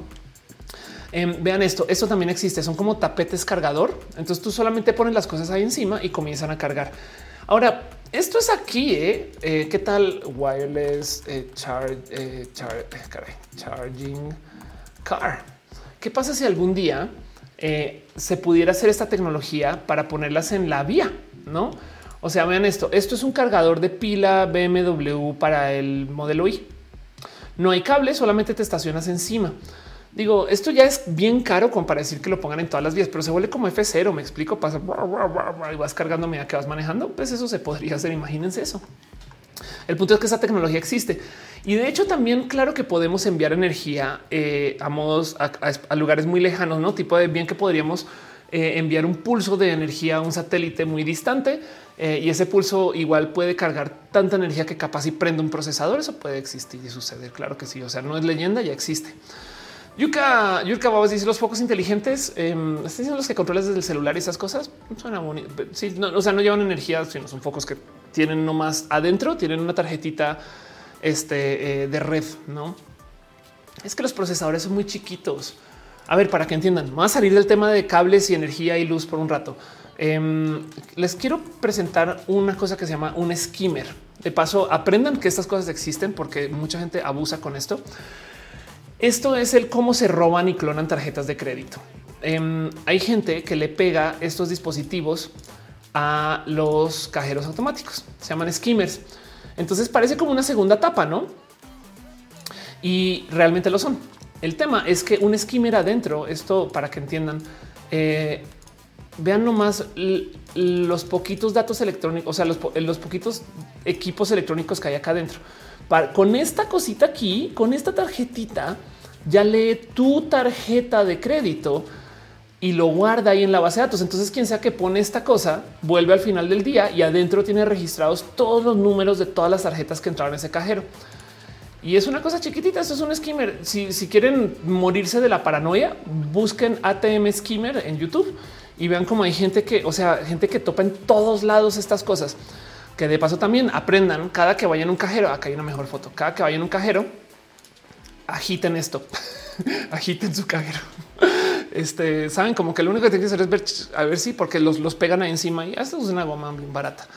vean esto, esto también existe, son como tapetes cargador. Entonces tú solamente pones las cosas ahí encima y comienzan a cargar. Ahora, esto es aquí, ¿eh? eh qué tal wireless eh, eh, charging car? ¿Qué pasa si algún día eh, se pudiera hacer esta tecnología para ponerlas en la vía, no? O sea, vean esto. Esto es un cargador de pila BMW para el modelo I. No hay cable, solamente te estacionas encima. Digo, esto ya es bien caro como decir que lo pongan en todas las vías, pero se vuelve como F0. Me explico, pasa y vas cargando medida que vas manejando. Pues eso se podría hacer. Imagínense eso. El punto es que esa tecnología existe y de hecho también claro que podemos enviar energía eh, a modos a, lugares muy lejanos, no tipo de bien que podríamos eh, enviar un pulso de energía a un satélite muy distante eh, y ese pulso igual puede cargar tanta energía que capaz y prende un procesador. Eso puede existir y suceder. Claro que sí. O sea, no es leyenda, ya existe. Yuka, Yuka Babas dice los focos inteligentes, eh, diciendo los que controlas desde el celular y esas cosas. Suena bonito. Sí, no, o sea, no llevan energía, sino son focos que tienen nomás adentro, tienen una tarjetita este, eh, de red, no? Es que los procesadores son muy chiquitos. A ver, para que entiendan, más a salir del tema de cables y energía y luz por un rato. Em, les quiero presentar una cosa que se llama un skimmer. De paso, aprendan que estas cosas existen porque mucha gente abusa con esto. Esto es el cómo se roban y clonan tarjetas de crédito. Em, hay gente que le pega estos dispositivos a los cajeros automáticos. Se llaman skimmers. Entonces parece como una segunda etapa, ¿no? Y realmente lo son. El tema es que un skimmer adentro, esto para que entiendan, eh, vean nomás los poquitos datos electrónicos, o sea, los, los, poquitos equipos electrónicos que hay acá adentro. con esta cosita aquí, con esta tarjetita, ya lee tu tarjeta de crédito y lo guarda ahí en la base de datos. Entonces, quien sea que pone esta cosa vuelve al final del día y adentro tiene registrados todos los números de todas las tarjetas que entraron en ese cajero. Y es una cosa chiquitita. Esto es un skimmer. Si, quieren morirse de la paranoia, busquen ATM skimmer en YouTube y vean cómo hay gente que, o sea, gente que topa en todos lados estas cosas. Que de paso también aprendan cada que vayan a un cajero. Acá hay una mejor foto. Cada que vayan a un cajero, agiten esto, agiten su cajero. Este saben como que lo único que tienen que hacer es ver a ver si porque los, los pegan ahí encima y esto es una goma barata.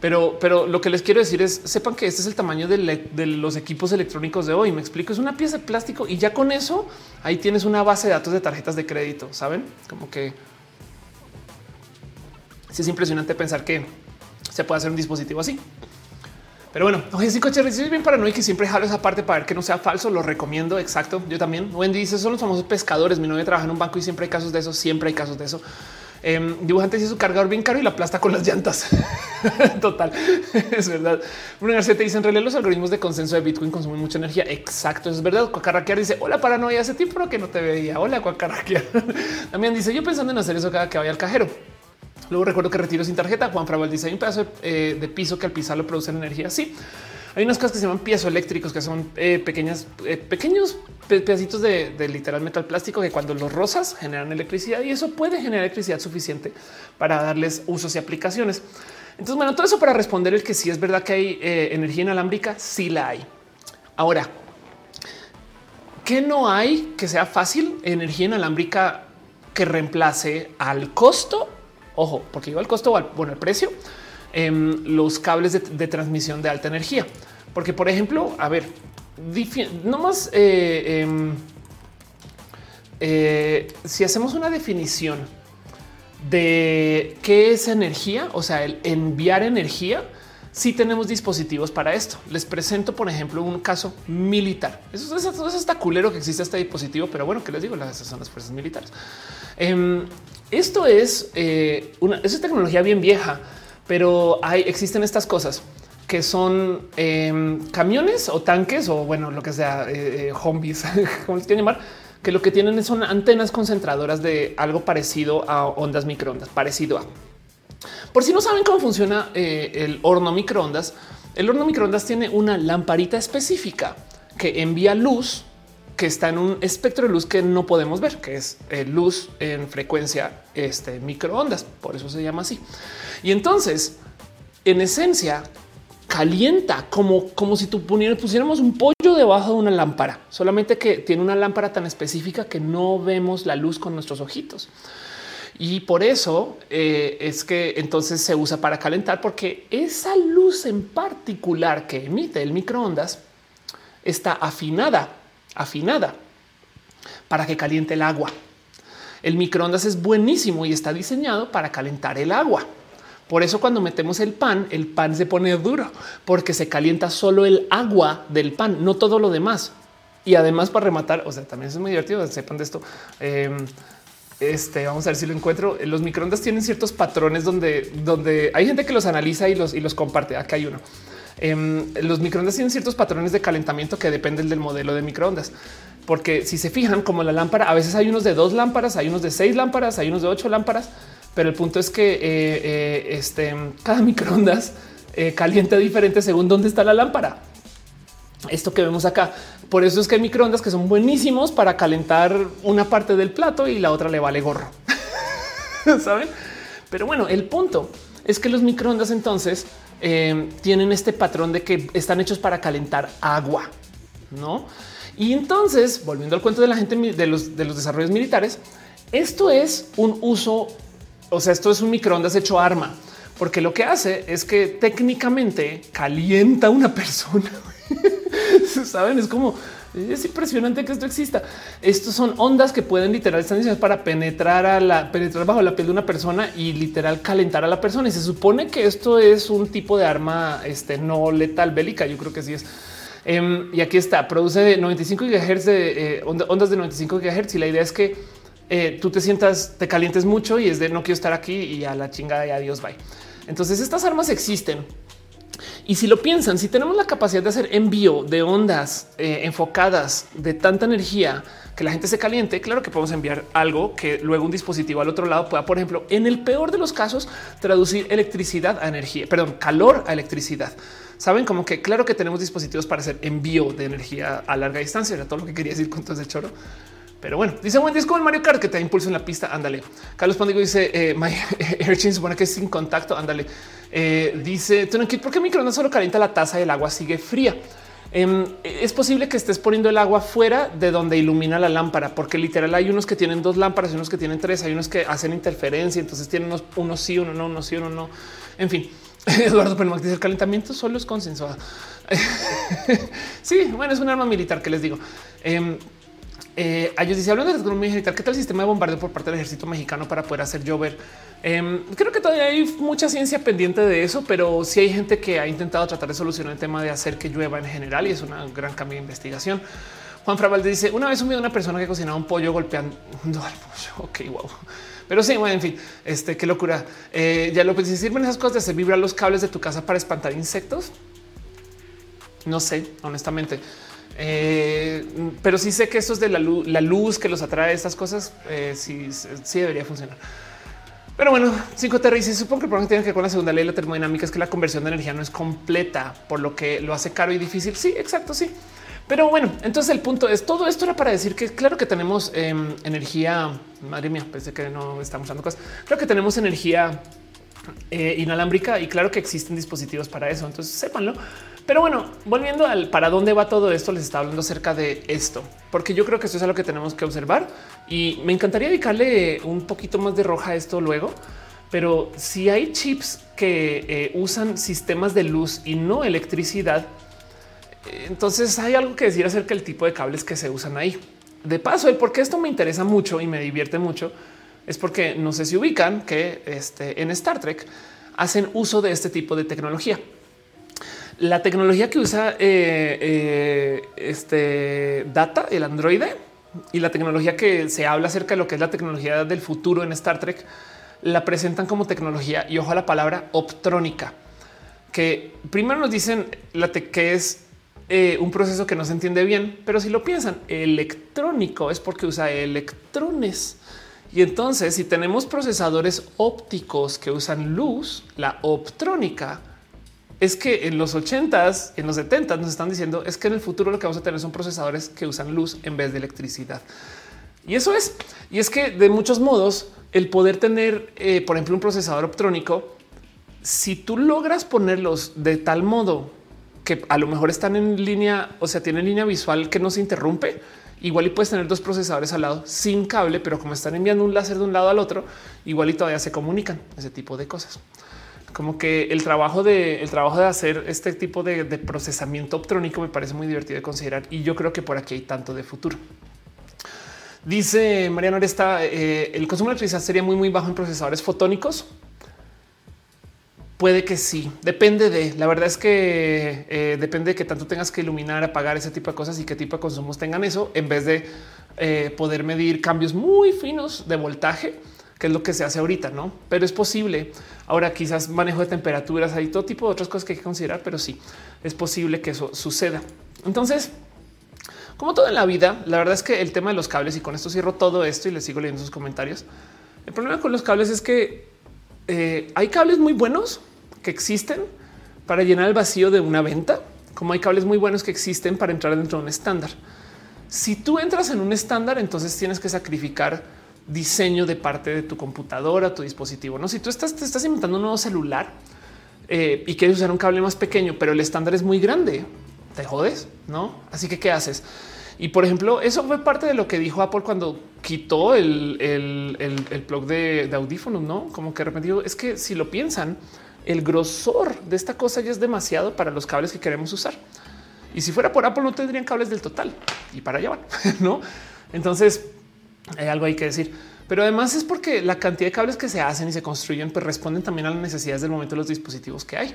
Pero, pero lo que les quiero decir es sepan que este es el tamaño de, los equipos electrónicos de hoy. Me explico, es una pieza de plástico y ya con eso ahí tienes una base de datos de tarjetas de crédito. Saben como que sí es impresionante pensar que se puede hacer un dispositivo así. Pero bueno, oye, sí, coche, es bien paranoico y siempre jalo esa parte para ver que no sea falso. Lo recomiendo. Exacto. Yo también. Wendy dice son los famosos pescadores. Mi novia trabaja en un banco y siempre hay casos de eso. Siempre hay casos de eso. Eh, dibujante dice su cargador bien caro y la aplasta con las llantas. Total, es verdad. García te dice en realidad los algoritmos de consenso de Bitcoin consumen mucha energía. Exacto, es verdad. Cuacarraquear dice hola paranoia. Hace tiempo que no te veía. Hola Cuacarraquear. También dice yo pensando en hacer eso cada que vaya al cajero. Luego recuerdo que retiro sin tarjeta. Juan Fraval dice hay un pedazo de, eh, piso que al pisarlo producen energía. Sí, hay unas cosas que se llaman piezoeléctricos, que son eh, pequeñas, eh, pequeños pedacitos de, literal metal plástico que cuando los rosas generan electricidad y eso puede generar electricidad suficiente para darles usos y aplicaciones. Entonces, bueno, todo eso para responder el que sí es verdad que hay energía inalámbrica, sí la hay. Ahora, ¿qué no hay que sea fácil energía inalámbrica que reemplace al costo Ojo, porque iba al costo bueno, el precio, em, los cables de, transmisión de alta energía. Porque, por ejemplo, a ver, no más eh, em, eh, si hacemos una definición de qué es energía, o sea, el enviar energía, si sí tenemos dispositivos para esto. Les presento, por ejemplo, un caso militar. Eso, es está culero que existe este dispositivo, pero bueno, que les digo, las son las fuerzas militares. Em, esto es eh, una es tecnología bien vieja, pero hay, existen estas cosas que son em, camiones o tanques o bueno, lo que sea, eh, zombies, como se quieren llamar, que lo que tienen son antenas concentradoras de algo parecido a ondas microondas, parecido a. Por si no saben cómo funciona eh, el horno microondas, el horno microondas tiene una lamparita específica que envía luz que está en un espectro de luz que no podemos ver, que es eh, luz en frecuencia este, microondas. Por eso se llama así. Y entonces, en esencia, calienta como, como si tú pusiéramos un pollo debajo de una lámpara, solamente que tiene una lámpara tan específica que no vemos la luz con nuestros ojitos. Y por eso eh, es que entonces se usa para calentar, porque esa luz en particular que emite el microondas está afinada afinada para que caliente el agua. El microondas es buenísimo y está diseñado para calentar el agua. Por eso cuando metemos el pan, el pan se pone duro porque se calienta solo el agua del pan, no todo lo demás. Y además para rematar, o sea, también es muy divertido, sepan de esto. Em, este, vamos a ver si lo encuentro. Los microondas tienen ciertos patrones donde, donde hay gente que los analiza y los, y los comparte. Acá hay uno. Em, los microondas tienen ciertos patrones de calentamiento que dependen del modelo de microondas. Porque si se fijan como la lámpara, a veces hay unos de dos lámparas, hay unos de seis lámparas, hay unos de ocho lámparas, pero el punto es que eh, eh, este, cada microondas eh, calienta diferente según dónde está la lámpara. Esto que vemos acá. Por eso es que hay microondas que son buenísimos para calentar una parte del plato y la otra le vale gorro. Saben? Pero bueno, el punto es que los microondas entonces eh, tienen este patrón de que están hechos para calentar agua, no? Y entonces, volviendo al cuento de la gente de los, de los desarrollos militares, esto es un uso, o sea, esto es un microondas hecho arma, porque lo que hace es que técnicamente calienta una persona. Saben, es como es impresionante que esto exista. Estos son ondas que pueden literal estar diseñadas para penetrar a la penetrar bajo la piel de una persona y literal calentar a la persona. Y se supone que esto es un tipo de arma este, no letal bélica. Yo creo que sí es. Em, y aquí está, produce 95 GHz de eh, ondas de 95 GHz y la idea es que eh, tú te sientas, te calientes mucho y es de no quiero estar aquí y a la chingada y adiós, bye. Entonces estas armas existen Y si lo piensan, si tenemos la capacidad de hacer envío de ondas eh, enfocadas de tanta energía que la gente se caliente, claro que podemos enviar algo que luego un dispositivo al otro lado pueda, por ejemplo, en el peor de los casos, traducir electricidad a energía, perdón, calor a electricidad. Saben como que claro que tenemos dispositivos para hacer envío de energía a larga distancia. Era todo lo que quería decir con todo ese choro. Pero bueno, dice buen disco el Mario Kart que te impulsa en la pista. Ándale. Carlos Pondigo dice eh, My Airchain supone que es sin contacto. Ándale. Eh, dice ¿por qué microondas solo calienta la taza y el agua sigue fría? Em, es posible que estés poniendo el agua fuera de donde ilumina la lámpara, porque literal hay unos que tienen dos lámparas y unos que tienen tres, hay unos que hacen interferencia, entonces tienen unos, unos sí, uno no, uno sí, uno no. En fin, Eduardo Pelmac dice el calentamiento solo es consensuado. sí, bueno, es un arma militar que les digo. Em, eh, ellos dice hablando de tecnología militar, ¿qué tal el sistema de bombardeo por parte del ejército mexicano para poder hacer llover? Em, creo que todavía hay mucha ciencia pendiente de eso, pero sí hay gente que ha intentado tratar de solucionar el tema de hacer que llueva en general y es una gran cambio de investigación. Juan Fraval dice una vez un video de una persona que cocinaba un pollo golpeando al pollo. Ok, wow. Pero sí, bueno, en fin, este qué locura. Eh, ya lo que sirven esas cosas de hacer vibrar los cables de tu casa para espantar insectos. No sé, honestamente. Eh, pero sí sé que eso es de la luz, la luz que los atrae, estas cosas, eh, sí, sí debería funcionar. Pero bueno, 5 Terry dice, supongo que el problema que tiene que ver con la segunda ley de la termodinámica es que la conversión de energía no es completa, por lo que lo hace caro y difícil. Sí, exacto, sí. Pero bueno, entonces el punto es todo esto era para decir que claro que tenemos em, energía. Madre mía, pensé que no estamos dando cosas. Creo que tenemos energía eh, inalámbrica y claro que existen dispositivos para eso. Entonces sépanlo. Pero bueno, volviendo al para dónde va todo esto, les está hablando acerca de esto, porque yo creo que esto es algo que tenemos que observar y me encantaría dedicarle un poquito más de roja a esto luego. Pero si hay chips que eh, usan sistemas de luz y no electricidad, entonces hay algo que decir acerca del tipo de cables que se usan ahí. De paso, el por qué esto me interesa mucho y me divierte mucho es porque no sé si ubican que este, en Star Trek hacen uso de este tipo de tecnología. La tecnología que usa eh, eh, este data, el androide y la tecnología que se habla acerca de lo que es la tecnología del futuro en Star Trek, la presentan como tecnología y ojo a la palabra optrónica, que primero nos dicen la que es eh, un proceso que no se entiende bien, pero si lo piensan, electrónico es porque usa electrones. Y entonces, si tenemos procesadores ópticos que usan luz, la optrónica es que en los 80s, en los 70 nos están diciendo es que en el futuro lo que vamos a tener son procesadores que usan luz en vez de electricidad. Y eso es. Y es que de muchos modos el poder tener, eh, por ejemplo, un procesador optrónico, si tú logras ponerlos de tal modo que a lo mejor están en línea, o sea, tienen línea visual que no se interrumpe, igual y puedes tener dos procesadores al lado sin cable, pero como están enviando un láser de un lado al otro, igual y todavía se comunican ese tipo de cosas como que el trabajo de el trabajo de hacer este tipo de, procesamiento optrónico me parece muy divertido de considerar y yo creo que por aquí hay tanto de futuro. Dice Mariano está eh, el consumo de electricidad sería muy muy bajo en procesadores fotónicos. Puede que sí, depende de la verdad es que eh, depende de que tanto tengas que iluminar, apagar ese tipo de cosas y qué tipo de consumos tengan eso en vez de eh, poder medir cambios muy finos de voltaje que es lo que se hace ahorita, no? Pero es posible. Ahora, quizás manejo de temperaturas, hay todo tipo de otras cosas que hay que considerar, pero sí es posible que eso suceda. Entonces, como todo en la vida, la verdad es que el tema de los cables, y con esto cierro todo esto y les sigo leyendo sus comentarios. El problema con los cables es que eh, hay cables muy buenos que existen para llenar el vacío de una venta, como hay cables muy buenos que existen para entrar dentro de un estándar. Si tú entras en un estándar, entonces tienes que sacrificar diseño de parte de tu computadora, tu dispositivo. No, si tú estás, te estás inventando un nuevo celular eh, y quieres usar un cable más pequeño, pero el estándar es muy grande, te jodes, no? Así que, ¿qué haces? Y por ejemplo, eso fue parte de lo que dijo Apple cuando quitó el, el, el, plug de, audífonos, no? Como que repente es que si lo piensan, el grosor de esta cosa ya es demasiado para los cables que queremos usar. Y si fuera por Apple, no tendrían cables del total y para allá van, no? Entonces, hay algo hay que decir. Pero además es porque la cantidad de cables que se hacen y se construyen pues responden también a las necesidades del momento de los dispositivos que hay.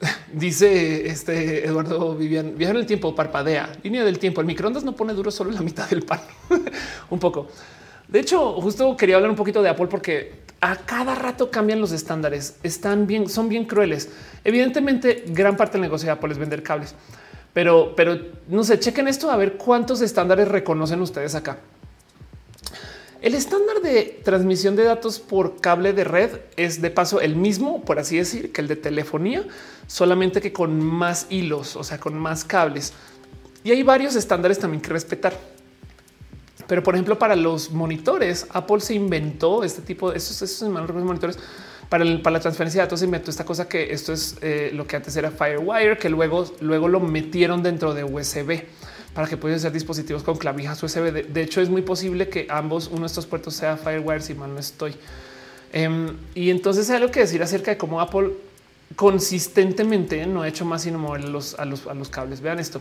Dice este Eduardo Vivian, viaja en el tiempo, parpadea, línea del tiempo. El microondas no pone duro solo la mitad del pan. un poco. De hecho, justo quería hablar un poquito de Apple porque a cada rato cambian los estándares, están bien, son bien crueles. Evidentemente, gran parte del negocio de Apple es vender cables, pero, pero no sé, chequen esto a ver cuántos estándares reconocen ustedes acá. El estándar de transmisión de datos por cable de red es de paso el mismo, por así decir, que el de telefonía, solamente que con más hilos, o sea, con más cables. Y hay varios estándares también que respetar. Pero por ejemplo, para los monitores, Apple se inventó este tipo de esos monitores para, para, la transferencia de datos. Se inventó esta cosa que esto es eh, lo que antes era Firewire, que luego, luego lo metieron dentro de USB para que puedan ser dispositivos con clavijas USB. De, hecho, es muy posible que ambos, uno de estos puertos sea Firewire, si mal no estoy. Em, y entonces hay algo que decir acerca de cómo Apple consistentemente no ha hecho más sino mover los, a los cables. Vean esto.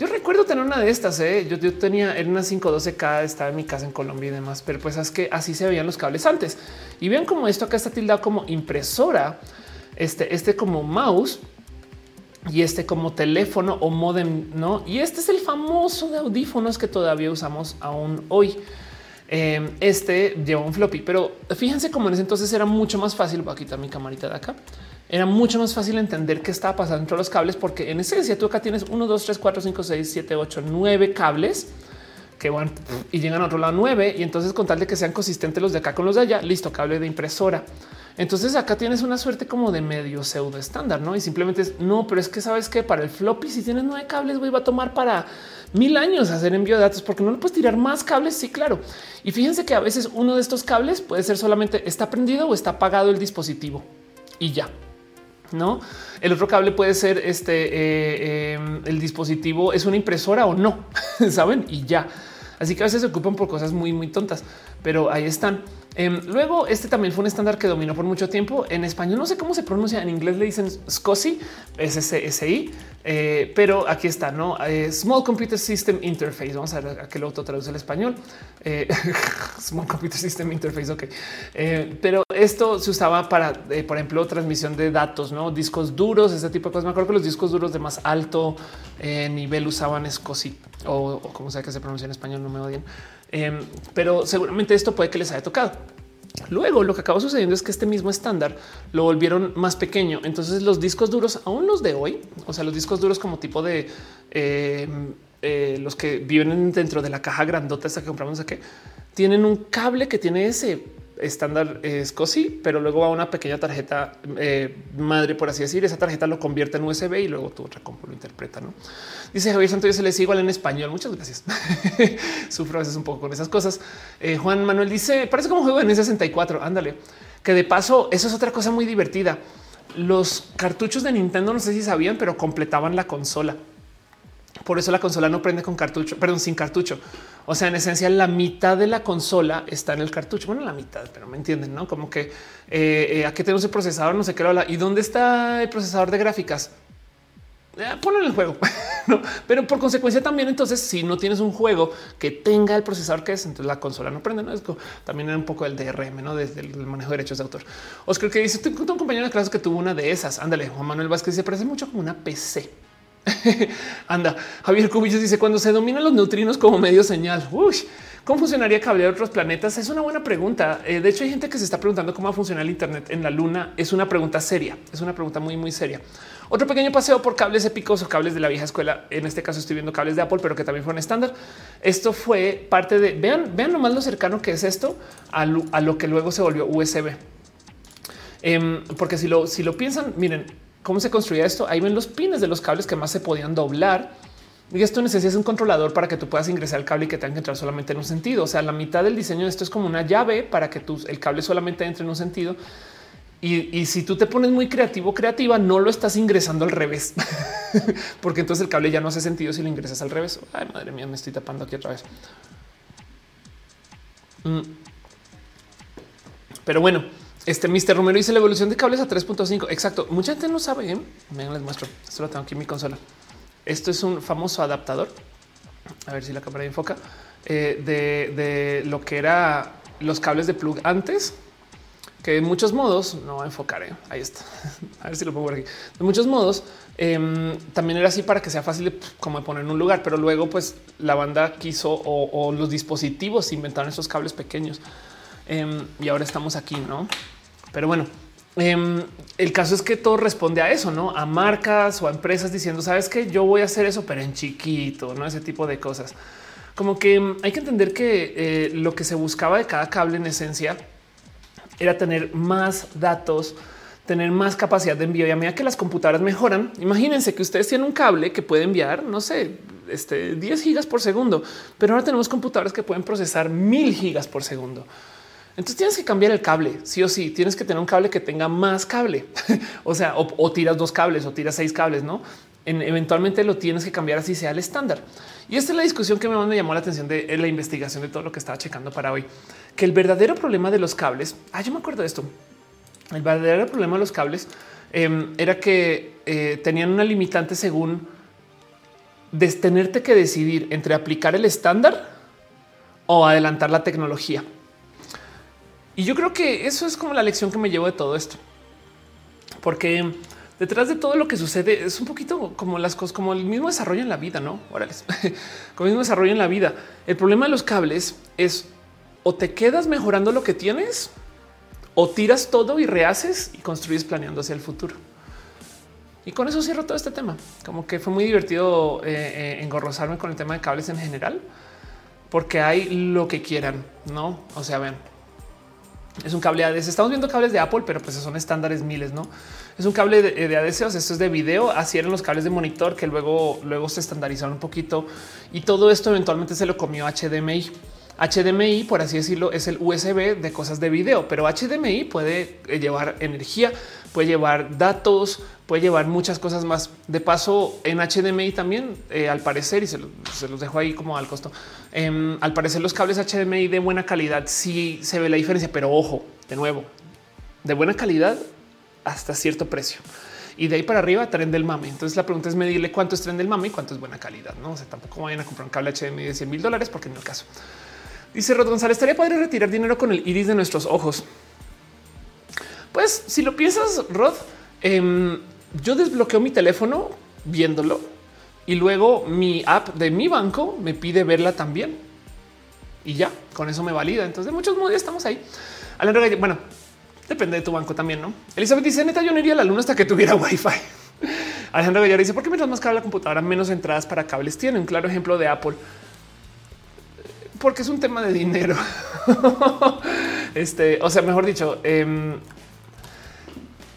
Yo recuerdo tener una de estas. ¿eh? Yo, tenía en una 512K, estaba en mi casa en Colombia y demás, pero pues es que así se veían los cables antes. Y vean como esto acá está tildado como impresora, este, este como mouse y este como teléfono o modem, no? Y este es el famoso de audífonos que todavía usamos aún hoy. Em, este lleva un floppy, pero fíjense cómo en ese entonces era mucho más fácil. Voy a quitar mi camarita de acá era mucho más fácil entender qué estaba pasando entre los cables, porque en esencia tú acá tienes 1, 2, 3, 4, 5, 6, 7, 8, 9 cables que van y llegan a otro lado 9 y entonces con tal de que sean consistentes los de acá con los de allá, listo, cable de impresora. Entonces acá tienes una suerte como de medio pseudo estándar, ¿no? Y simplemente es, no, pero es que sabes que para el floppy si tienes nueve cables, güey, va a tomar para mil años hacer envío de datos porque no le puedes tirar más cables. Sí, claro. Y fíjense que a veces uno de estos cables puede ser solamente está prendido o está apagado el dispositivo y ya. No, el otro cable puede ser este eh, em, el dispositivo es una impresora o no, saben? Y ya. Así que a veces se ocupan por cosas muy, muy tontas, pero ahí están. Em, luego, este también fue un estándar que dominó por mucho tiempo en español. No sé cómo se pronuncia en inglés, le dicen SCSI, SSI, eh, pero aquí está, no eh, Small Computer System Interface. Vamos a ver a qué lo traduce el español. Eh, Small Computer System Interface. Ok, pero esto se usaba para, por ejemplo, transmisión de datos, no discos duros, este tipo de cosas. Me acuerdo que los discos duros de más alto nivel usaban SCSI o, o como sea que se pronuncia en español, no me odien. Em, pero seguramente esto puede que les haya tocado. Luego lo que acabó sucediendo es que este mismo estándar lo volvieron más pequeño. Entonces los discos duros, aún los de hoy, o sea, los discos duros como tipo de em, eh, los que viven dentro de la caja grandota esta que compramos aquí, tienen un cable que tiene ese estándar es COSI, pero luego va una pequeña tarjeta eh, madre, por así decir. Esa tarjeta lo convierte en USB y luego tu otra compu lo interpreta. ¿no? Dice Javier Santos, se les igual en español. Muchas gracias. Sufro a veces un poco con esas cosas. Eh, Juan Manuel dice parece como juego en 64. Ándale, que de paso, eso es otra cosa muy divertida. Los cartuchos de Nintendo, no sé si sabían, pero completaban la consola. Por eso la consola no prende con cartucho, perdón, sin cartucho. O sea, en esencia, la mitad de la consola está en el cartucho. Bueno, la mitad, pero me entienden, no? Como que eh, eh, aquí tenemos el procesador, no sé qué habla. ¿Y dónde está el procesador de gráficas? Eh, en el juego, pero por consecuencia también. Entonces, si no tienes un juego que tenga el procesador que es, entonces la consola no prende. No es también era un poco el DRM, no desde el manejo de derechos de autor. Oscar que dice: un compañero de clase que tuvo una de esas. Ándale, Juan Manuel Vázquez se parece mucho como una PC. Anda, Javier Cubillos dice cuando se dominan los neutrinos como medio señal. ¿Cómo funcionaría cablear otros planetas? Es una buena pregunta. Eh, de hecho, hay gente que se está preguntando cómo va a funcionar el Internet en la Luna. Es una pregunta seria. Es una pregunta muy, muy seria. Otro pequeño paseo por cables épicos o cables de la vieja escuela. En este caso estoy viendo cables de Apple, pero que también fueron estándar. Esto fue parte de vean, vean nomás lo cercano que es esto a lo, que luego se volvió USB. Em, porque si lo, si lo piensan, miren, cómo se construía esto. Ahí ven los pines de los cables que más se podían doblar. Y esto necesita un controlador para que tú puedas ingresar el cable y que tenga que entrar solamente en un sentido. O sea, la mitad del diseño de esto es como una llave para que el cable solamente entre en un sentido. Y, si tú te pones muy creativo, creativa, no lo estás ingresando al revés, porque entonces el cable ya no hace sentido si lo ingresas al revés. Ay, madre mía, me estoy tapando aquí otra vez. Mm. Pero bueno, este Mr. Romero dice la evolución de cables a 3.5. Exacto. Mucha gente no sabe. ¿eh? Les muestro. Esto lo tengo aquí en mi consola. Esto es un famoso adaptador. A ver si la cámara enfoca eh, de, lo que era los cables de plug antes, que en muchos modos no va a. ¿eh? Ahí está. a ver si lo pongo por aquí. De muchos modos em, también era así para que sea fácil de como poner en un lugar, pero luego, pues la banda quiso o, o los dispositivos inventaron esos cables pequeños. Em, y ahora estamos aquí, no? Pero bueno, em, el caso es que todo responde a eso, no a marcas o a empresas diciendo, sabes que yo voy a hacer eso, pero en chiquito, no ese tipo de cosas. Como que em, hay que entender que eh, lo que se buscaba de cada cable en esencia era tener más datos, tener más capacidad de envío. Y a medida que las computadoras mejoran, imagínense que ustedes tienen un cable que puede enviar, no sé, este 10 gigas por segundo, pero ahora tenemos computadoras que pueden procesar mil gigas por segundo. Entonces tienes que cambiar el cable, sí o sí. Tienes que tener un cable que tenga más cable, o sea, o, tiras dos cables o tiras seis cables, no? eventualmente lo tienes que cambiar así sea el estándar. Y esta es la discusión que me llamó la atención de la investigación de todo lo que estaba checando para hoy, que el verdadero problema de los cables. Ah, yo me acuerdo de esto. El verdadero problema de los cables em, era que eh, tenían una limitante según tenerte que decidir entre aplicar el estándar o adelantar la tecnología. Y yo creo que eso es como la lección que me llevo de todo esto, porque detrás de todo lo que sucede es un poquito como las cosas, como el mismo desarrollo en la vida, no? Órales, como el mismo desarrollo en la vida. El problema de los cables es o te quedas mejorando lo que tienes o tiras todo y rehaces y construyes planeando hacia el futuro. Y con eso cierro todo este tema. Como que fue muy divertido eh, eh, engorrozarme con el tema de cables en general, porque hay lo que quieran, no? O sea, ven, es un cable ADC. Estamos viendo cables de Apple, pero pues son estándares miles, no? Es un cable de, de ADC. O sea, esto es de video. Así eran los cables de monitor que luego, luego se estandarizaron un poquito y todo esto eventualmente se lo comió HDMI. HDMI, por así decirlo, es el USB de cosas de video, pero HDMI puede eh, llevar energía, puede llevar datos, puede llevar muchas cosas más. De paso, en HDMI también, eh, al parecer, y se, los dejo ahí como al costo, em, al parecer los cables HDMI de buena calidad sí se ve la diferencia, pero ojo, de nuevo, de buena calidad hasta cierto precio. Y de ahí para arriba, tren del mame. Entonces la pregunta es medirle cuánto es tren del mame y cuánto es buena calidad. No o sea, tampoco vayan a comprar un cable HDMI de 100 mil dólares porque es el caso. Dice Rod González, estaría padre retirar dinero con el iris de nuestros ojos. Pues si lo piensas, Rod, em, yo desbloqueo mi teléfono viéndolo y luego mi app de mi banco me pide verla también. Y ya, con eso me valida. Entonces, de muchos modos estamos ahí. Alejandro, bueno, depende de tu banco también, ¿no? Elizabeth dice, neta, yo no iría a la luna hasta que tuviera wifi. Alejandro Gallar dice, ¿por qué mientras más cara la computadora, menos entradas para cables tiene? Un claro ejemplo de Apple porque es un tema de dinero. este, o sea, mejor dicho, em,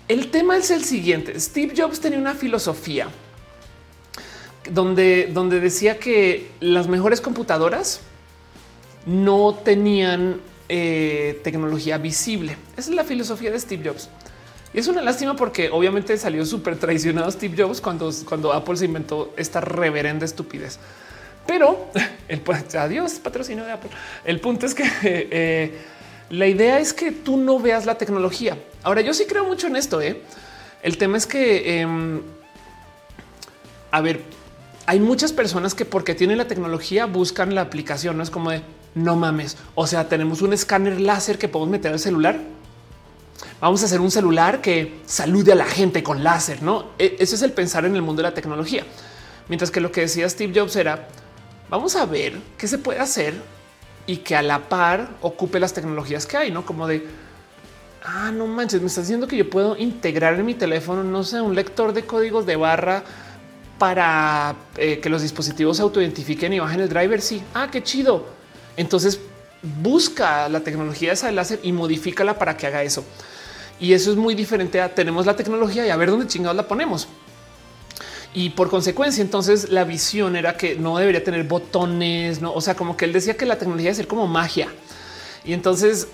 el tema es el siguiente. Steve Jobs tenía una filosofía donde, donde decía que las mejores computadoras no tenían eh, tecnología visible. Esa es la filosofía de Steve Jobs. Y es una lástima porque obviamente salió súper traicionado Steve Jobs cuando, cuando Apple se inventó esta reverenda estupidez. Pero el adiós patrocinio de Apple. El punto es que eh, la idea es que tú no veas la tecnología. Ahora yo sí creo mucho en esto. ¿eh? El tema es que, em, a ver, hay muchas personas que porque tienen la tecnología buscan la aplicación. No es como de no mames. O sea, tenemos un escáner láser que podemos meter al celular. Vamos a hacer un celular que salude a la gente con láser. No, e, ese es el pensar en el mundo de la tecnología. Mientras que lo que decía Steve Jobs era vamos a ver qué se puede hacer y que a la par ocupe las tecnologías que hay, no como de ah, no manches, me estás diciendo que yo puedo integrar en mi teléfono, no sé, un lector de códigos de barra para eh, que los dispositivos se autoidentifiquen y bajen el driver. Sí, ah, qué chido. Entonces busca la tecnología esa de láser y modifícala para que haga eso. Y eso es muy diferente a tenemos la tecnología y a ver dónde chingados la ponemos. Y por consecuencia, entonces la visión era que no debería tener botones, no? O sea, como que él decía que la tecnología debe ser como magia. Y entonces,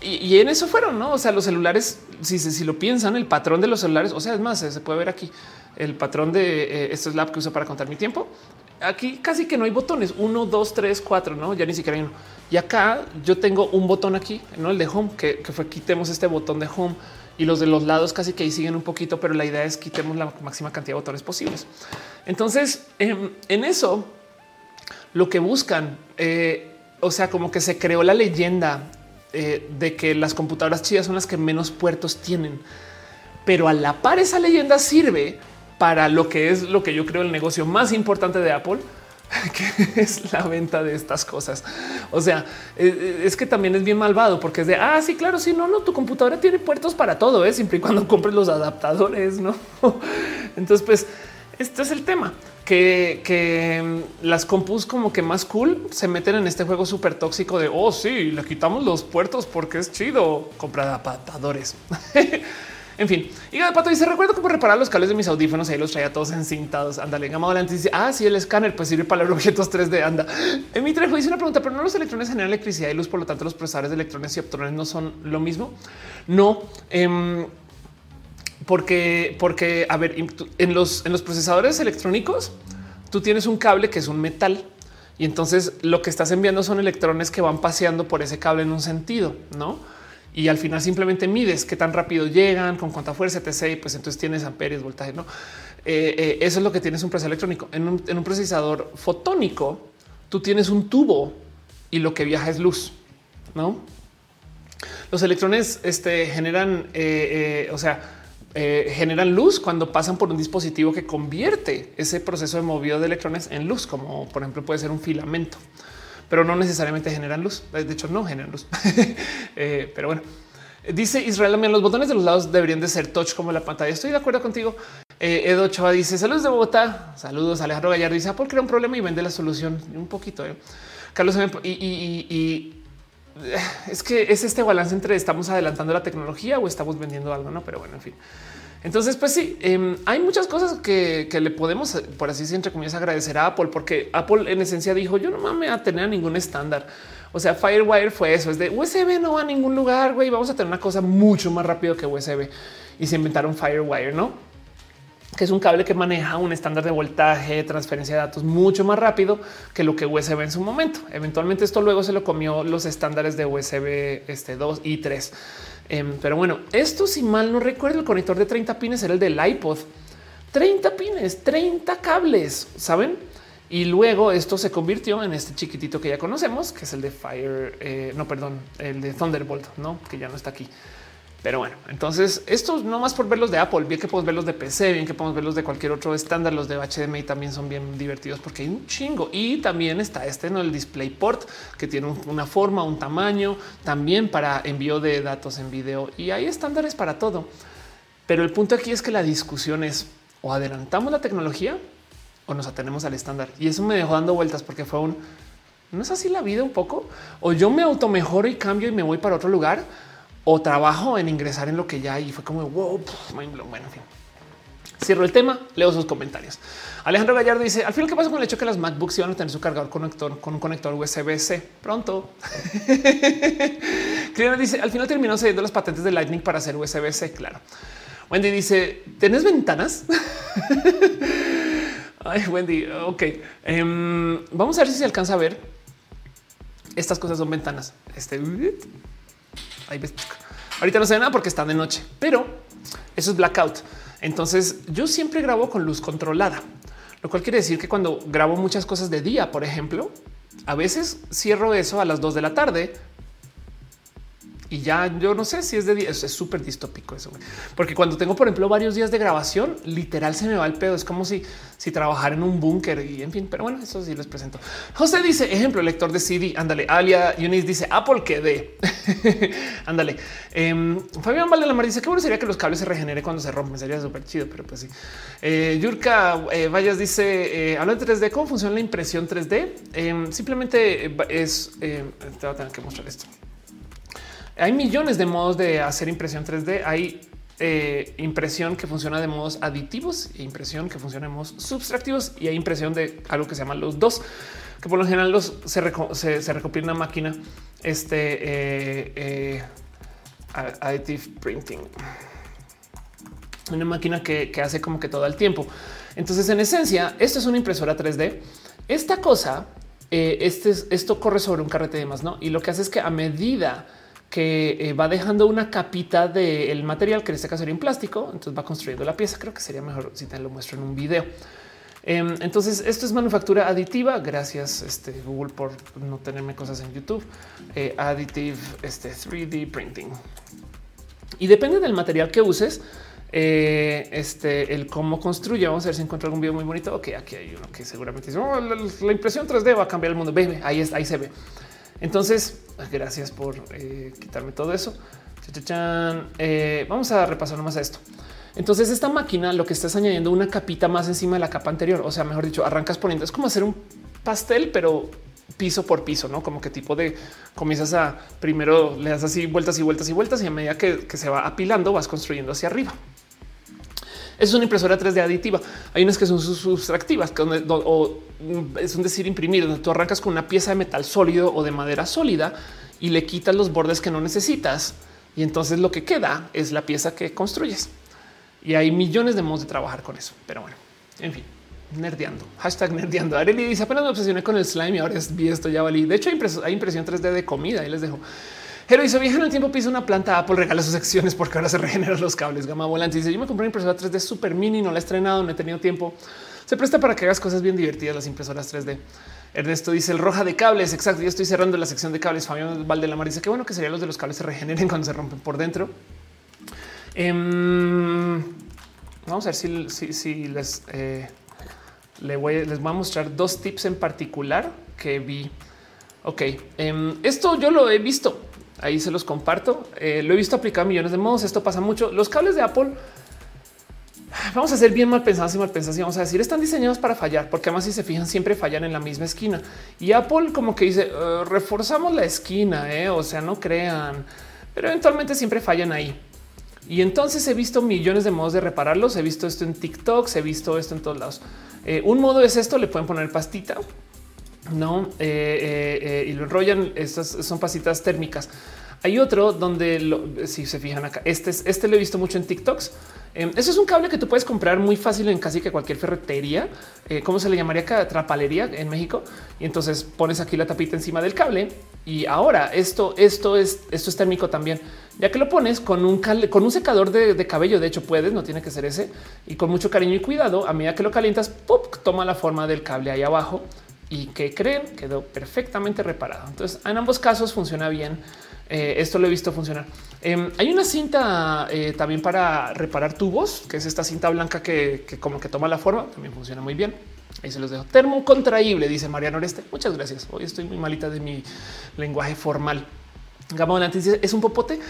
y, en eso fueron, no? O sea, los celulares, si, si, lo piensan, el patrón de los celulares, o sea, es más, se puede ver aquí el patrón de eh, esto es la app que uso para contar mi tiempo. Aquí casi que no hay botones. Uno, dos, tres, cuatro, no? Ya ni siquiera hay uno. Y acá yo tengo un botón aquí, no el de home, que, que fue quitemos este botón de home y los de los lados casi que ahí siguen un poquito, pero la idea es quitemos la máxima cantidad de botones posibles. Entonces, em, en eso, lo que buscan, eh, o sea, como que se creó la leyenda eh, de que las computadoras chidas son las que menos puertos tienen, pero a la par esa leyenda sirve para lo que es lo que yo creo el negocio más importante de Apple, que es la venta de estas cosas. O sea, eh, eh, es que también es bien malvado porque es de ah, sí, claro, sí, no, no, tu computadora tiene puertos para todo, ¿eh? siempre y cuando compres los adaptadores, no? Entonces, pues este es el tema que, mm, las compus como que más cool se meten en este juego súper tóxico de oh, sí, le quitamos los puertos porque es chido comprar adaptadores. En fin, y de pato dice: Recuerdo cómo reparar los cables de mis audífonos. Ahí los traía todos encintados. Ándale, gama adelante. Dice: Ah, sí, el escáner pues sirve para los objetos 3D. Anda. En mi trejo dice una pregunta, pero no los electrones generan electricidad y luz. Por lo tanto, los procesadores de electrones y optrones no son lo mismo. No, em, porque, porque, a ver, en los, en los procesadores electrónicos, tú tienes un cable que es un metal. Y entonces lo que estás enviando son electrones que van paseando por ese cable en un sentido, no? Y al final simplemente mides qué tan rápido llegan, con cuánta fuerza, etc. Y pues entonces tienes amperios, voltaje. No, eh, eh, eso es lo que tienes un procesador electrónico. En un, procesador fotónico, tú tienes un tubo y lo que viaja es luz. No, los electrones este, generan, eh, o sea, generan luz cuando pasan por un dispositivo que convierte ese proceso de movido de electrones en luz, como por ejemplo puede ser un filamento pero no necesariamente generan luz. De hecho, no generan luz. Eh, pero bueno, dice Israel también los botones de los lados deberían de ser touch como la pantalla. Estoy de acuerdo contigo. Eh, Edo Chava dice saludos de Bogotá. Saludos. Alejandro Gallardo dice Apple crea un problema y vende la solución un poquito. Eh. Carlos y, es que es este balance entre estamos adelantando la tecnología o estamos vendiendo algo, no? Pero bueno, en fin. Entonces, pues sí, em, hay muchas cosas que, le podemos, por así decir, entre comillas, agradecer a Apple, porque Apple en esencia dijo yo no mames a tener ningún estándar. O sea, Firewire fue eso, es de USB no va a ningún lugar, güey, vamos a tener una cosa mucho más rápido que USB. Y se inventaron Firewire, ¿no? Que es un cable que maneja un estándar de voltaje, transferencia de datos mucho más rápido que lo que USB en su momento. Eventualmente esto luego se lo comió los estándares de USB este 2 y 3. Em, pero bueno, esto si mal no recuerdo, el conector de 30 pines era el del iPod. 30 pines, 30 cables, ¿saben? Y luego esto se convirtió en este chiquitito que ya conocemos, que es el de Fire, eh, no, perdón, el de Thunderbolt, ¿no? Que ya no está aquí. Pero bueno, entonces esto no más por ver los de Apple, bien que podemos ver los de PC, bien que podemos ver los de cualquier otro estándar, los de HDMI también son bien divertidos porque hay un chingo. Y también está este, no el DisplayPort, que tiene una forma, un tamaño, también para envío de datos en video. Y hay estándares para todo. Pero el punto aquí es que la discusión es o adelantamos la tecnología o nos atenemos al estándar. Y eso me dejó dando vueltas porque fue un no es así la vida un poco o yo me auto mejoro y cambio y me voy para otro lugar o trabajo en ingresar en lo que ya hay. Y fue como wow, Bueno, en fin. Cierro el tema, leo sus comentarios. Alejandro Gallardo dice: Al final, ¿qué pasa con el hecho que las MacBooks iban a tener su cargador conector con un conector USB-C? Pronto. Cliona dice: Al final terminó cediendo las patentes de Lightning para hacer USB-C. Claro. Wendy dice: ¿Tenés ventanas? Ay, Wendy. Ok. Em, vamos a ver si se alcanza a ver. Estas cosas son ventanas. Este Ahorita no se ve nada porque está de noche, pero eso es blackout. Entonces yo siempre grabo con luz controlada, lo cual quiere decir que cuando grabo muchas cosas de día, por ejemplo, a veces cierro eso a las 2 de la tarde y ya yo no sé si es de es súper distópico eso, porque cuando tengo, por ejemplo, varios días de grabación, literal se me va el pedo. Es como si, si trabajara en un búnker y en fin, pero bueno, eso sí les presento. José dice ejemplo, lector de CD. Ándale. Alia Yunis dice Apple que de ándale. Um, Fabián Mar dice que bueno sería que los cables se regenere cuando se rompen. Sería súper chido, pero pues sí. Eh, Yurka eh, Vallas dice eh, habla de 3D. ¿Cómo funciona la impresión 3D? Em, simplemente es te voy a tener que mostrar esto. Hay millones de modos de hacer impresión 3D. Hay eh, impresión que funciona de modos aditivos e impresión que funciona de modos subtractivos y hay impresión de algo que se llama los dos, que por lo general los se, recopila en una máquina. Este eh, eh, additive printing, una máquina que, hace como que todo el tiempo. Entonces, en esencia, esto es una impresora 3D. Esta cosa, este, esto corre sobre un carrete de más, no? Y lo que hace es que a medida que eh, va dejando una capita del material que en este caso sería en plástico. Entonces va construyendo la pieza. Creo que sería mejor si te lo muestro en un video. Em, entonces, esto es manufactura aditiva. Gracias, este, Google, por no tenerme cosas en YouTube. Eh, additive este, 3D printing. Y depende del material que uses, eh, este, el cómo construye. Vamos a ver si encuentro algún video muy bonito. Ok, aquí hay uno que seguramente dice oh, la, impresión 3D va a cambiar el mundo. Ve, ahí, ahí se ve. Entonces, gracias por eh, quitarme todo eso. Eh, vamos a repasar nomás a esto. Entonces, esta máquina lo que estás añadiendo una capita más encima de la capa anterior. O sea, mejor dicho, arrancas poniendo es como hacer un pastel, pero piso por piso, no como que tipo de comienzas a primero le das así vueltas y vueltas y vueltas y a medida que, se va apilando vas construyendo hacia arriba. Es una impresora 3D aditiva. Hay unas que son sustractivas, o es un decir imprimir, donde tú arrancas con una pieza de metal sólido o de madera sólida y le quitas los bordes que no necesitas. Y entonces lo que queda es la pieza que construyes. Y hay millones de modos de trabajar con eso. Pero bueno, en fin nerdeando. Hashtag nerdeando. Areli dice apenas me obsesioné con el slime y ahora es vi esto ya valí. De hecho, hay, impresión 3D de comida y les dejo. Pero hizo vieja en el tiempo piso una planta Apple regala sus secciones porque ahora se regeneran los cables. Gama volante dice yo me compré una impresora 3D super mini, no la he estrenado, no he tenido tiempo. Se presta para que hagas cosas bien divertidas las impresoras 3D. Ernesto dice el roja de cables. Exacto. Yo estoy cerrando la sección de cables. Fabián Valdelamar dice que bueno que sería los de los cables se regeneren cuando se rompen por dentro. Em, vamos a ver si, si, les eh, les voy a mostrar dos tips en particular que vi. Ok, em, esto yo lo he visto. Ahí se los comparto. Eh, lo he visto aplicado millones de modos. Esto pasa mucho. Los cables de Apple vamos a ser bien mal pensados y mal pensados y vamos a decir están diseñados para fallar, porque además si se fijan siempre fallan en la misma esquina y Apple como que dice eh, reforzamos la esquina, eh, o sea, no crean, pero eventualmente siempre fallan ahí. Y entonces he visto millones de modos de repararlos. He visto esto en TikTok, he visto esto en todos lados. Un modo es esto, le pueden poner pastita, no eh, eh, y lo enrollan. Estas son pastitas térmicas. Hay otro donde si se fijan acá, este es, este lo he visto mucho en TikToks. Em, eso es un cable que tú puedes comprar muy fácil en casi que cualquier ferretería. ¿Cómo se le llamaría acá? Trapalería en México. Y entonces pones aquí la tapita encima del cable. Y ahora esto, esto es, esto es térmico también ya que lo pones con un, con un secador de, cabello. De hecho, puedes, no tiene que ser ese y con mucho cariño y cuidado. A medida que lo calientas, ¡pop! toma la forma del cable ahí abajo y que creen quedó perfectamente reparado. Entonces, en ambos casos funciona bien. Eh, esto lo he visto funcionar. Em, hay una cinta eh, también para reparar tubos, que es esta cinta blanca que, como que toma la forma. También funciona muy bien. Ahí se los dejo. Termo contraíble, dice Mariano Oreste. Muchas gracias. Hoy estoy muy malita de mi lenguaje formal. Volante dice es un popote.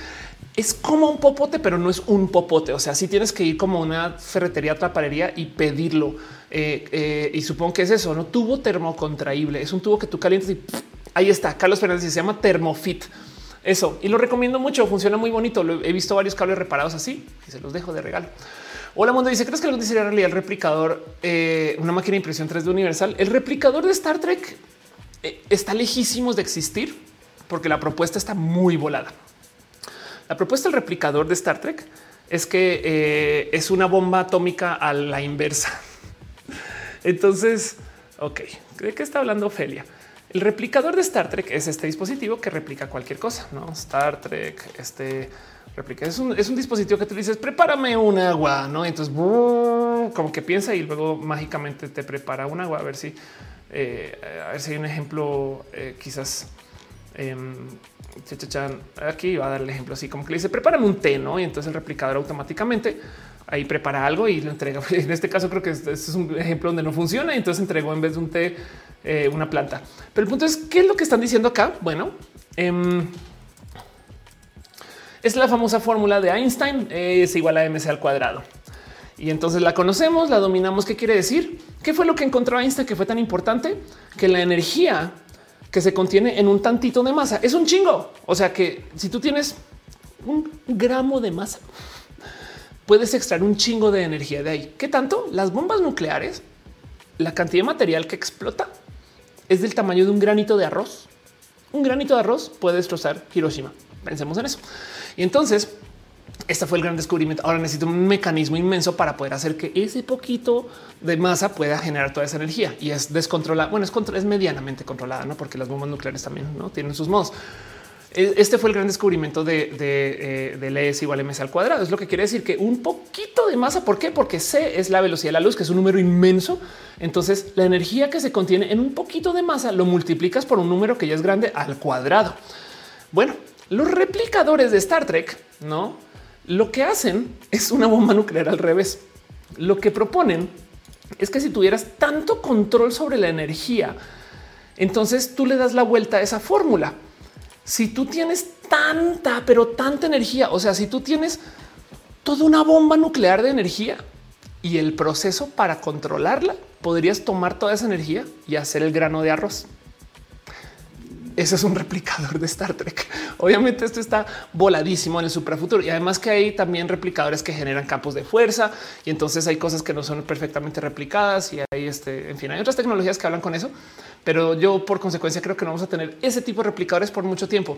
Es como un popote, pero no es un popote. O sea, si tienes que ir como una ferretería, atraparería y pedirlo. Eh, eh, y supongo que es eso, no tubo termocontraíble. Es un tubo que tú calientas y ahí está. Carlos Fernández se llama Thermofit. Eso y lo recomiendo mucho. Funciona muy bonito. he visto varios cables reparados así y se los dejo de regalo. Hola mundo dice crees que algún día sería realidad el replicador, eh, una máquina de impresión 3D universal. El replicador de Star Trek está lejísimos de existir porque la propuesta está muy volada. La propuesta del replicador de Star Trek es que eh, es una bomba atómica a la inversa. Entonces, ok, ¿de qué está hablando Ophelia? El replicador de Star Trek es este dispositivo que replica cualquier cosa, no Star Trek, este replica. Es un, dispositivo que tú dices, prepárame un agua, no? Entonces, como que piensa y luego mágicamente te prepara un agua. A ver si, eh, a ver si hay un ejemplo, eh, quizás Em, aquí va a dar el ejemplo así como que le dice prepárame un té, no? Y entonces el replicador automáticamente ahí prepara algo y lo entrega. En este caso, creo que es un ejemplo donde no funciona. Y entonces entregó en vez de un té eh, una planta. Pero el punto es qué es lo que están diciendo acá. Bueno, em, es la famosa fórmula de Einstein es igual a mc al cuadrado. Y entonces la conocemos, la dominamos. ¿Qué quiere decir? ¿Qué fue lo que encontró Einstein que fue tan importante? Que la energía que se contiene en un tantito de masa. Es un chingo. O sea que si tú tienes un gramo de masa, puedes extraer un chingo de energía de ahí. ¿Qué tanto? Las bombas nucleares, la cantidad de material que explota es del tamaño de un granito de arroz. Un granito de arroz puede destrozar Hiroshima. Pensemos en eso. Y entonces este fue el gran descubrimiento. Ahora necesito un mecanismo inmenso para poder hacer que ese poquito de masa pueda generar toda esa energía y es descontrolada. Bueno, es, es medianamente controlada, no porque las bombas nucleares también no tienen sus modos. E, este fue el gran descubrimiento de, de, eh, del ES igual a MC al cuadrado. Es lo que quiere decir que un poquito de masa. ¿Por qué? Porque C es la velocidad de la luz, que es un número inmenso. Entonces la energía que se contiene en un poquito de masa lo multiplicas por un número que ya es grande al cuadrado. Bueno, los replicadores de Star Trek no Lo que hacen es una bomba nuclear al revés. Lo que proponen es que si tuvieras tanto control sobre la energía, entonces tú le das la vuelta a esa fórmula. Si tú tienes tanta, pero tanta energía, o sea, si tú tienes toda una bomba nuclear de energía y el proceso para controlarla, podrías tomar toda esa energía y hacer el grano de arroz. Ese es un replicador de Star Trek. Obviamente esto está voladísimo en el suprafuturo y además que hay también replicadores que generan campos de fuerza y entonces hay cosas que no son perfectamente replicadas y hay este, en fin, hay otras tecnologías que hablan con eso, pero yo por consecuencia creo que no vamos a tener ese tipo de replicadores por mucho tiempo.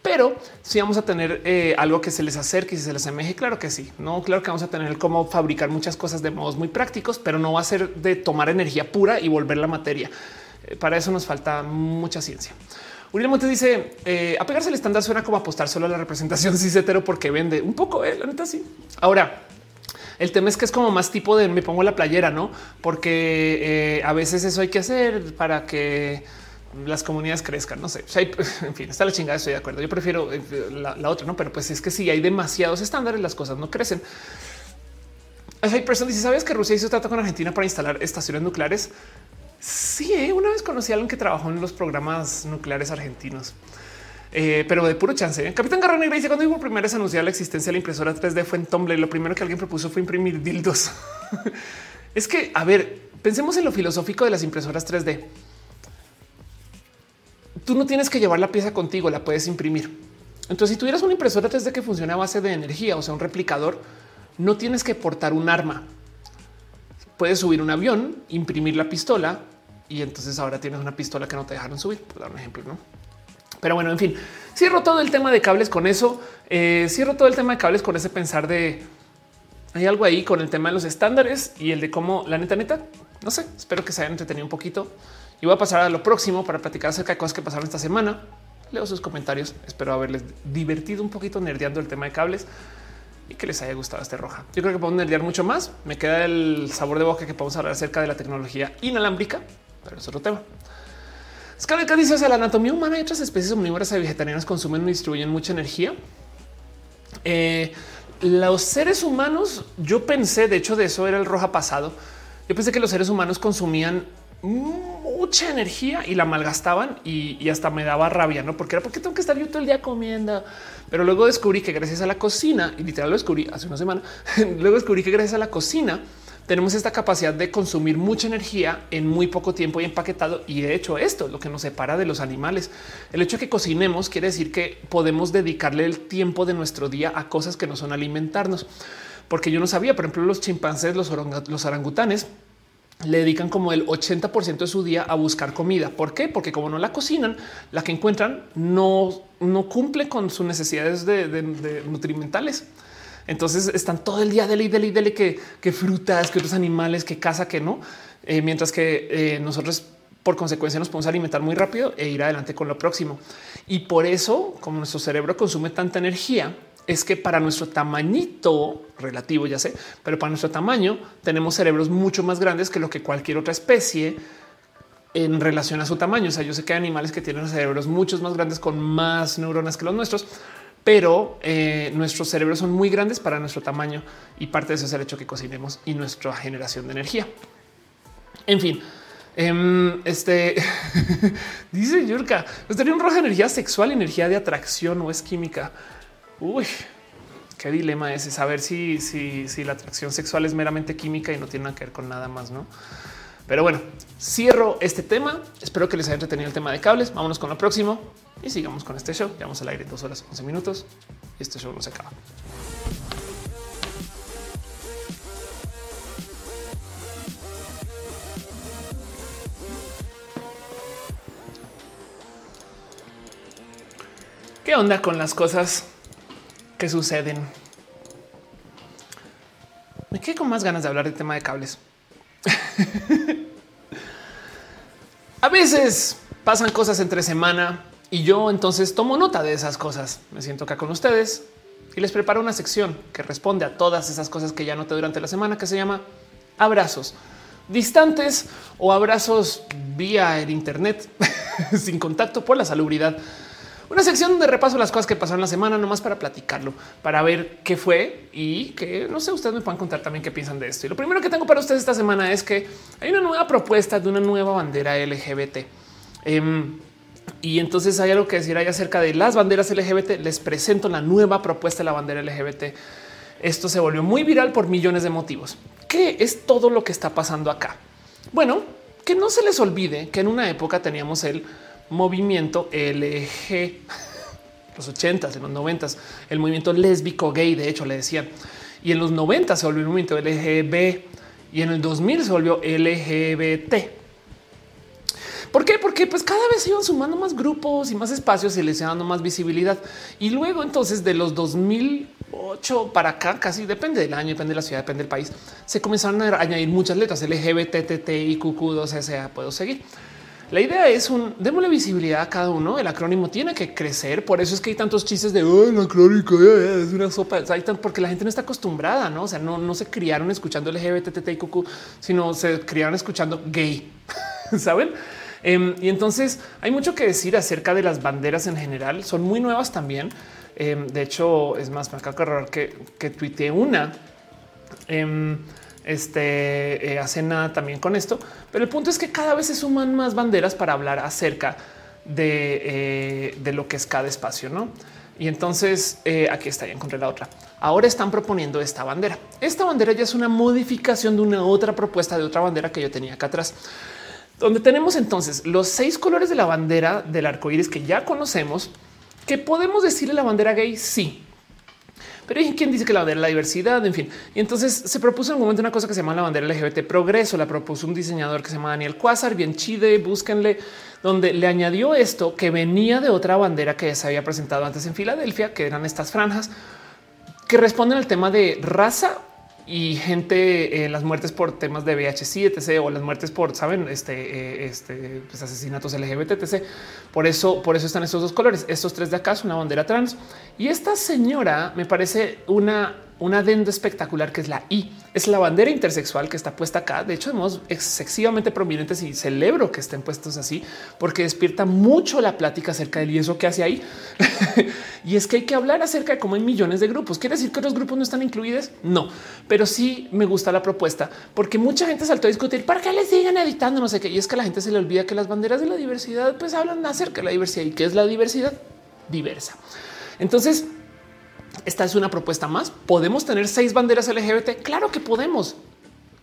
Pero si vamos a tener eh, algo que se les acerque y se les asemeje, claro que sí. No, claro que vamos a tener cómo fabricar muchas cosas de modos muy prácticos, pero no va a ser de tomar energía pura y volver la materia. Eh, para eso nos falta mucha ciencia. Uriel Montes dice eh, apegarse al estándar suena como apostar solo a la representación cis hetero porque vende un poco. Eh, la neta, sí. Ahora, el tema es que es como más tipo de me pongo la playera, no? Porque eh, a veces eso hay que hacer para que las comunidades crezcan. No sé. en fin, está la chingada. Estoy de acuerdo. Yo prefiero eh, la, otra, no? Pero pues es que si hay demasiados estándares, las cosas no crecen. Hay personas dice: Sabes que Rusia hizo trato con Argentina para instalar estaciones nucleares? Sí, ¿eh? una vez conocí a alguien que trabajó en los programas nucleares argentinos. Eh, pero de puro chance. ¿eh? Capitán Garra Negra dice cuando hubo primero se anunciar la existencia de la impresora 3D fue en Tumblr. Lo primero que alguien propuso fue imprimir dildos. es que, a ver, pensemos en lo filosófico de las impresoras 3D. Tú no tienes que llevar la pieza contigo, la puedes imprimir. Entonces, si tuvieras una impresora 3D que funciona a base de energía, o sea, un replicador, no tienes que portar un arma. Puedes subir un avión, imprimir la pistola, y entonces ahora tienes una pistola que no te dejaron subir, por dar un ejemplo, ¿no? Pero bueno, en fin, cierro todo el tema de cables con eso, eh, cierro todo el tema de cables con ese pensar de hay algo ahí con el tema de los estándares y el de cómo la neta neta, no sé, espero que se hayan entretenido un poquito y voy a pasar a lo próximo para platicar acerca de cosas que pasaron esta semana. Leo sus comentarios, espero haberles divertido un poquito nerdeando el tema de cables y que les haya gustado este roja. Yo creo que podemos nerdear mucho más. Me queda el sabor de boca que podemos hablar acerca de la tecnología inalámbrica pero es otro tema. Scarlett dice, sea, la anatomía humana y otras especies omnívoras y vegetarianas consumen y distribuyen mucha energía. Eh, los seres humanos, yo pensé, de hecho, de eso era el roja pasado. Yo pensé que los seres humanos consumían mucha energía y la malgastaban y, y, hasta me daba rabia, no? Porque era porque tengo que estar yo todo el día comiendo. Pero luego descubrí que gracias a la cocina, y literal lo descubrí hace una semana, luego descubrí que gracias a la cocina tenemos esta capacidad de consumir mucha energía en muy poco tiempo y empaquetado. Y de hecho, esto es lo que nos separa de los animales. El hecho de que cocinemos quiere decir que podemos dedicarle el tiempo de nuestro día a cosas que no son alimentarnos. Porque yo no sabía, por ejemplo, los chimpancés, los, orangutanes, le dedican como el 80% de su día a buscar comida. ¿Por qué? Porque como no la cocinan, la que encuentran no, no cumple con sus necesidades de, de nutrimentales. Entonces están todo el día dele y dele y dele que, que frutas, que otros animales, que caza, que no. Eh, mientras que eh, nosotros por consecuencia nos podemos alimentar muy rápido e ir adelante con lo próximo. Y por eso, como nuestro cerebro consume tanta energía, es que para nuestro tamañito relativo, ya sé, pero para nuestro tamaño tenemos cerebros mucho más grandes que lo que cualquier otra especie en relación a su tamaño. O sea, yo sé que hay animales que tienen cerebros muchos más grandes con más neuronas que los nuestros, pero eh, nuestros cerebros son muy grandes para nuestro tamaño y parte de eso es el hecho que cocinemos y nuestra generación de energía. En fin, em, este dice Yurka, ¿estaría un rojo energía sexual, energía de atracción o es química? Uy, qué dilema ese saber si, si, si la atracción sexual es meramente química y no tiene nada que ver con nada más, no? Pero bueno, cierro este tema. Espero que les haya entretenido el tema de cables. Vámonos con lo próximo y sigamos con este show. Llevamos al aire dos horas 11 minutos y este show no se acaba. ¿Qué onda con las cosas que suceden? Me quedé con más ganas de hablar del tema de cables. A veces pasan cosas entre semana y yo entonces tomo nota de esas cosas. Me siento acá con ustedes y les preparo una sección que responde a todas esas cosas que ya noté durante la semana que se llama abrazos distantes o abrazos vía el Internet sin contacto por la salubridad. una sección donde repaso las cosas que pasaron la semana, nomás para platicarlo, para ver qué fue y que no sé, ustedes me puedan contar también qué piensan de esto. Y lo primero que tengo para ustedes esta semana es que hay una nueva propuesta de una nueva bandera LGBT. Em, y entonces hay algo que decir ahí acerca de las banderas LGBT. Les presento la nueva propuesta de la bandera LGBT. Esto se volvió muy viral por millones de motivos. ¿Qué es todo lo que está pasando acá? Bueno, que no se les olvide que en una época teníamos el movimiento LG, los 80 en los 90 el movimiento lésbico gay, de hecho le decían, y en los 90 se volvió el movimiento LGB y en el 2000 se volvió LGBT. ¿Por qué? Porque pues cada vez iban sumando más grupos y más espacios y les iban dando más visibilidad. Y luego entonces de los 2008 para acá, casi depende del año, depende de la ciudad, depende del país, se comenzaron a añadir muchas letras LGBT, TT, IQQ, 2SA, puedo seguir. La idea es un démosle visibilidad a cada uno. El acrónimo tiene que crecer. Por eso es que hay tantos chistes de oh, el acrónimo es una sopa. porque la gente no está acostumbrada, no? O sea, no, no se criaron escuchando LGBT, TT, IQQ, sino se criaron escuchando gay. Saben? Em, y entonces hay mucho que decir acerca de las banderas en general. Son muy nuevas también. Em, de hecho, es más, me acabo que, que tuiteé una. Em, este eh, hace nada también con esto, pero el punto es que cada vez se suman más banderas para hablar acerca de, eh, de lo que es cada espacio, no? Y entonces eh, aquí está, ya encontré la otra. Ahora están proponiendo esta bandera. Esta bandera ya es una modificación de una otra propuesta de otra bandera que yo tenía acá atrás donde tenemos entonces los seis colores de la bandera del arco iris que ya conocemos, que podemos decirle la bandera gay. Sí, pero hay quien dice que la bandera de la diversidad, en fin. Y entonces se propuso en un momento una cosa que se llama la bandera LGBT progreso. La propuso un diseñador que se llama Daniel Quasar, bien chide, búsquenle, donde le añadió esto que venía de otra bandera que se había presentado antes en Filadelfia, que eran estas franjas que responden al tema de raza y gente, eh, las muertes por temas de VHC, etc. o las muertes por, saben, este, eh, este pues, asesinatos LGBT, etc. Por eso, por eso están estos dos colores. Estos tres de acá son una bandera trans. Y esta señora me parece una un adendo espectacular que es la I. Es la bandera intersexual que está puesta acá. De hecho, de modos excesivamente prominentes y celebro que estén puestos así porque despierta mucho la plática acerca del y eso que hace ahí. y es que hay que hablar acerca de cómo hay millones de grupos. ¿Quiere decir que los grupos no están incluidos? No, pero sí me gusta la propuesta porque mucha gente saltó a discutir para qué le siguen editando no sé qué. Y es que la gente se le olvida que las banderas de la diversidad pues hablan acerca de la diversidad y qué es la diversidad diversa. Entonces, esta es una propuesta más. ¿Podemos tener seis banderas LGBT? Claro que podemos.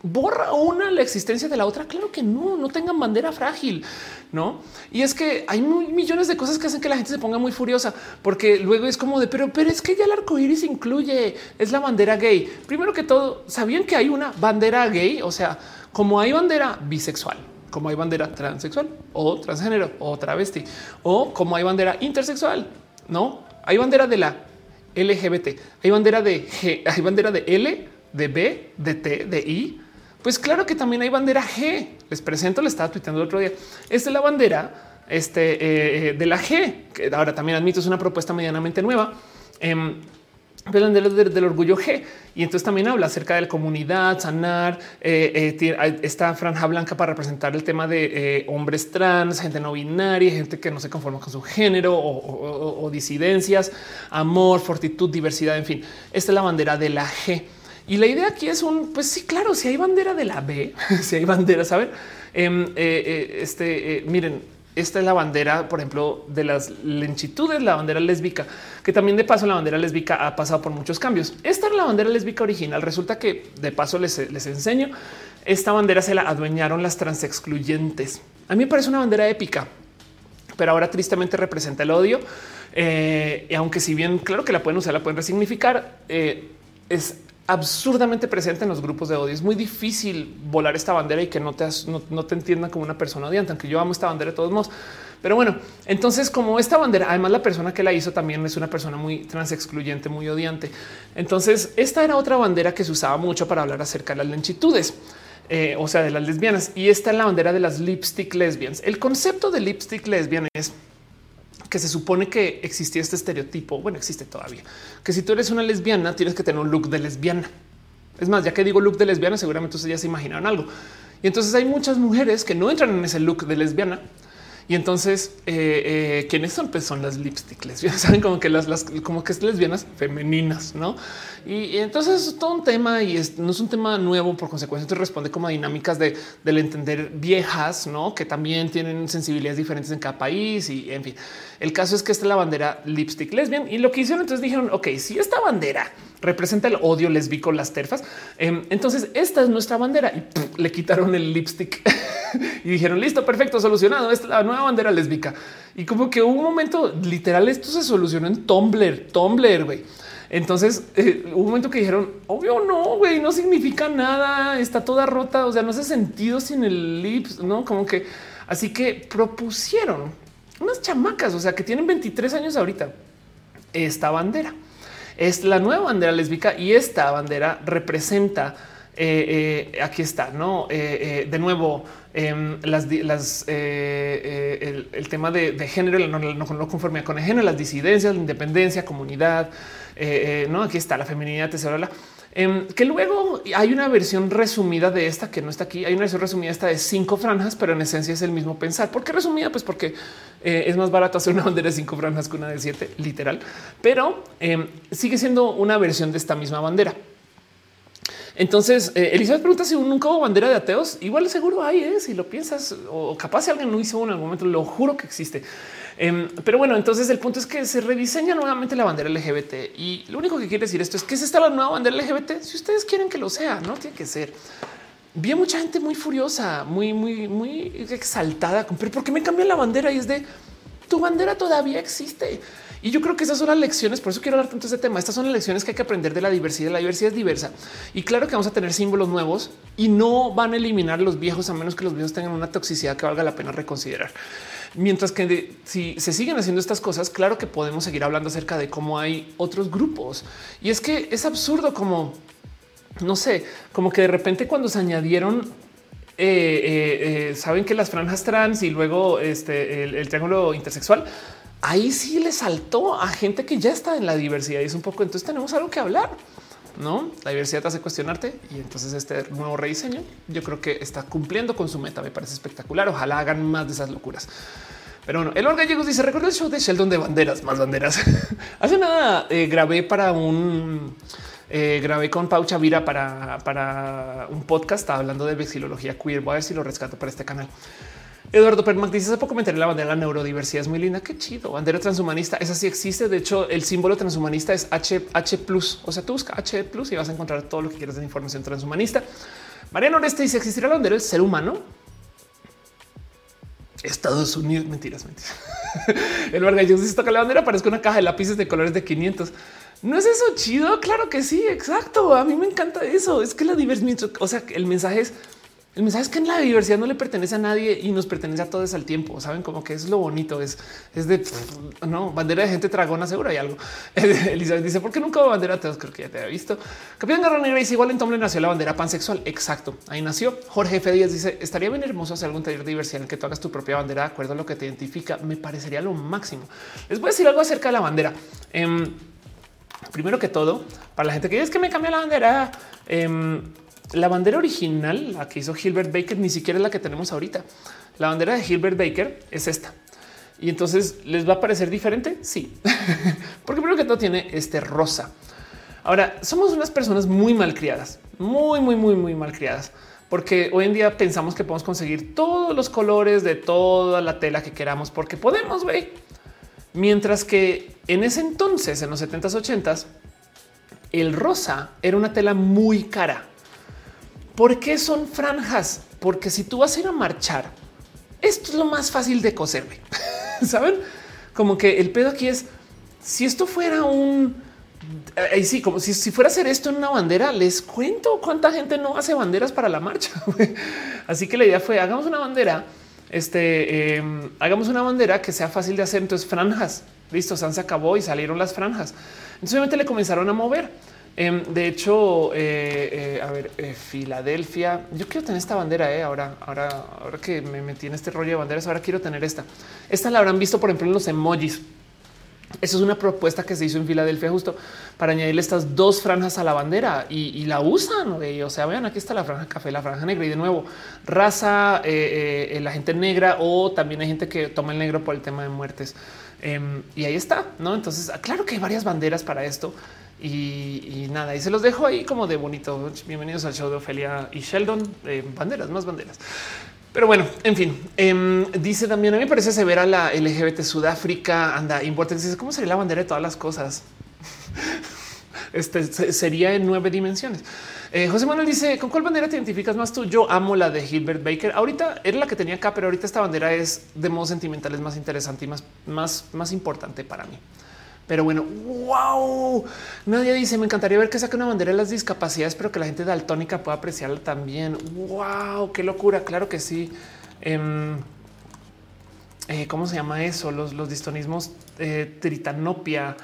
¿Borra una la existencia de la otra? Claro que no, no tengan bandera frágil, ¿no? Y es que hay millones de cosas que hacen que la gente se ponga muy furiosa, porque luego es como de, pero, pero es que ya el arco iris incluye, es la bandera gay. Primero que todo, ¿sabían que hay una bandera gay? O sea, como hay bandera bisexual, como hay bandera transexual o transgénero o travesti, o como hay bandera intersexual, ¿no? Hay bandera de la LGBT. Hay bandera de G, hay bandera de L, de B, de T, de I. Pues claro que también hay bandera G. Les presento, le estaba tuiteando el otro día. Esta es la bandera este, eh, eh, de la G, que ahora también admito es una propuesta medianamente nueva. Em, del, del, orgullo G. Y entonces también habla acerca de la comunidad, sanar eh, eh, esta franja blanca para representar el tema de eh, hombres trans, gente no binaria, gente que no se conforma con su género o, disidencias, amor, fortitud, diversidad, en fin. Esta es la bandera de la G. Y la idea aquí es un, pues sí, claro, si hay bandera de la B, si hay bandera, saben, em, este, miren, esta es la bandera, por ejemplo, de las lenchitudes, la bandera lésbica, que también de paso la bandera lésbica ha pasado por muchos cambios. Esta es la bandera lésbica original. Resulta que de paso les, enseño. Esta bandera se la adueñaron las transexcluyentes. A mí me parece una bandera épica, pero ahora tristemente representa el odio. Eh, y aunque si bien claro que la pueden usar, la pueden resignificar, eh, es absurdamente presente en los grupos de odio. Es muy difícil volar esta bandera y que no te, no, te entiendan como una persona odiante, aunque yo amo esta bandera de todos modos. Pero bueno, entonces como esta bandera, además la persona que la hizo también es una persona muy trans excluyente, muy odiante. Entonces esta era otra bandera que se usaba mucho para hablar acerca de las lentitudes. Eh, o sea, de las lesbianas. Y esta es la bandera de las lipstick lesbians. El concepto de lipstick lesbian es que se supone que existía este estereotipo. Bueno, existe todavía que si tú eres una lesbiana, tienes que tener un look de lesbiana. Es más, ya que digo look de lesbiana, seguramente ustedes ya se imaginaron algo. Y entonces hay muchas mujeres que no entran en ese look de lesbiana Y entonces, eh, eh, ¿quiénes son? Pues son las lipstick lesbianas, saben como que las, las como que es lesbianas femeninas, ¿no? Y, entonces es todo un tema y no es un tema nuevo, por consecuencia, entonces responde como a dinámicas de, del entender viejas, ¿no? Que también tienen sensibilidades diferentes en cada país y en fin. El caso es que esta es la bandera lipstick lesbian y lo que hicieron entonces dijeron, ok, si esta bandera representa el odio lesbico, las terfas, em, entonces esta es nuestra bandera y le quitaron el lipstick y dijeron, listo, perfecto, solucionado, esta es la nueva bandera lésbica. Y como que hubo un momento literal, esto se solucionó en Tumblr, Tumblr, güey. Entonces eh, hubo un momento que dijeron, obvio no, güey, no significa nada, está toda rota, o sea, no hace sentido sin el lips, ¿no? Como que, así que propusieron unas chamacas, o sea, que tienen 23 años ahorita, esta bandera. Es la nueva bandera lésbica y esta bandera representa, eh, eh, aquí está, ¿no? Eh, de nuevo, em, las, el, tema de, género, no, no, conformidad con el género, las disidencias, la independencia, comunidad, no, aquí está la feminidad, etc. Em, que luego hay una versión resumida de esta que no está aquí. Hay una versión resumida esta de cinco franjas, pero en esencia es el mismo pensar. ¿Por qué resumida? Pues porque es más barato hacer una bandera de cinco franjas que una de siete, literal, pero em, sigue siendo una versión de esta misma bandera. Entonces, eh, Elizabeth pregunta si nunca hubo bandera de ateos. Igual seguro hay, ¿eh? si lo piensas, o capaz si alguien no hizo en algún momento, lo juro que existe. Em, pero bueno, entonces el punto es que se rediseña nuevamente la bandera LGBT y lo único que quiere decir esto es que es esta la nueva bandera LGBT. Si ustedes quieren que lo sea, no tiene que ser. Vi mucha gente muy furiosa, muy, muy, muy exaltada. Pero ¿por qué me cambian la bandera? Y es de tu bandera todavía existe. Y yo creo que esas son las lecciones. Por eso quiero hablar tanto de este tema. Estas son las lecciones que hay que aprender de la diversidad. La diversidad es diversa y claro que vamos a tener símbolos nuevos y no van a eliminar los viejos a menos que los viejos tengan una toxicidad que valga la pena reconsiderar. Mientras que si se siguen haciendo estas cosas, claro que podemos seguir hablando acerca de cómo hay otros grupos. Y es que es absurdo como, no sé, como que de repente cuando se añadieron eh, eh, eh, saben que las franjas trans y luego este, el, triángulo intersexual, ahí sí le saltó a gente que ya está en la diversidad y es un poco. Entonces tenemos algo que hablar no la diversidad hace cuestionarte y entonces este nuevo rediseño yo creo que está cumpliendo con su meta. Me parece espectacular. Ojalá hagan más de esas locuras. Pero bueno, el Gallegos dice: Recuerda el show de Sheldon de banderas, más banderas. Hace nada eh, grabé para un eh, grabé con Pau Chavira para, para un podcast hablando de vexilología queer. Voy a ver si lo rescato para este canal. Eduardo Permac dice hace poco me la bandera de la neurodiversidad. Es muy linda. Qué chido. Bandera transhumanista. Esa sí existe. De hecho, el símbolo transhumanista es H, H O sea, tú busca H y vas a encontrar todo lo que quieras de información transhumanista. Mariano Oreste dice existirá la bandera del ser humano. Estados Unidos. Mentiras, mentiras. el Vargas dice toca la bandera. Parece una caja de lápices de colores de 500. No es eso chido. Claro que sí. Exacto. A mí me encanta eso. Es que la diversidad, o sea, el mensaje es el mensaje es que en la diversidad no le pertenece a nadie y nos pertenece a todos al tiempo. Saben como que es lo bonito, es, es de no bandera de gente tragona. Seguro hay algo. Elizabeth dice: ¿Por qué nunca hubo bandera? Creo que ya te había visto. Capitán Garra Negra dice: Igual en Tumblr nació la bandera pansexual. Exacto. Ahí nació. Jorge F. Díaz dice: Estaría bien hermoso hacer algún taller de diversidad en el que tú hagas tu propia bandera de acuerdo a lo que te identifica. Me parecería lo máximo. Les voy a decir algo acerca de la bandera. Em, primero que todo, para la gente que dice que me cambia la bandera, em, la bandera original, la que hizo Gilbert Baker, ni siquiera es la que tenemos ahorita. La bandera de Gilbert Baker es esta. Y entonces les va a parecer diferente. Sí, porque primero que todo tiene este rosa. Ahora somos unas personas muy mal criadas, muy, muy, muy, muy mal criadas, porque hoy en día pensamos que podemos conseguir todos los colores de toda la tela que queramos, porque podemos, güey. Mientras que en ese entonces, en los 70s, 80s, el rosa era una tela muy cara ¿Por qué son franjas? Porque si tú vas a ir a marchar, esto es lo más fácil de coser. Saben como que el pedo aquí es si esto fuera un ahí sí, como si, fuera a hacer esto en una bandera, les cuento cuánta gente no hace banderas para la marcha. Así que la idea fue hagamos una bandera, este em, hagamos una bandera que sea fácil de hacer. Entonces, franjas listo, se acabó y salieron las franjas. Entonces, obviamente le comenzaron a mover. Em, de hecho, eh, eh, a ver, eh, Filadelfia. Yo quiero tener esta bandera. ahora, ahora, ahora que me metí en este rollo de banderas, ahora quiero tener esta. Esta la habrán visto, por ejemplo, en los emojis. Eso es una propuesta que se hizo en Filadelfia justo para añadirle estas dos franjas a la bandera y, la usan. O sea, vean, aquí está la franja café, la franja negra y de nuevo raza, eh, eh, la gente negra o también hay gente que toma el negro por el tema de muertes. Em, y ahí está, ¿no? Entonces, claro que hay varias banderas para esto. Y, nada, y se los dejo ahí como de bonito. Bienvenidos al show de Ofelia y Sheldon. Eh, banderas, más banderas. Pero bueno, en fin, em, dice también a mí me parece severa la LGBT Sudáfrica. Anda, importante. Dice cómo sería la bandera de todas las cosas. este sería en nueve dimensiones. Eh, José Manuel dice con cuál bandera te identificas más tú? Yo amo la de Gilbert Baker. Ahorita era la que tenía acá, pero ahorita esta bandera es de modo sentimental, es más interesante y más, más, más importante para mí. Pero bueno, wow. Nadie dice me encantaría ver que saque una bandera de las discapacidades, pero que la gente daltónica pueda apreciarla también. Wow, qué locura. Claro que sí. Em, eh, ¿Cómo se llama eso? Los, los distonismos eh, tritanopia.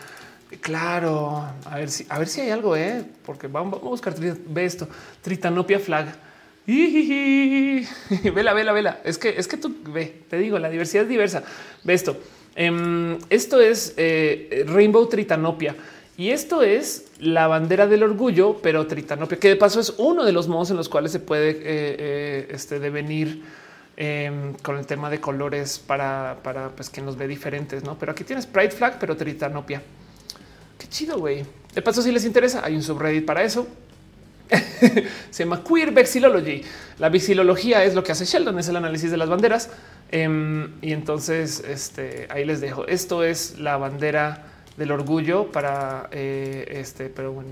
Claro, a ver si, a ver si hay algo, eh, porque vamos, a buscar. Ve esto, tritanopia flag. vela, vela, vela. Es que es que tú ve, te digo, la diversidad es diversa. Ve esto. Em, esto es eh, Rainbow Tritanopia. Y esto es la bandera del orgullo, pero Tritanopia, que de paso es uno de los modos en los cuales se puede eh, eh, este, devenir em, con el tema de colores para, para pues, que nos ve diferentes, ¿no? Pero aquí tienes Pride Flag, pero Tritanopia. Qué chido, güey. De paso, si les interesa, hay un subreddit para eso. se llama Queer Vexillology. La vexilología es lo que hace Sheldon, es el análisis de las banderas. Em, y entonces este, ahí les dejo. Esto es la bandera del orgullo para eh, este, pero bueno,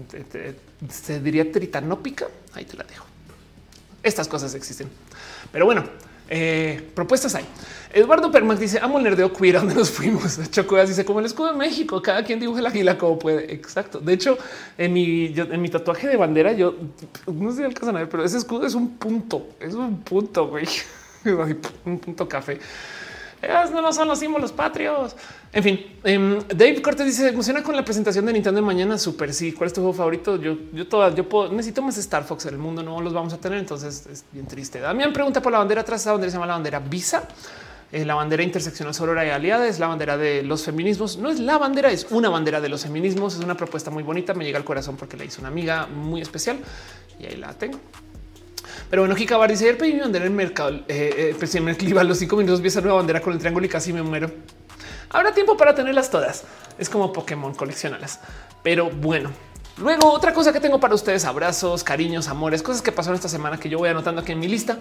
se diría tritanópica. Ahí te la dejo. Estas cosas existen, pero bueno, eh, propuestas hay. Eduardo Permac dice amo el nerdeo queer. donde nos fuimos? Chocuas dice como el escudo de México. Cada quien dibuja la águila como puede. Exacto. De hecho, en mi, en mi tatuaje de bandera, yo no sé si alcanzan a ver, pero ese escudo es un punto. Es un punto, güey. un punto café. No, no son los símbolos patrios. En fin, em, Dave Cortés dice emociona con la presentación de Nintendo mañana. Super. Sí. ¿Cuál es tu juego favorito? Yo, yo todas, yo puedo, necesito más Star Fox. En el mundo no los vamos a tener. Entonces es bien triste. Damián pregunta por la bandera atrás. Esa bandera se llama la bandera Visa. Eh, la bandera interseccional sorora y aliada es la bandera de los feminismos. No es la bandera, es una bandera de los feminismos. Es una propuesta muy bonita. Me llega al corazón porque la hizo una amiga muy especial y ahí la tengo. Pero bueno, Bar dice ayer pedí mi bandera en el mercado. Eh, eh, pues a los cinco minutos vi esa nueva bandera con el triángulo y casi me muero. Habrá tiempo para tenerlas todas. Es como Pokémon, coleccionalas. Pero bueno, luego otra cosa que tengo para ustedes: abrazos, cariños, amores, cosas que pasaron esta semana que yo voy anotando aquí en mi lista.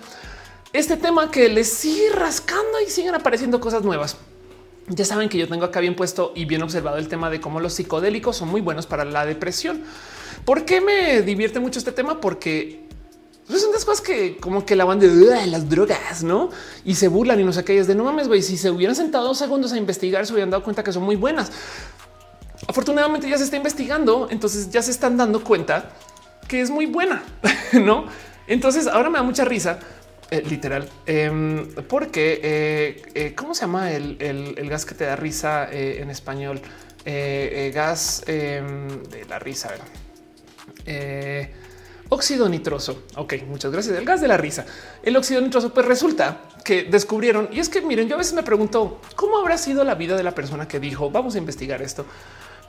Este tema que les sigue rascando y siguen apareciendo cosas nuevas. Ya saben que yo tengo acá bien puesto y bien observado el tema de cómo los psicodélicos son muy buenos para la depresión. ¿Por qué me divierte mucho este tema? Porque pues son las cosas que como que la van de las drogas, ¿no? Y se burlan y no sé qué es de no mames, güey, si se hubieran sentado dos segundos a investigar, se hubieran dado cuenta que son muy buenas. Afortunadamente ya se está investigando, entonces ya se están dando cuenta que es muy buena, ¿no? Entonces ahora me da mucha risa, eh, literal, em, porque, eh, eh, ¿cómo se llama el, gas que te da risa en español? gas em, de la risa, ¿verdad? Óxido nitroso. Ok, muchas gracias. El gas de la risa. El óxido nitroso, pues resulta que descubrieron. Y es que miren, yo a veces me pregunto cómo habrá sido la vida de la persona que dijo vamos a investigar esto.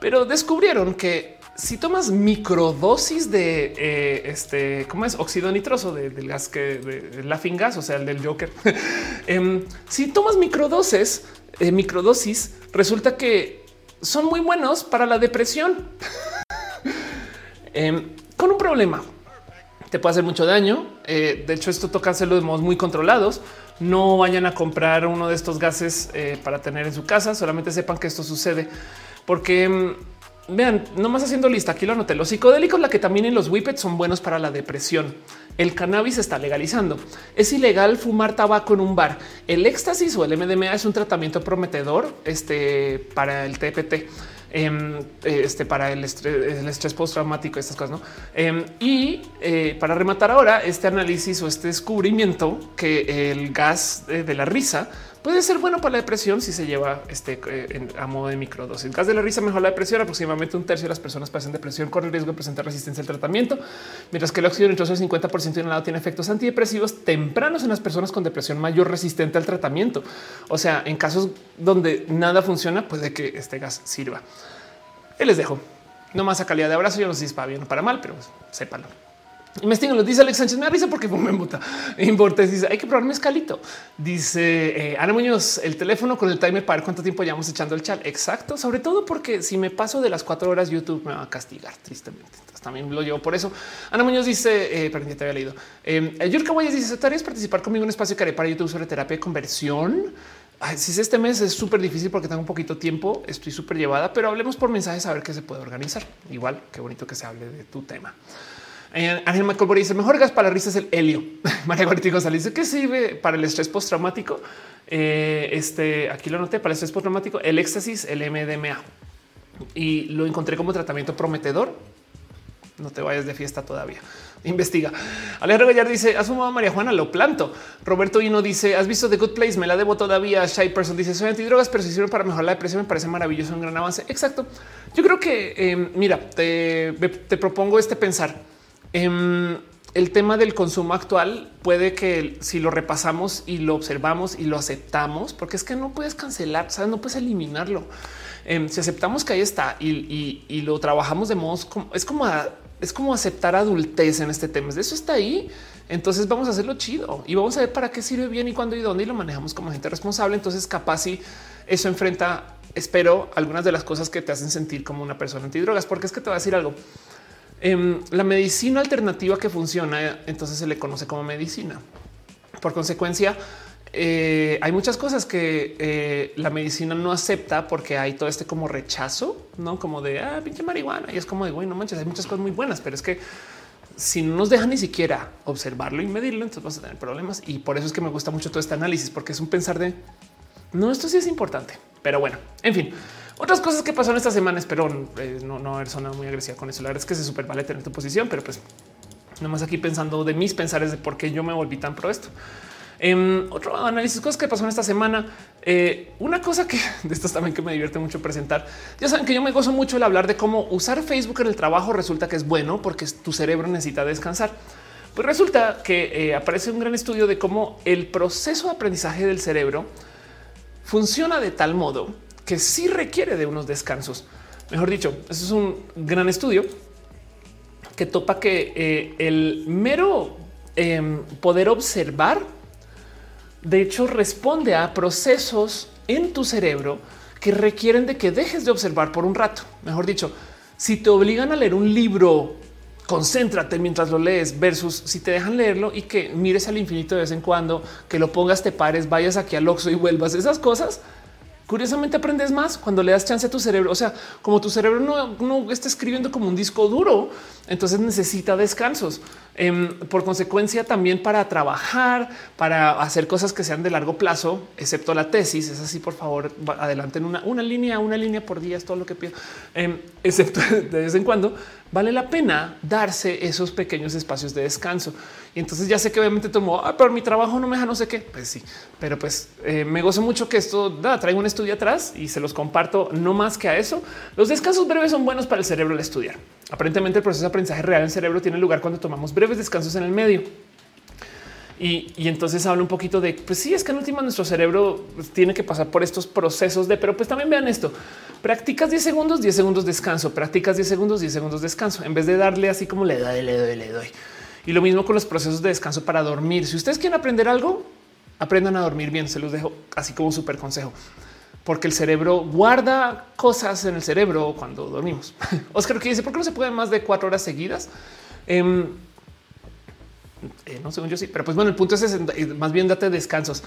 Pero descubrieron que si tomas microdosis de eh, este, ¿cómo es? Óxido nitroso del gas que de, laughing gas, o sea, el del Joker. Em, si tomas microdosis, eh, microdosis, resulta que son muy buenos para la depresión. Em, con un problema te puede hacer mucho daño. Eh, de hecho, esto toca hacerlo de modos muy controlados. No vayan a comprar uno de estos gases eh, para tener en su casa. Solamente sepan que esto sucede porque mm, vean, nomás haciendo lista. Aquí lo anoté. Los psicodélicos, la que también en los whippets son buenos para la depresión. El cannabis está legalizando. Es ilegal fumar tabaco en un bar. El éxtasis o el MDMA es un tratamiento prometedor este, para el TPT. Em, este, para el estrés, el estrés postraumático, estas cosas. ¿no? Em, y eh, para rematar ahora este análisis o este descubrimiento que el gas de la risa puede ser bueno para la depresión si se lleva este eh, a modo de microdosis. Gas de la risa mejora la depresión. Aproximadamente un tercio de las personas pasan depresión corre el riesgo de presentar resistencia al tratamiento, mientras que el óxido nitroso del 50% lado tiene efectos antidepresivos tempranos en las personas con depresión mayor resistente al tratamiento. O sea, en casos donde nada funciona, puede que este gas sirva. Y les dejo no más a calidad de abrazo. Yo no sé si es para bien o para mal, pero pues, sépanlo. Investiguen, lo dice Alex Sánchez. Me da risa porque fue en bota. Importes dice hay que probar mezcalito. Dice eh, Ana Muñoz, el teléfono con el timer para ver cuánto tiempo llevamos echando el chat. Exacto. Sobre todo porque si me paso de las cuatro horas, YouTube me va a castigar tristemente. Entonces también lo llevo por eso. Ana Muñoz dice, eh, perdón, ya te había leído. Eh, Yurka Guayas dice: ¿Aceptarías participar conmigo en un espacio que haré para YouTube sobre terapia de conversión? si es este mes es súper difícil porque tengo un poquito tiempo, estoy súper llevada, pero hablemos por mensajes a ver qué se puede organizar. Igual, qué bonito que se hable de tu tema. Eh, Ángel Michael dice el mejor gas para la risa es el helio. María Guariti González dice que sirve para el estrés postraumático. Eh, este aquí lo noté para el estrés postraumático, el éxtasis, el MDMA y lo encontré como tratamiento prometedor. No te vayas de fiesta todavía. Investiga. Alejandro Gallar dice: Has fumado María Juana, lo planto. Roberto Hino dice: Has visto The Good Place, me la debo todavía. Shy Person dice: Soy antidrogas, pero si sirven para mejorar la depresión, me parece maravilloso, un gran avance. Exacto. Yo creo que, em, mira, te, te propongo este pensar Em, el tema del consumo actual puede que si lo repasamos y lo observamos y lo aceptamos, porque es que no puedes cancelar, ¿sabes? no puedes eliminarlo. Em, si aceptamos que ahí está y, lo trabajamos de modos como es como es como aceptar adultez en este tema. De eso está ahí. Entonces vamos a hacerlo chido y vamos a ver para qué sirve bien y cuándo y dónde y lo manejamos como gente responsable. Entonces capaz si eso enfrenta, espero, algunas de las cosas que te hacen sentir como una persona antidrogas, porque es que te voy a decir algo. Em, la medicina alternativa que funciona, entonces se le conoce como medicina. Por consecuencia, eh, hay muchas cosas que eh, la medicina no acepta porque hay todo este como rechazo, no como de ah, pinche marihuana. Y es como de güey, no manches, hay muchas cosas muy buenas, pero es que si no nos dejan ni siquiera observarlo y medirlo, entonces vamos a tener problemas. Y por eso es que me gusta mucho todo este análisis, porque es un pensar de no, esto sí es importante, pero bueno, en fin. Otras cosas que pasaron esta semana, espero eh, no, no haber sonado muy agresiva con eso. La verdad es que se súper vale tener tu posición, pero pues nomás aquí pensando de mis pensares de por qué yo me volví tan pro esto. Em, otro análisis, cosas que pasaron esta semana. Eh, una cosa que de estas también que me divierte mucho presentar. Ya saben que yo me gozo mucho el hablar de cómo usar Facebook en el trabajo resulta que es bueno porque tu cerebro necesita descansar. Pues resulta que eh, aparece un gran estudio de cómo el proceso de aprendizaje del cerebro funciona de tal modo que sí requiere de unos descansos. Mejor dicho, es un gran estudio que topa que eh, el mero em, poder observar, de hecho, responde a procesos en tu cerebro que requieren de que dejes de observar por un rato. Mejor dicho, si te obligan a leer un libro, concéntrate mientras lo lees versus si te dejan leerlo y que mires al infinito de vez en cuando, que lo pongas, te pares, vayas aquí al Oxxo y vuelvas. Esas cosas Curiosamente aprendes más cuando le das chance a tu cerebro. O sea, como tu cerebro no, no está escribiendo como un disco duro, entonces necesita descansos. Em, por consecuencia, también para trabajar, para hacer cosas que sean de largo plazo, excepto la tesis. Es así, por favor, adelanten una, una línea, una línea por día, es todo lo que pido. Em, excepto de vez en cuando, vale la pena darse esos pequeños espacios de descanso. Y entonces ya sé que obviamente tomó, ah, pero mi trabajo no me deja no sé qué. Pues sí, pero pues eh, me gozo mucho que esto da, traigo un estudio atrás y se los comparto no más que a eso. Los descansos breves son buenos para el cerebro al estudiar. Aparentemente el proceso de aprendizaje real en el cerebro tiene lugar cuando tomamos breves descansos en el medio. Y, entonces habla un poquito de, pues sí, es que en última nuestro cerebro pues, tiene que pasar por estos procesos de, pero pues también vean esto, practicas 10 segundos, 10 segundos descanso, practicas 10 segundos, 10 segundos descanso, en vez de darle así como le doy, le doy, le doy. Y lo mismo con los procesos de descanso para dormir. Si ustedes quieren aprender algo, aprendan a dormir bien, se los dejo así como un súper consejo porque el cerebro guarda cosas en el cerebro cuando dormimos. Oscar que dice por qué no se puede más de cuatro horas seguidas. Em, eh, no según yo sí, pero pues bueno, el punto es más bien date descansos.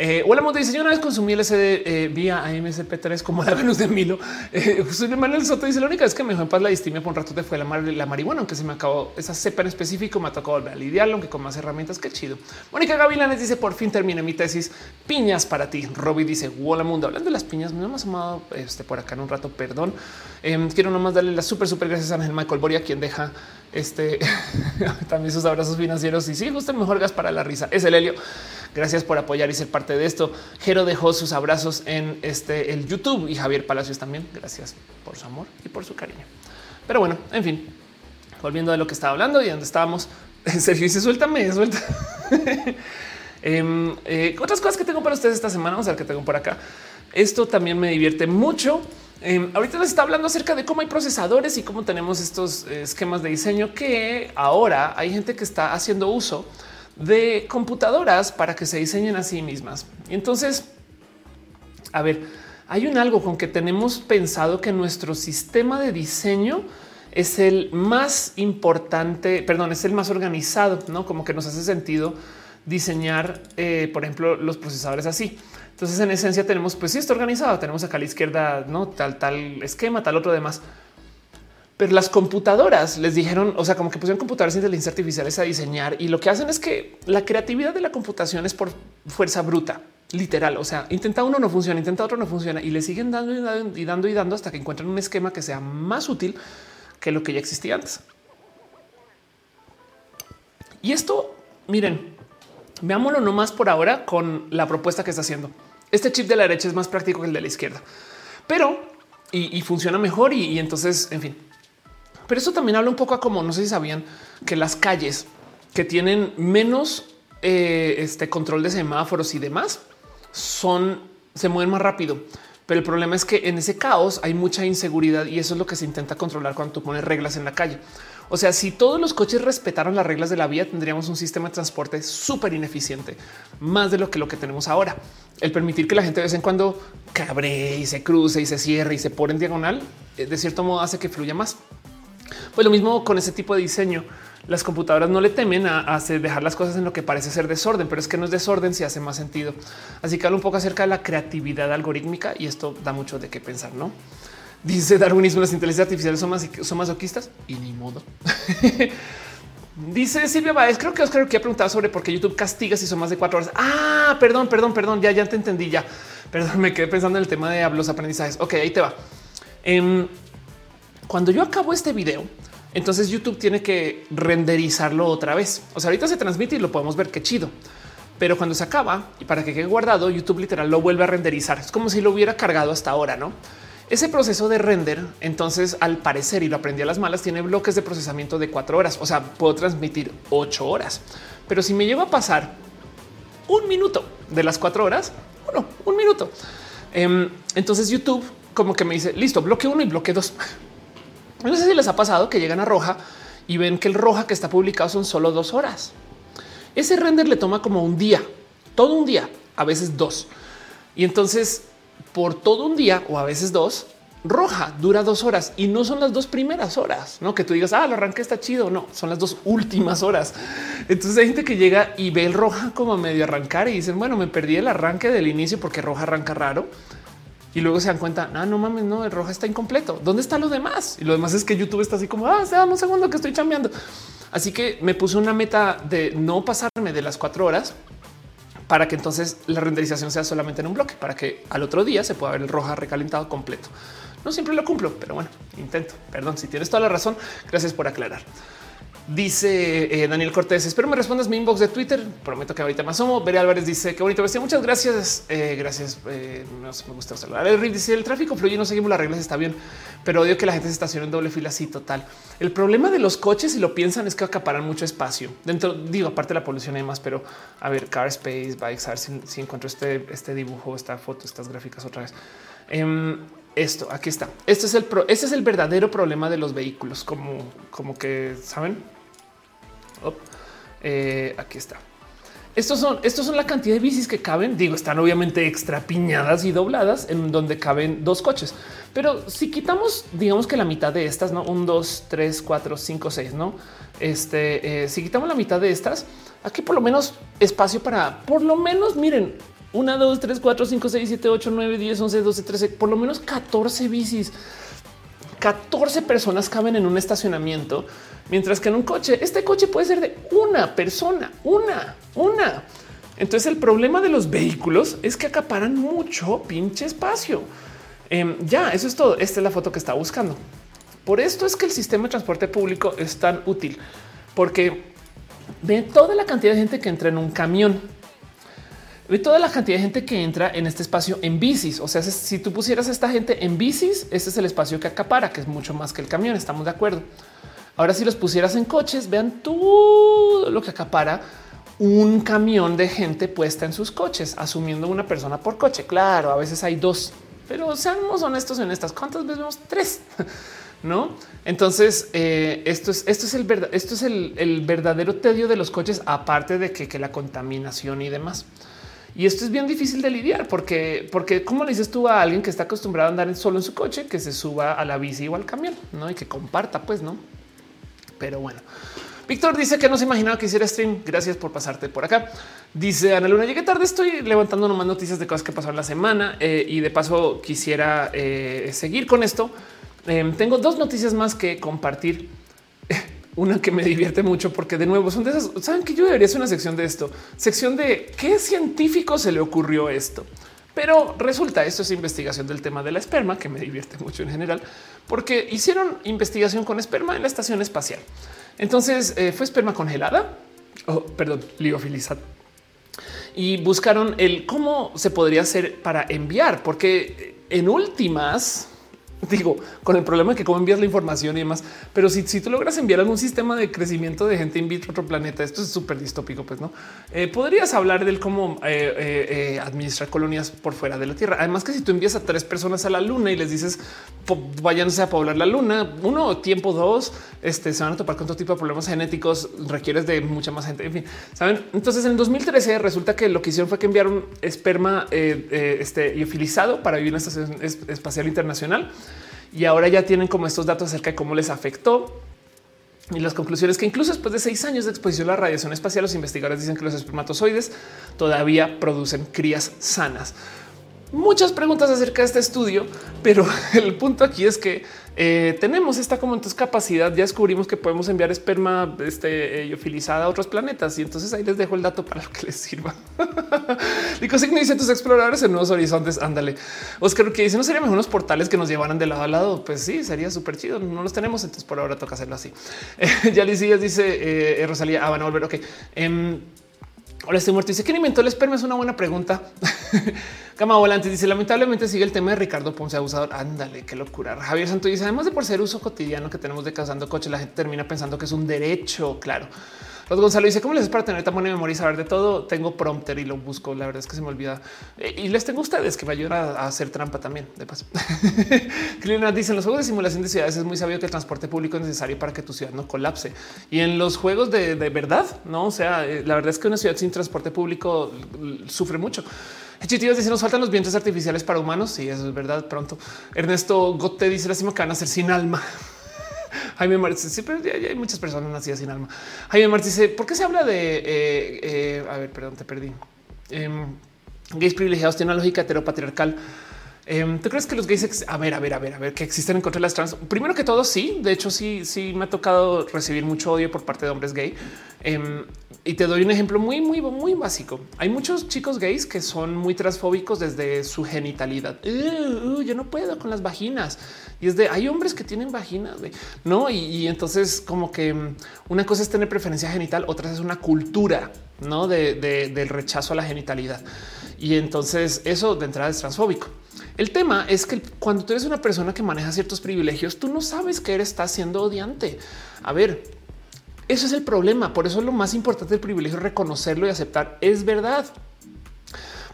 Eh, hola, Monte dice: Yo una vez consumí LSD eh, vía AMSP3 como la Venus de Milo. Eh, José Manuel Soto dice: La única vez que me dejó en paz la distimia por un rato fue la, la marihuana, aunque se me acabó esa cepa en específico. Me tocó volver a lidiarlo, aunque con más herramientas. Qué chido. Mónica Gavilanes dice: Por fin terminé mi tesis. Piñas para ti. Robbie dice: Hola, mundo. Hablando de las piñas, me hemos amado este, por acá en un rato. Perdón. Em, quiero nomás darle las súper, súper gracias a Ángel Michael Boria, quien deja este también sus abrazos financieros. Y sí, justo el mejor gas para la risa es el helio. Gracias por apoyar y ser parte de esto. Jero dejó sus abrazos en este el YouTube y Javier Palacios también. Gracias por su amor y por su cariño. Pero bueno, en fin, volviendo de lo que estaba hablando y donde estábamos, Sergio dice suéltame, suelta. Em, eh, otras cosas que tengo para ustedes esta semana, vamos a ver qué tengo por acá. Esto también me divierte mucho. Em, ahorita les está hablando acerca de cómo hay procesadores y cómo tenemos estos eh, esquemas de diseño que ahora hay gente que está haciendo uso de computadoras para que se diseñen a sí mismas. Y entonces, a ver, hay un algo con que tenemos pensado que nuestro sistema de diseño es el más importante, perdón, es el más organizado, no como que nos hace sentido diseñar, eh, por ejemplo, los procesadores así. Entonces, en esencia, tenemos, pues sí, está organizado. Tenemos acá a la izquierda, no tal, tal esquema, tal otro demás. Pero las computadoras les dijeron, o sea, como que pusieron computadoras de inteligencia artificiales a diseñar y lo que hacen es que la creatividad de la computación es por fuerza bruta, literal. O sea, intenta uno no funciona, intenta otro no funciona y le siguen dando y dando y dando, y dando hasta que encuentran un esquema que sea más útil que lo que ya existía antes. Y esto, miren, veámoslo nomás por ahora con la propuesta que está haciendo. Este chip de la derecha es más práctico que el de la izquierda, pero y, funciona mejor. Y, entonces, en fin, pero eso también habla un poco a como no sé si sabían que las calles que tienen menos eh, este control de semáforos y demás son se mueven más rápido. Pero el problema es que en ese caos hay mucha inseguridad y eso es lo que se intenta controlar cuando tú pones reglas en la calle. O sea, si todos los coches respetaran las reglas de la vía, tendríamos un sistema de transporte súper ineficiente, más de lo que lo que tenemos ahora. El permitir que la gente de vez en cuando cabre y se cruce y se cierre y se pone en diagonal, eh, de cierto modo hace que fluya más. Pues lo mismo con ese tipo de diseño. Las computadoras no le temen a, dejar las cosas en lo que parece ser desorden, pero es que no es desorden si hace más sentido. Así que hablo un poco acerca de la creatividad algorítmica y esto da mucho de qué pensar, ¿no? Dice darwinismo, las inteligencias artificiales son, más, son masoquistas y ni modo. Dice Silvia Baez, creo que Oscar que ha preguntado sobre por qué YouTube castiga si son más de cuatro horas. Ah, perdón, perdón, perdón, ya, ya te entendí, ya. Perdón, me quedé pensando en el tema de los aprendizajes. Ok, ahí te va. Em, cuando yo acabo este video, entonces YouTube tiene que renderizarlo otra vez. O sea, ahorita se transmite y lo podemos ver qué chido. Pero cuando se acaba y para que quede guardado, YouTube literal lo vuelve a renderizar. Es como si lo hubiera cargado hasta ahora, no? Ese proceso de render, entonces, al parecer, y lo aprendí a las malas, tiene bloques de procesamiento de cuatro horas. O sea, puedo transmitir ocho horas. Pero si me lleva a pasar un minuto de las cuatro horas, bueno, un minuto. Em, entonces YouTube como que me dice, listo, bloque uno y bloque dos. No sé si les ha pasado que llegan a roja y ven que el roja que está publicado son solo dos horas. Ese render le toma como un día, todo un día, a veces dos. Y entonces por todo un día o a veces dos, roja dura dos horas y no son las dos primeras horas, no que tú digas, ah, el arranque está chido. No, son las dos últimas horas. Entonces hay gente que llega y ve el roja como medio arrancar y dicen, bueno, me perdí el arranque del inicio porque roja arranca raro y luego se dan cuenta, ah, no mames, no, el roja está incompleto. ¿Dónde está lo demás? Y lo demás es que YouTube está así como, ah, dame un segundo que estoy chambeando. Así que me puse una meta de no pasarme de las cuatro horas para que entonces la renderización sea solamente en un bloque, para que al otro día se pueda ver el roja recalentado completo. No siempre lo cumplo, pero bueno, intento. Perdón, si tienes toda la razón, gracias por aclarar. Dice eh, Daniel Cortés, espero me respondas mi inbox de Twitter. Prometo que ahorita más somos. Bere Álvarez dice qué bonito bestia. Muchas gracias. Eh, gracias. Eh, me gusta saludar. El dice el tráfico fluye, no seguimos las reglas, está bien, pero odio que la gente se estacione en doble fila. así total. El problema de los coches, si lo piensan, es que acaparan mucho espacio dentro. Digo, aparte de la polución y demás, pero a ver, car space, bikes, a ver si, encuentro este, este dibujo, esta foto, estas gráficas otra vez. Em, esto aquí está. Este es el este es el verdadero problema de los vehículos, como, como que saben eh, aquí está. Estos son, estos son la cantidad de bicis que caben. Digo, están obviamente extra piñadas y dobladas en donde caben dos coches. Pero si quitamos, digamos que la mitad de estas, no un, dos, tres, cuatro, cinco, seis, no? Este, eh, si quitamos la mitad de estas, aquí por lo menos espacio para por lo menos, miren, una, dos, tres, cuatro, cinco, seis, siete, ocho, nueve, diez, once, doce, trece, por lo menos 14 bicis. 14 personas caben en un estacionamiento Mientras que en un coche, este coche puede ser de una persona, una, una. Entonces el problema de los vehículos es que acaparan mucho pinche espacio. Em, ya, eso es todo. Esta es la foto que está buscando. Por esto es que el sistema de transporte público es tan útil, porque ve toda la cantidad de gente que entra en un camión. Ve toda la cantidad de gente que entra en este espacio en bicis. O sea, si tú pusieras a esta gente en bicis, ese es el espacio que acapara, que es mucho más que el camión. Estamos de acuerdo. Ahora, si los pusieras en coches, vean todo lo que acapara un camión de gente puesta en sus coches, asumiendo una persona por coche. Claro, a veces hay dos, pero seamos honestos en estas. ¿Cuántas veces vemos tres? No, entonces eh, esto es esto es el esto es el, verdadero tedio de los coches, aparte de que la contaminación y demás. Y esto es bien difícil de lidiar porque, porque como le dices tú a alguien que está acostumbrado a andar solo en su coche, que se suba a la bici o al camión, no? Y que comparta, pues no. Pero bueno, Víctor dice que no se imaginaba que hiciera stream. Gracias por pasarte por acá. Dice Ana Luna, llegué tarde, estoy levantando nomás noticias de cosas que pasaron la semana eh, y de paso quisiera eh, seguir con esto. Em, tengo dos noticias más que compartir una que me divierte mucho porque de nuevo son de esas. Saben que yo debería hacer una sección de esto, sección de qué científico se le ocurrió esto. Pero resulta esto es investigación del tema de la esperma, que me divierte mucho en general, porque hicieron investigación con esperma en la estación espacial. Entonces eh, fue esperma congelada, oh, perdón, liofilizada. Y buscaron el cómo se podría hacer para enviar, porque en últimas, digo, con el problema de que cómo envías la información y demás. Pero si, si tú logras enviar algún sistema de crecimiento de gente in vitro a otro planeta, esto es súper distópico, pues no eh, podrías hablar del cómo eh, eh, administrar colonias por fuera de la Tierra. Además, que si tú envías a tres personas a la Luna y les dices váyanse a poblar la Luna, uno tiempo, dos, este se van a topar con todo tipo de problemas genéticos, requieres de mucha más gente. En fin, saben. Entonces, en el 2013 resulta que lo que hicieron fue que enviaron esperma este, iofilizado para vivir en la estación espacial internacional y ahora ya tienen como estos datos acerca de cómo les afectó. Y las conclusiones que incluso después de seis años de exposición a la radiación espacial, los investigadores dicen que los espermatozoides todavía producen crías sanas muchas preguntas acerca de este estudio, pero el punto aquí es que eh, tenemos esta como entonces capacidad. Ya descubrimos que podemos enviar esperma este, eh, a otros planetas y entonces ahí les dejo el dato para que les sirva. Me dice tus exploradores en nuevos horizontes. Ándale. Oscar que dice no sería mejor unos portales que nos llevaran de lado a lado. Pues sí, sería súper chido. No los tenemos. Entonces por ahora toca hacerlo así. ya les dice eh, Rosalía. Ah, van a volver. Ok. Em, Ahora estoy muerto. Dice quién inventó el esperma. Es una buena pregunta. Cama volante dice lamentablemente sigue el tema de Ricardo Ponce abusador. Ándale, qué locura. Javier Santo dice además de por ser uso cotidiano que tenemos de casando coche, la gente termina pensando que es un derecho. Claro. Los Gonzalo dice cómo les es para tener tan buena memoria y saber de todo. Tengo prompter y lo busco. La verdad es que se me olvida eh, y les tengo ustedes que me ayudan a, hacer trampa también. De paso, Clina dice en los juegos de simulación de ciudades es muy sabio que el transporte público es necesario para que tu ciudad no colapse. Y en los juegos de, verdad, no? O sea, eh, la verdad es que una ciudad sin transporte público sufre mucho. Chitíos dice nos faltan los vientos artificiales para humanos. Sí, eso es verdad. Pronto Ernesto Gote dice lástima que van a ser sin alma. Jaime Martí, siempre hay muchas personas nacidas sin alma. Jaime Martí dice, ¿por qué se habla de... Eh, eh, a ver, perdón, te perdí. Em, gays privilegiados tienen una lógica heteropatriarcal. Em, ¿Tú crees que los gays, a ver, a ver, a ver, a ver, que existen en contra de las trans? Primero que todo, sí. De hecho, sí, sí me ha tocado recibir mucho odio por parte de hombres gay. Y te doy un ejemplo muy, muy, muy básico. Hay muchos chicos gays que son muy transfóbicos desde su genitalidad. Uh, uh, yo no puedo con las vaginas. Y es de hay hombres que tienen vaginas, no? Y, entonces, como que mm, una cosa es tener preferencia genital, otra es una cultura no del rechazo a la genitalidad. Y entonces eso de entrada es transfóbico. El tema es que cuando tú eres una persona que maneja ciertos privilegios, tú no sabes que eres está siendo odiante. A ver, eso es el problema. Por eso lo más importante del privilegio es reconocerlo y aceptar. Es verdad.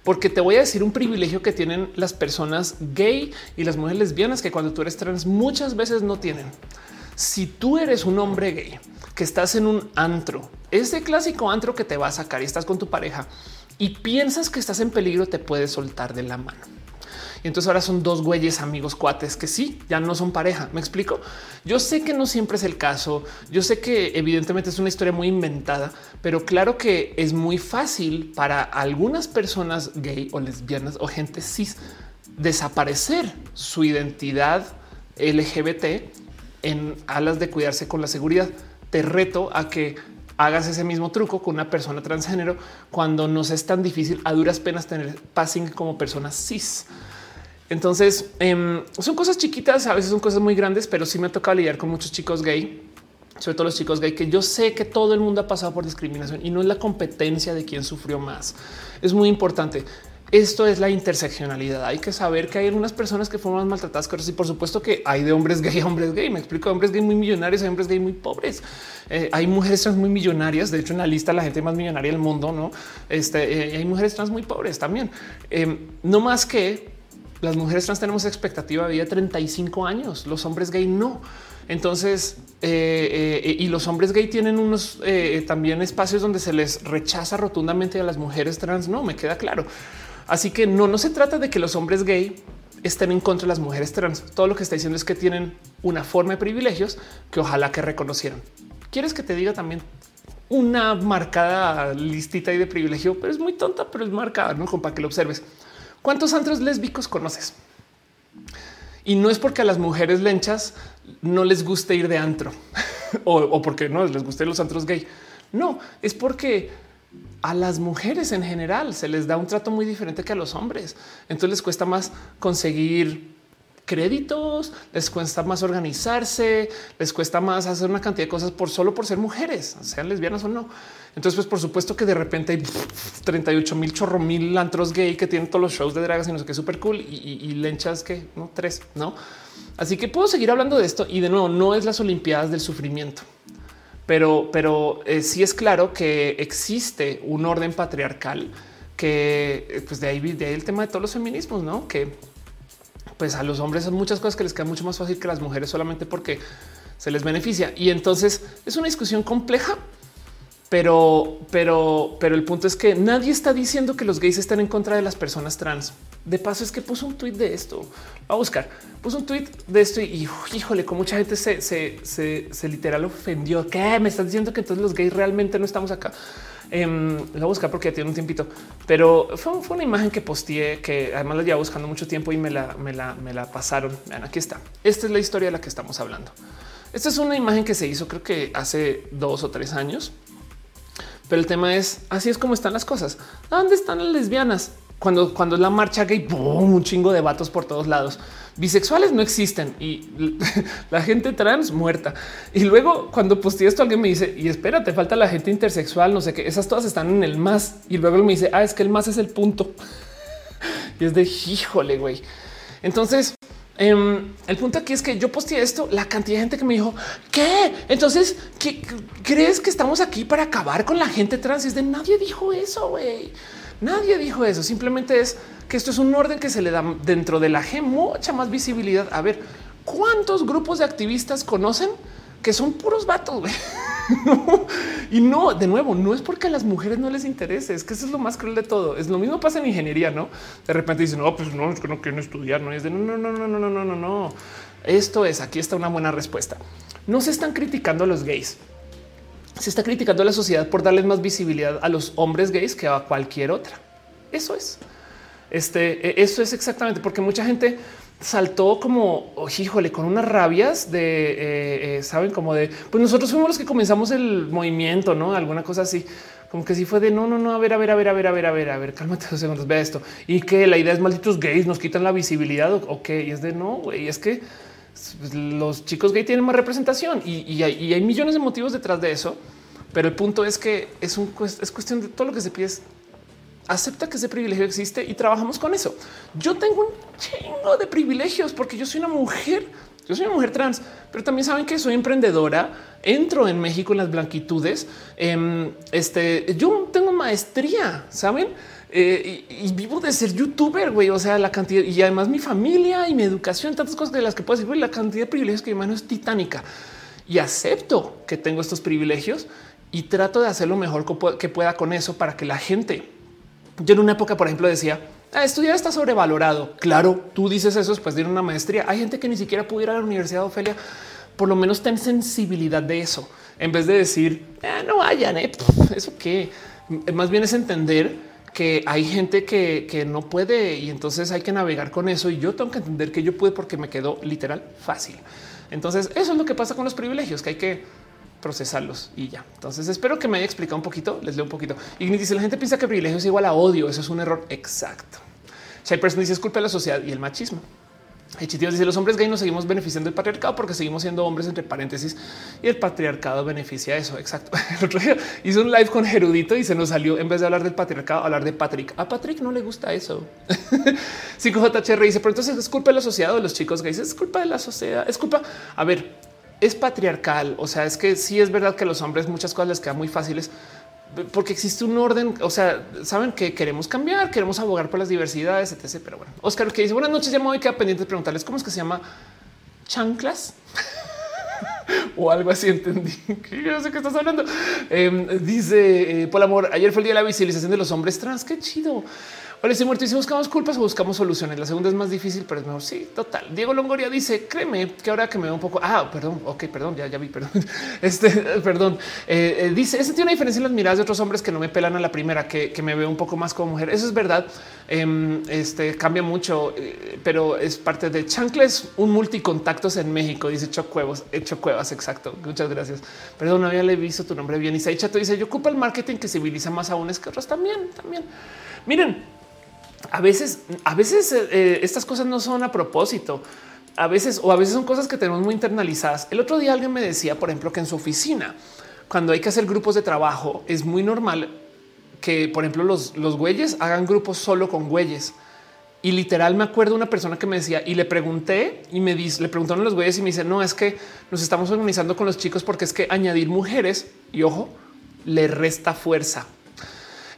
Porque te voy a decir un privilegio que tienen las personas gay y las mujeres lesbianas que cuando tú eres trans muchas veces no tienen. Si tú eres un hombre gay que estás en un antro, ese clásico antro que te va a sacar y estás con tu pareja y piensas que estás en peligro, te puedes soltar de la mano. Entonces ahora son dos güeyes amigos cuates que sí, ya no son pareja. Me explico. Yo sé que no siempre es el caso. Yo sé que evidentemente es una historia muy inventada, pero claro que es muy fácil para algunas personas gay o lesbianas o gente cis desaparecer su identidad LGBT en alas de cuidarse con la seguridad. Te reto a que hagas ese mismo truco con una persona transgénero cuando nos es tan difícil a duras penas tener passing como personas cis. Entonces em, son cosas chiquitas, a veces son cosas muy grandes, pero sí me toca lidiar con muchos chicos gay sobre todo los chicos gay, que yo sé que todo el mundo ha pasado por discriminación y no es la competencia de quién sufrió más. Es muy importante. Esto es la interseccionalidad. Hay que saber que hay algunas personas que fueron más maltratadas otras y por supuesto que hay de hombres gay a hombres gay. Me explico, hombres gay muy millonarios, hay hombres gay muy pobres. Eh, hay mujeres trans muy millonarias. De hecho, en la lista la gente más millonaria del mundo, no? Este, eh, hay mujeres trans muy pobres también. Em, no más que las mujeres trans tenemos expectativa de vida de 35 años. Los hombres gay no. Entonces, eh, y los hombres gay tienen unos también espacios donde se les rechaza rotundamente a las mujeres trans. No me queda claro. Así que no, no se trata de que los hombres gay estén en contra de las mujeres trans. Todo lo que está diciendo es que tienen una forma de privilegios que ojalá que reconocieran. ¿Quieres que te diga también una marcada listita de privilegio? Pero es muy tonta, pero es marcada, ¿no? Para que lo observes. ¿Cuántos antros lésbicos conoces? Y no es porque a las mujeres lenchas no les guste ir de antro o, porque no les guste los antros gay. No, es porque a las mujeres en general se les da un trato muy diferente que a los hombres. Entonces les cuesta más conseguir créditos, les cuesta más organizarse, les cuesta más hacer una cantidad de cosas por solo por ser mujeres, sean lesbianas o no. Entonces, pues por supuesto que de repente hay 38 mil chorro mil antros gay que tienen todos los shows de dragas y no sé qué súper cool y, lenchas que no tres, no? Así que puedo seguir hablando de esto y de nuevo no es las Olimpiadas del sufrimiento pero, pero eh, sí es claro que existe un orden patriarcal que eh, pues de ahí, de ahí el tema de todos los feminismos, no? Que pues a los hombres son muchas cosas que les queda mucho más fácil que a las mujeres solamente porque se les beneficia. Y entonces es una discusión compleja, pero, pero, pero el punto es que nadie está diciendo que los gays están en contra de las personas trans. De paso es que puso un tweet de esto. a buscar. Puso un tweet de esto y, híjole, con mucha gente se, se, se, literal ofendió. ¿Qué? Me estás diciendo que entonces los gays realmente no estamos acá. Eh, voy a buscar porque ya tiene un tiempito, pero fue, una imagen que posteé que además la llevo buscando mucho tiempo y me la, me la, me la pasaron. Vean, aquí está. Esta es la historia de la que estamos hablando. Esta es una imagen que se hizo creo que hace dos o tres años. Pero el tema es así es como están las cosas. ¿Dónde están las lesbianas? cuando, cuando es la marcha gay, un chingo de vatos por todos lados. Bisexuales no existen y la gente trans muerta. Y luego cuando posteé esto, alguien me dice, y espérate, falta la gente intersexual, no sé qué, esas todas están en el más. Y luego me dice, ah, es que el más es el punto. y es de híjole, güey. Entonces, em, el punto aquí es que yo posteé esto, la cantidad de gente que me dijo, ¿qué? Entonces, ¿qué, ¿crees que estamos aquí para acabar con la gente trans? Es de nadie dijo eso, güey. Nadie dijo eso. Simplemente es que esto es un orden que se le da dentro de la G mucha más visibilidad. A ver, ¿cuántos grupos de activistas conocen que son puros vatos. Y no, de nuevo, no es porque a las mujeres no les interese, es que eso es lo más cruel de todo. Es lo mismo pasa en ingeniería, ¿no? De repente dicen, no, pues no, es que no quieren estudiar, no es de no, no, no, no, no, no, no, no. Esto es, aquí está una buena respuesta. No se están criticando a los gays. Se está criticando a la sociedad por darles más visibilidad a los hombres gays que a cualquier otra. Eso es. Este, e, eso es exactamente porque mucha gente saltó como, híjole, con unas rabias de, eh, eh, saben, como de, pues nosotros fuimos los que comenzamos el movimiento, no alguna cosa así. Como que si fue de no, no, no, a ver, a ver, a ver, a ver, a ver, a ver, a ver, cálmate dos segundos, ve esto. Y que la idea es malditos gays nos quitan la visibilidad o, qué. Y es de no, güey, es que los chicos gay tienen más representación y, hay, millones de motivos detrás de eso. Pero el punto es que es, un, es cuestión de todo lo que se pide. Acepta que ese privilegio existe y trabajamos con eso. Yo tengo un chingo de privilegios porque yo soy una mujer. Yo soy una mujer trans, pero también saben que soy emprendedora. Entro en México en las blanquitudes. Em, este, yo tengo maestría, saben? Eh, y, vivo de ser youtuber, güey. O sea, la cantidad y además mi familia y mi educación, tantas cosas de las que puedo decir, la cantidad de privilegios que mi mano es titánica y acepto que tengo estos privilegios y trato de hacer lo mejor que pueda con eso para que la gente. Yo en una época, por ejemplo, decía ah, estudiar está sobrevalorado. Claro, tú dices eso después de una maestría. Hay gente que ni siquiera pudiera ir a la Universidad Ofelia. Por lo menos ten sensibilidad de eso en vez de decir ah, no vayan. Eh, eso que más bien es entender que hay gente que, no puede y entonces hay que navegar con eso y yo tengo que entender que yo pude porque me quedó literal fácil. Entonces eso es lo que pasa con los privilegios, que hay que procesarlos y ya. Entonces espero que me haya explicado un poquito, les leo un poquito. Y dice la gente piensa que privilegio es igual a odio, eso es un error exacto. Si hay personas dice es culpa de la sociedad y el machismo. Chitios dice los hombres gay nos seguimos beneficiando del patriarcado porque seguimos siendo hombres entre paréntesis y el patriarcado beneficia eso. Exacto. El otro día hizo un live con Gerudito y se nos salió en vez de hablar del patriarcado, hablar de Patrick. A Patrick no le gusta eso. 5JHR dice, pero entonces es culpa de la sociedad de los chicos gays. Es culpa de la sociedad. Es culpa. A ver, es patriarcal. O sea, es que sí es verdad que los hombres muchas cosas les quedan muy fáciles porque existe un orden. O sea, saben que queremos cambiar, queremos abogar por las diversidades, etc. Pero bueno, Oscar que dice buenas noches, ya me voy queda pendiente de preguntarles cómo es que se llama chanclas o algo así. Entendí que no sé qué estás hablando. Em, dice eh, por amor. Ayer fue el día de la visibilización de los hombres trans. Qué chido. Hola, estoy muerto. Y si buscamos culpas o buscamos soluciones, la segunda es más difícil, pero es mejor. Sí, total. Diego Longoria dice: Créeme que ahora que me veo un poco. Ah, perdón. Ok, perdón. Ya, ya vi. Perdón. Este, perdón. Eh, eh, dice: Ese tiene una diferencia en las miradas de otros hombres que no me pelan a la primera, que, me veo un poco más como mujer. Eso es verdad. Em, este cambia mucho, eh, pero es parte de chancles, un multicontactos en México. Dice Chocuevos, hecho cuevas. Exacto. Muchas gracias. Perdón, no había visto tu nombre bien. Y Chato dice: Yo ocupo el marketing que civiliza más aún es que otros también. También. Miren, a veces, a veces eh, eh, estas cosas no son a propósito. A veces o a veces son cosas que tenemos muy internalizadas. El otro día alguien me decía, por ejemplo, que en su oficina, cuando hay que hacer grupos de trabajo, es muy normal que, por ejemplo, los, los güeyes hagan grupos solo con güeyes. Y literal me acuerdo una persona que me decía y le pregunté y me dice, le preguntaron a los güeyes y me dice, no, es que nos estamos organizando con los chicos porque es que añadir mujeres y ojo, le resta fuerza.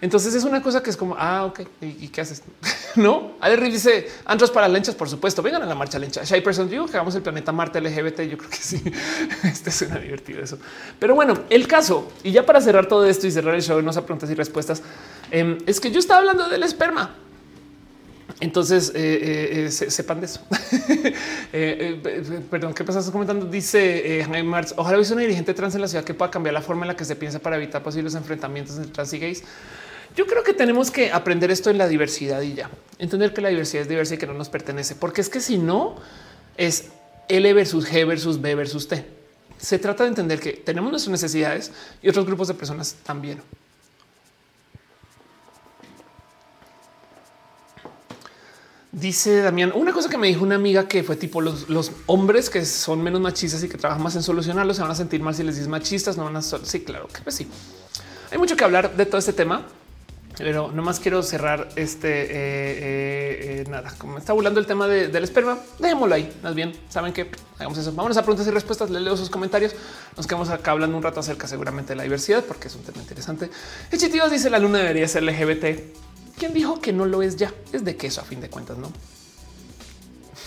Entonces es una cosa que es como, ah, ok, ¿y, qué haces? no, Ale dice antros para lenchas, por supuesto, vengan a la marcha lencha. Shy Person, digo que hagamos el planeta Marte LGBT. Yo creo que sí, este suena divertido eso. Pero bueno, el caso, y ya para cerrar todo esto y cerrar el show, no sé preguntas y respuestas, em, es que yo estaba hablando del esperma. Entonces eh, eh, eh, sepan de eso. perdón, ¿qué pasas comentando? Dice Jaime Marx. Ojalá hubiese una dirigente trans en la ciudad que pueda cambiar la forma en la que se piensa para evitar posibles enfrentamientos entre trans y gays. Yo creo que tenemos que aprender esto en la diversidad y ya entender que la diversidad es diversa y que no nos pertenece, porque es que si no es L versus G versus B versus T. Se trata de entender que tenemos nuestras necesidades y otros grupos de personas también. Dice Damián, una cosa que me dijo una amiga que fue tipo los, hombres que son menos machistas y que trabajan más en solucionarlo se van a sentir mal si les dices machistas, no van a... Sí, claro que sí. Hay mucho que hablar de todo este tema. Pero nomás quiero cerrar este eh, eh, eh, nada, como está burlando el tema del esperma, dejémoslo ahí. Más bien, saben que hagamos eso. Vámonos a preguntas y respuestas. Le leo sus comentarios. Nos quedamos acá hablando un rato acerca seguramente de la diversidad, porque es un tema interesante. Chitivos dice la luna debería ser LGBT. ¿Quién dijo que no lo es ya? Es de queso a fin de cuentas, no?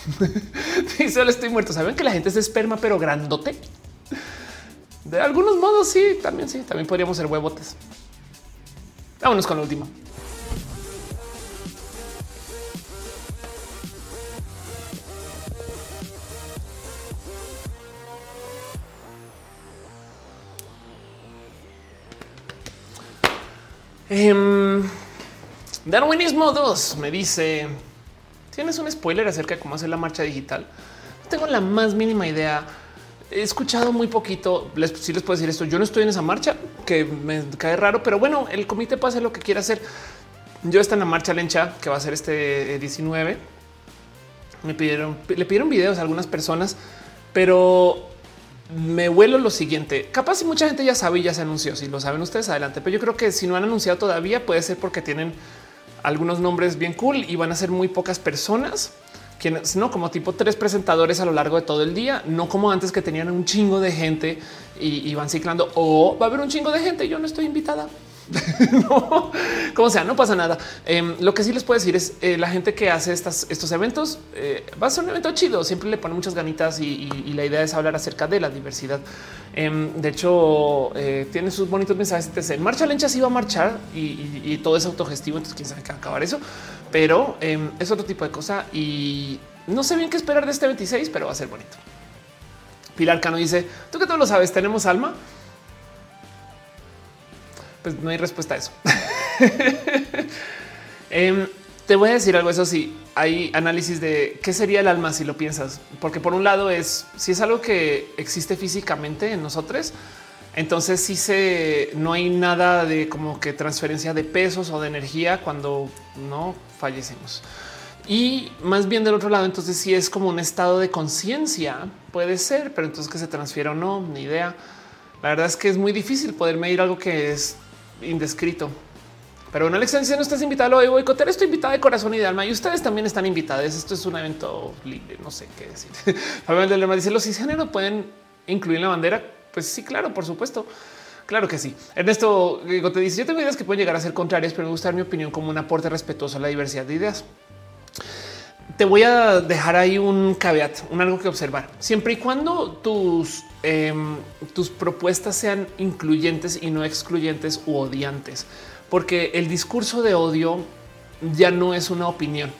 solo estoy muerto. Saben que la gente es esperma, pero grandote. De algunos modos, sí, también sí, también podríamos ser huevotes. Vámonos con el último. Em, Darwinismo 2 me dice, ¿tienes un spoiler acerca de cómo hacer la marcha digital? No tengo la más mínima idea he escuchado muy poquito. Les, les puedo decir esto. Yo no estoy en esa marcha que me cae raro, pero bueno, el comité puede hacer lo que quiera hacer. Yo estoy en la marcha lencha que va a ser este 19. Eh, me pidieron, le pidieron videos a algunas personas, pero me vuelo lo siguiente. Capaz si mucha gente ya sabe y ya se anunció. Si lo saben ustedes, adelante. Pero yo creo que si no han anunciado todavía, puede ser porque tienen algunos nombres bien cool y van a ser muy pocas personas quienes no como tipo tres presentadores a lo largo de todo el día, no como antes que tenían un chingo de gente y, van ciclando o va a haber un chingo de gente. Yo no estoy invitada. no, como sea, no pasa nada. Em, lo que sí les puedo decir es eh, la gente que hace estos eventos eh, va a ser un evento chido. Siempre le pone muchas ganitas y, la idea es hablar acerca de la diversidad. Em, de hecho, eh, tiene sus bonitos mensajes. En marcha lencha sí va a marchar y, todo es autogestivo. Entonces, quién sabe qué acabar eso, pero em, es otro tipo de cosa y no sé bien qué esperar de este 26, pero va a ser bonito. Pilar Cano dice: Tú que todo lo sabes, tenemos alma pues no hay respuesta a eso. Em, te voy a decir algo. Eso sí, hay análisis de qué sería el alma si lo piensas, porque por un lado es si es algo que existe físicamente en nosotros, entonces sí se no hay nada de como que transferencia de pesos o de energía cuando no fallecemos. Y más bien del otro lado, entonces si es como un estado de conciencia, puede ser, pero entonces que se transfiera o no, ni idea. La verdad es que es muy difícil poder medir algo que es indescrito. Pero bueno, Alex, no estás invitado hoy. Boicotear estoy invitada de corazón y de alma y ustedes también están invitados. Esto es un evento libre, no sé qué decir. Fabián del Lema dice los cisgéneros pueden incluir la bandera. Pues sí, claro, por supuesto. Claro que sí. Ernesto te dice: Yo tengo ideas que pueden llegar a ser contrarias, pero me gusta dar mi opinión como un aporte respetuoso a la diversidad de ideas. Te voy a dejar ahí un caveat, un algo que observar. Siempre y cuando tus, em, tus propuestas sean incluyentes y no excluyentes u odiantes porque el discurso de odio ya no es una opinión.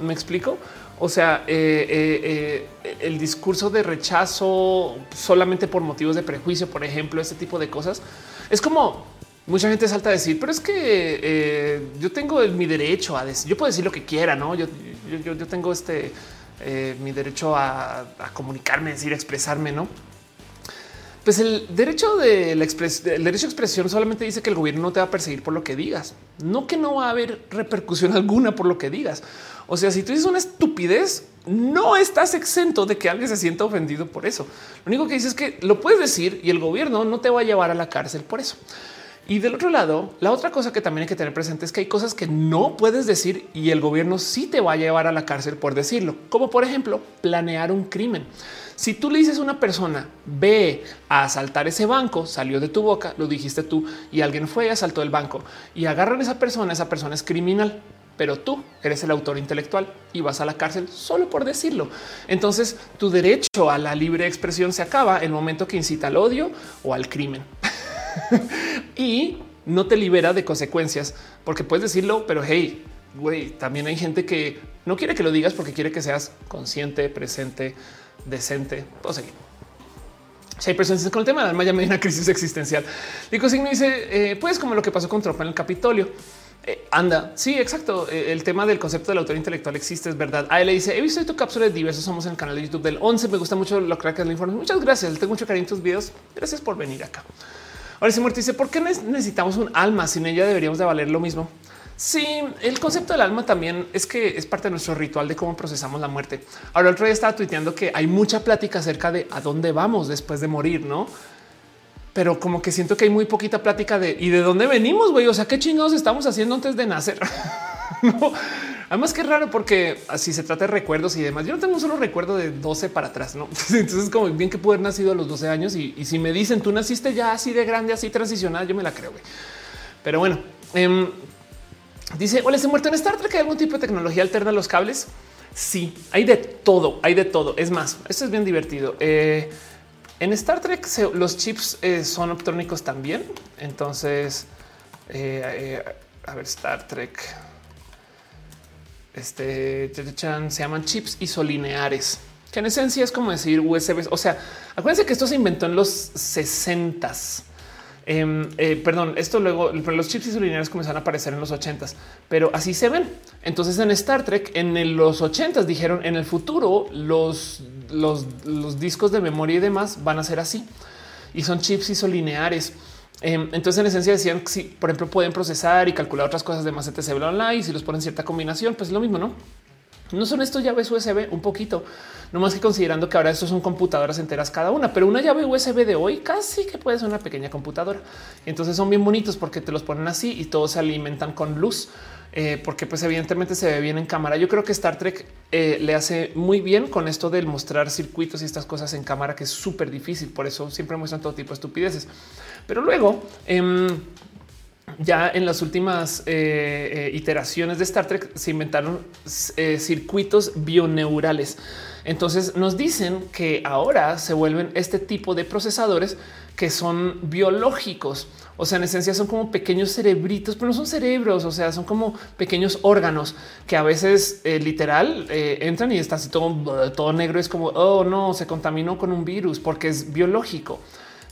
¿Me explico? O sea, eh, eh, eh, el discurso de rechazo solamente por motivos de prejuicio, por ejemplo, este tipo de cosas, es como mucha gente salta a decir, pero es que yo tengo mi derecho a decir, yo puedo decir lo que quiera, no? Yo, yo, tengo este mi derecho a, a comunicarme, decir, expresarme, no? Pues el derecho de la el derecho a expresión solamente dice que el gobierno no te va a perseguir por lo que digas, no que no va a haber repercusión alguna por lo que digas. O sea, si tú dices una estupidez, no estás exento de que alguien se sienta ofendido por eso. Lo único que dices es que lo puedes decir y el gobierno no te va a llevar a la cárcel por eso. Y del otro lado, la otra cosa que también hay que tener presente es que hay cosas que no puedes decir y el gobierno sí te va a llevar a la cárcel por decirlo, como por ejemplo planear un crimen. Si tú le dices a una persona ve a asaltar ese banco, salió de tu boca, lo dijiste tú y alguien fue y asaltó el banco y agarran a esa persona, esa persona es criminal pero tú eres el autor intelectual y vas a la cárcel solo por decirlo. Entonces tu derecho a la libre expresión se acaba el momento que incita al odio o al crimen y no te libera de consecuencias porque puedes decirlo, pero hey, güey, también hay gente que no quiere que lo digas porque quiere que seas consciente, presente, decente. Puedo seguir. Si hay personas con el tema del alma, ya me dio una crisis existencial. Dico Signo dice, eh, pues como lo que pasó con Trump en el Capitolio. Eh, anda, sí, exacto. Eh, el tema del concepto del autor intelectual existe, es verdad. A él le dice, he visto tu cápsula de diversos, somos en el canal de YouTube del 11, me gusta mucho lo que es la información. Muchas gracias, tengo mucho cariño en tus videos. Gracias por venir acá. Ahora si muerte dice, ¿por qué necesitamos un alma? Sin ella deberíamos de valer lo mismo. Sí, el concepto del alma también es que es parte de nuestro ritual de cómo procesamos la muerte. Ahora el otro día estaba tuiteando que hay mucha plática acerca de a dónde vamos después de morir, ¿no? Pero como que siento que hay muy poquita plática de y de dónde venimos, güey. O sea, qué chingados estamos haciendo antes de nacer. no, además que raro porque así se trata de recuerdos y demás. Yo no tengo un solo recuerdo de 12 para atrás, no? Entonces, como bien que pude haber nacido a los 12 años y, si me dicen tú naciste ya así de grande, así transicional, yo me la creo. Güey. Pero bueno, eh, Dice, hola, se muerto en Star Trek. ¿Hay algún tipo de tecnología alterna a los cables? Sí, hay de todo, hay de todo. Es más, esto es bien divertido. Eh, en Star Trek los chips eh, son optrónicos también. Entonces, eh, a ver, Star Trek. Este se llaman chips isolineares, que en esencia es como decir USB. O sea, acuérdense que esto se inventó en los 60 Em, eh, perdón, esto luego los chips isolineares comenzaron a aparecer en los 80s, pero así se ven. Entonces en Star Trek en los 80s dijeron en el futuro los, los, discos de memoria y demás van a ser así y son chips isolineares. Em, entonces, en esencia decían que si, por ejemplo, pueden procesar y calcular otras cosas de más etc. Bla, y si los ponen cierta combinación, pues es lo mismo, no? No son estos llaves USB un poquito, no más que considerando que ahora estos son computadoras enteras cada una, pero una llave USB de hoy casi que puede ser una pequeña computadora. Entonces son bien bonitos porque te los ponen así y todos se alimentan con luz. Eh, porque pues evidentemente se ve bien en cámara. Yo creo que Star Trek eh, le hace muy bien con esto del mostrar circuitos y estas cosas en cámara, que es súper difícil. Por eso siempre muestran todo tipo de estupideces. Pero luego, em, ya en las últimas eh, eh, iteraciones de Star Trek se inventaron eh, circuitos bioneurales. Entonces nos dicen que ahora se vuelven este tipo de procesadores que son biológicos. O sea, en esencia son como pequeños cerebritos, pero no son cerebros. O sea, son como pequeños órganos que a veces literal entran y está así todo, todo negro. Es como, oh no, se contaminó con un virus porque es biológico.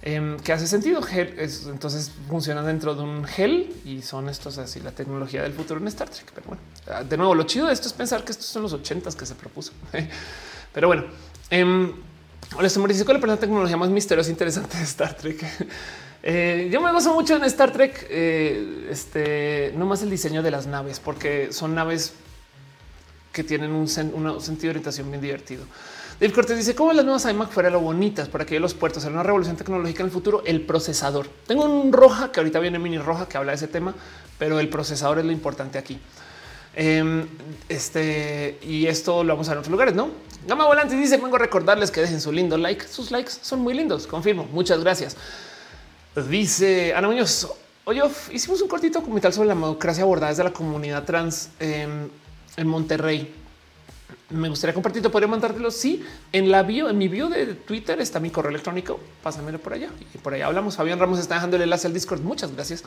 Em, que hace sentido. entonces funcionan dentro de un gel y son estos así la tecnología del futuro en Star Trek. Pero bueno, ah, de nuevo, lo chido de esto es pensar que estos son los ochentas que se propuso. Pero bueno, eh, hola, es la tecnología más misteriosa e interesante de Star Trek. Eh, yo me gozo mucho en Star Trek, eh, este, no más el diseño de las naves, porque son naves que tienen un, sentido de orientación bien divertido. Dave Cortés dice cómo las nuevas iMac fuera lo bonitas para que los puertos era una revolución tecnológica en el futuro. El procesador. Tengo un roja que ahorita viene mini roja que habla de ese tema, pero el procesador es lo importante aquí. Em, este y esto lo vamos a ver en otros lugares, no? Gama Volante dice: Vengo a recordarles que dejen su lindo like. Sus likes son muy lindos. Confirmo. Muchas gracias. Dice Ana Muñoz. Oye, hicimos un cortito documental sobre la democracia abordada desde la comunidad trans em, en Monterrey. Me gustaría compartirlo. Podría mandártelo. Sí, en la bio, en mi bio de Twitter está mi correo electrónico. Pásamelo por allá y por ahí hablamos. Fabián Ramos está dejando el enlace al Discord. Muchas gracias.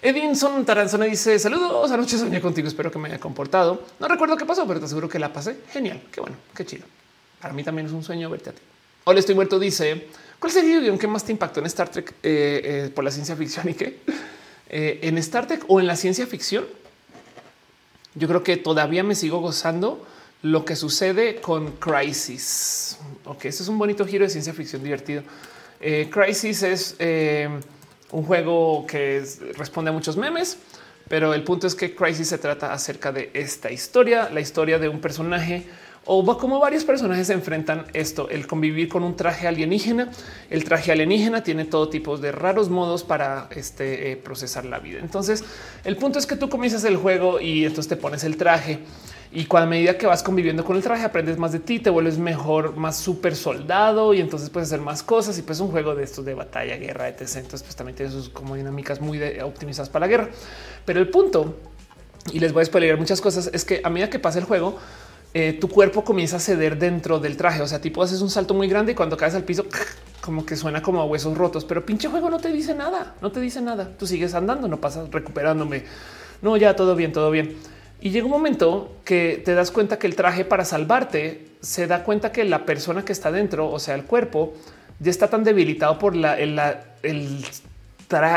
Edinson Taranzona dice saludos. Anoche soñé contigo. Espero que me haya comportado. No recuerdo qué pasó, pero te aseguro que la pasé. Genial. Qué bueno. Qué chido. Para mí también es un sueño verte a ti. Hola, estoy muerto. Dice cuál sería el guion que más te impactó en Star Trek eh, eh, por la ciencia ficción y qué eh, en Star Trek o en la ciencia ficción. Yo creo que todavía me sigo gozando lo que sucede con Crisis. Ok, este es un bonito giro de ciencia ficción divertido. Crisis es un juego que responde a muchos memes, pero el punto es que Crisis se trata acerca de esta historia, la historia de un personaje o como varios personajes se enfrentan esto, el convivir con un traje alienígena. El traje alienígena tiene todo tipo de raros modos para este, eh, procesar la vida. Entonces, el punto es que tú comienzas el juego y entonces te pones el traje y cuando a medida que vas conviviendo con el traje, aprendes más de ti, te vuelves mejor, más súper soldado y entonces puedes hacer más cosas. Y pues un juego de estos de batalla, guerra, etc. Entonces, pues también tiene sus como dinámicas muy optimizadas para la guerra. Pero el punto, y les voy a spoiler muchas cosas, es que a medida que pasa el juego, eh, tu cuerpo comienza a ceder dentro del traje. O sea, tipo haces un salto muy grande y cuando caes al piso, como que suena como a huesos rotos, pero pinche juego no te dice nada, no te dice nada. Tú sigues andando, no pasas recuperándome. No, ya todo bien, todo bien. Y llega un momento que te das cuenta que el traje para salvarte se da cuenta que la persona que está dentro, o sea, el cuerpo, ya está tan debilitado por la, el,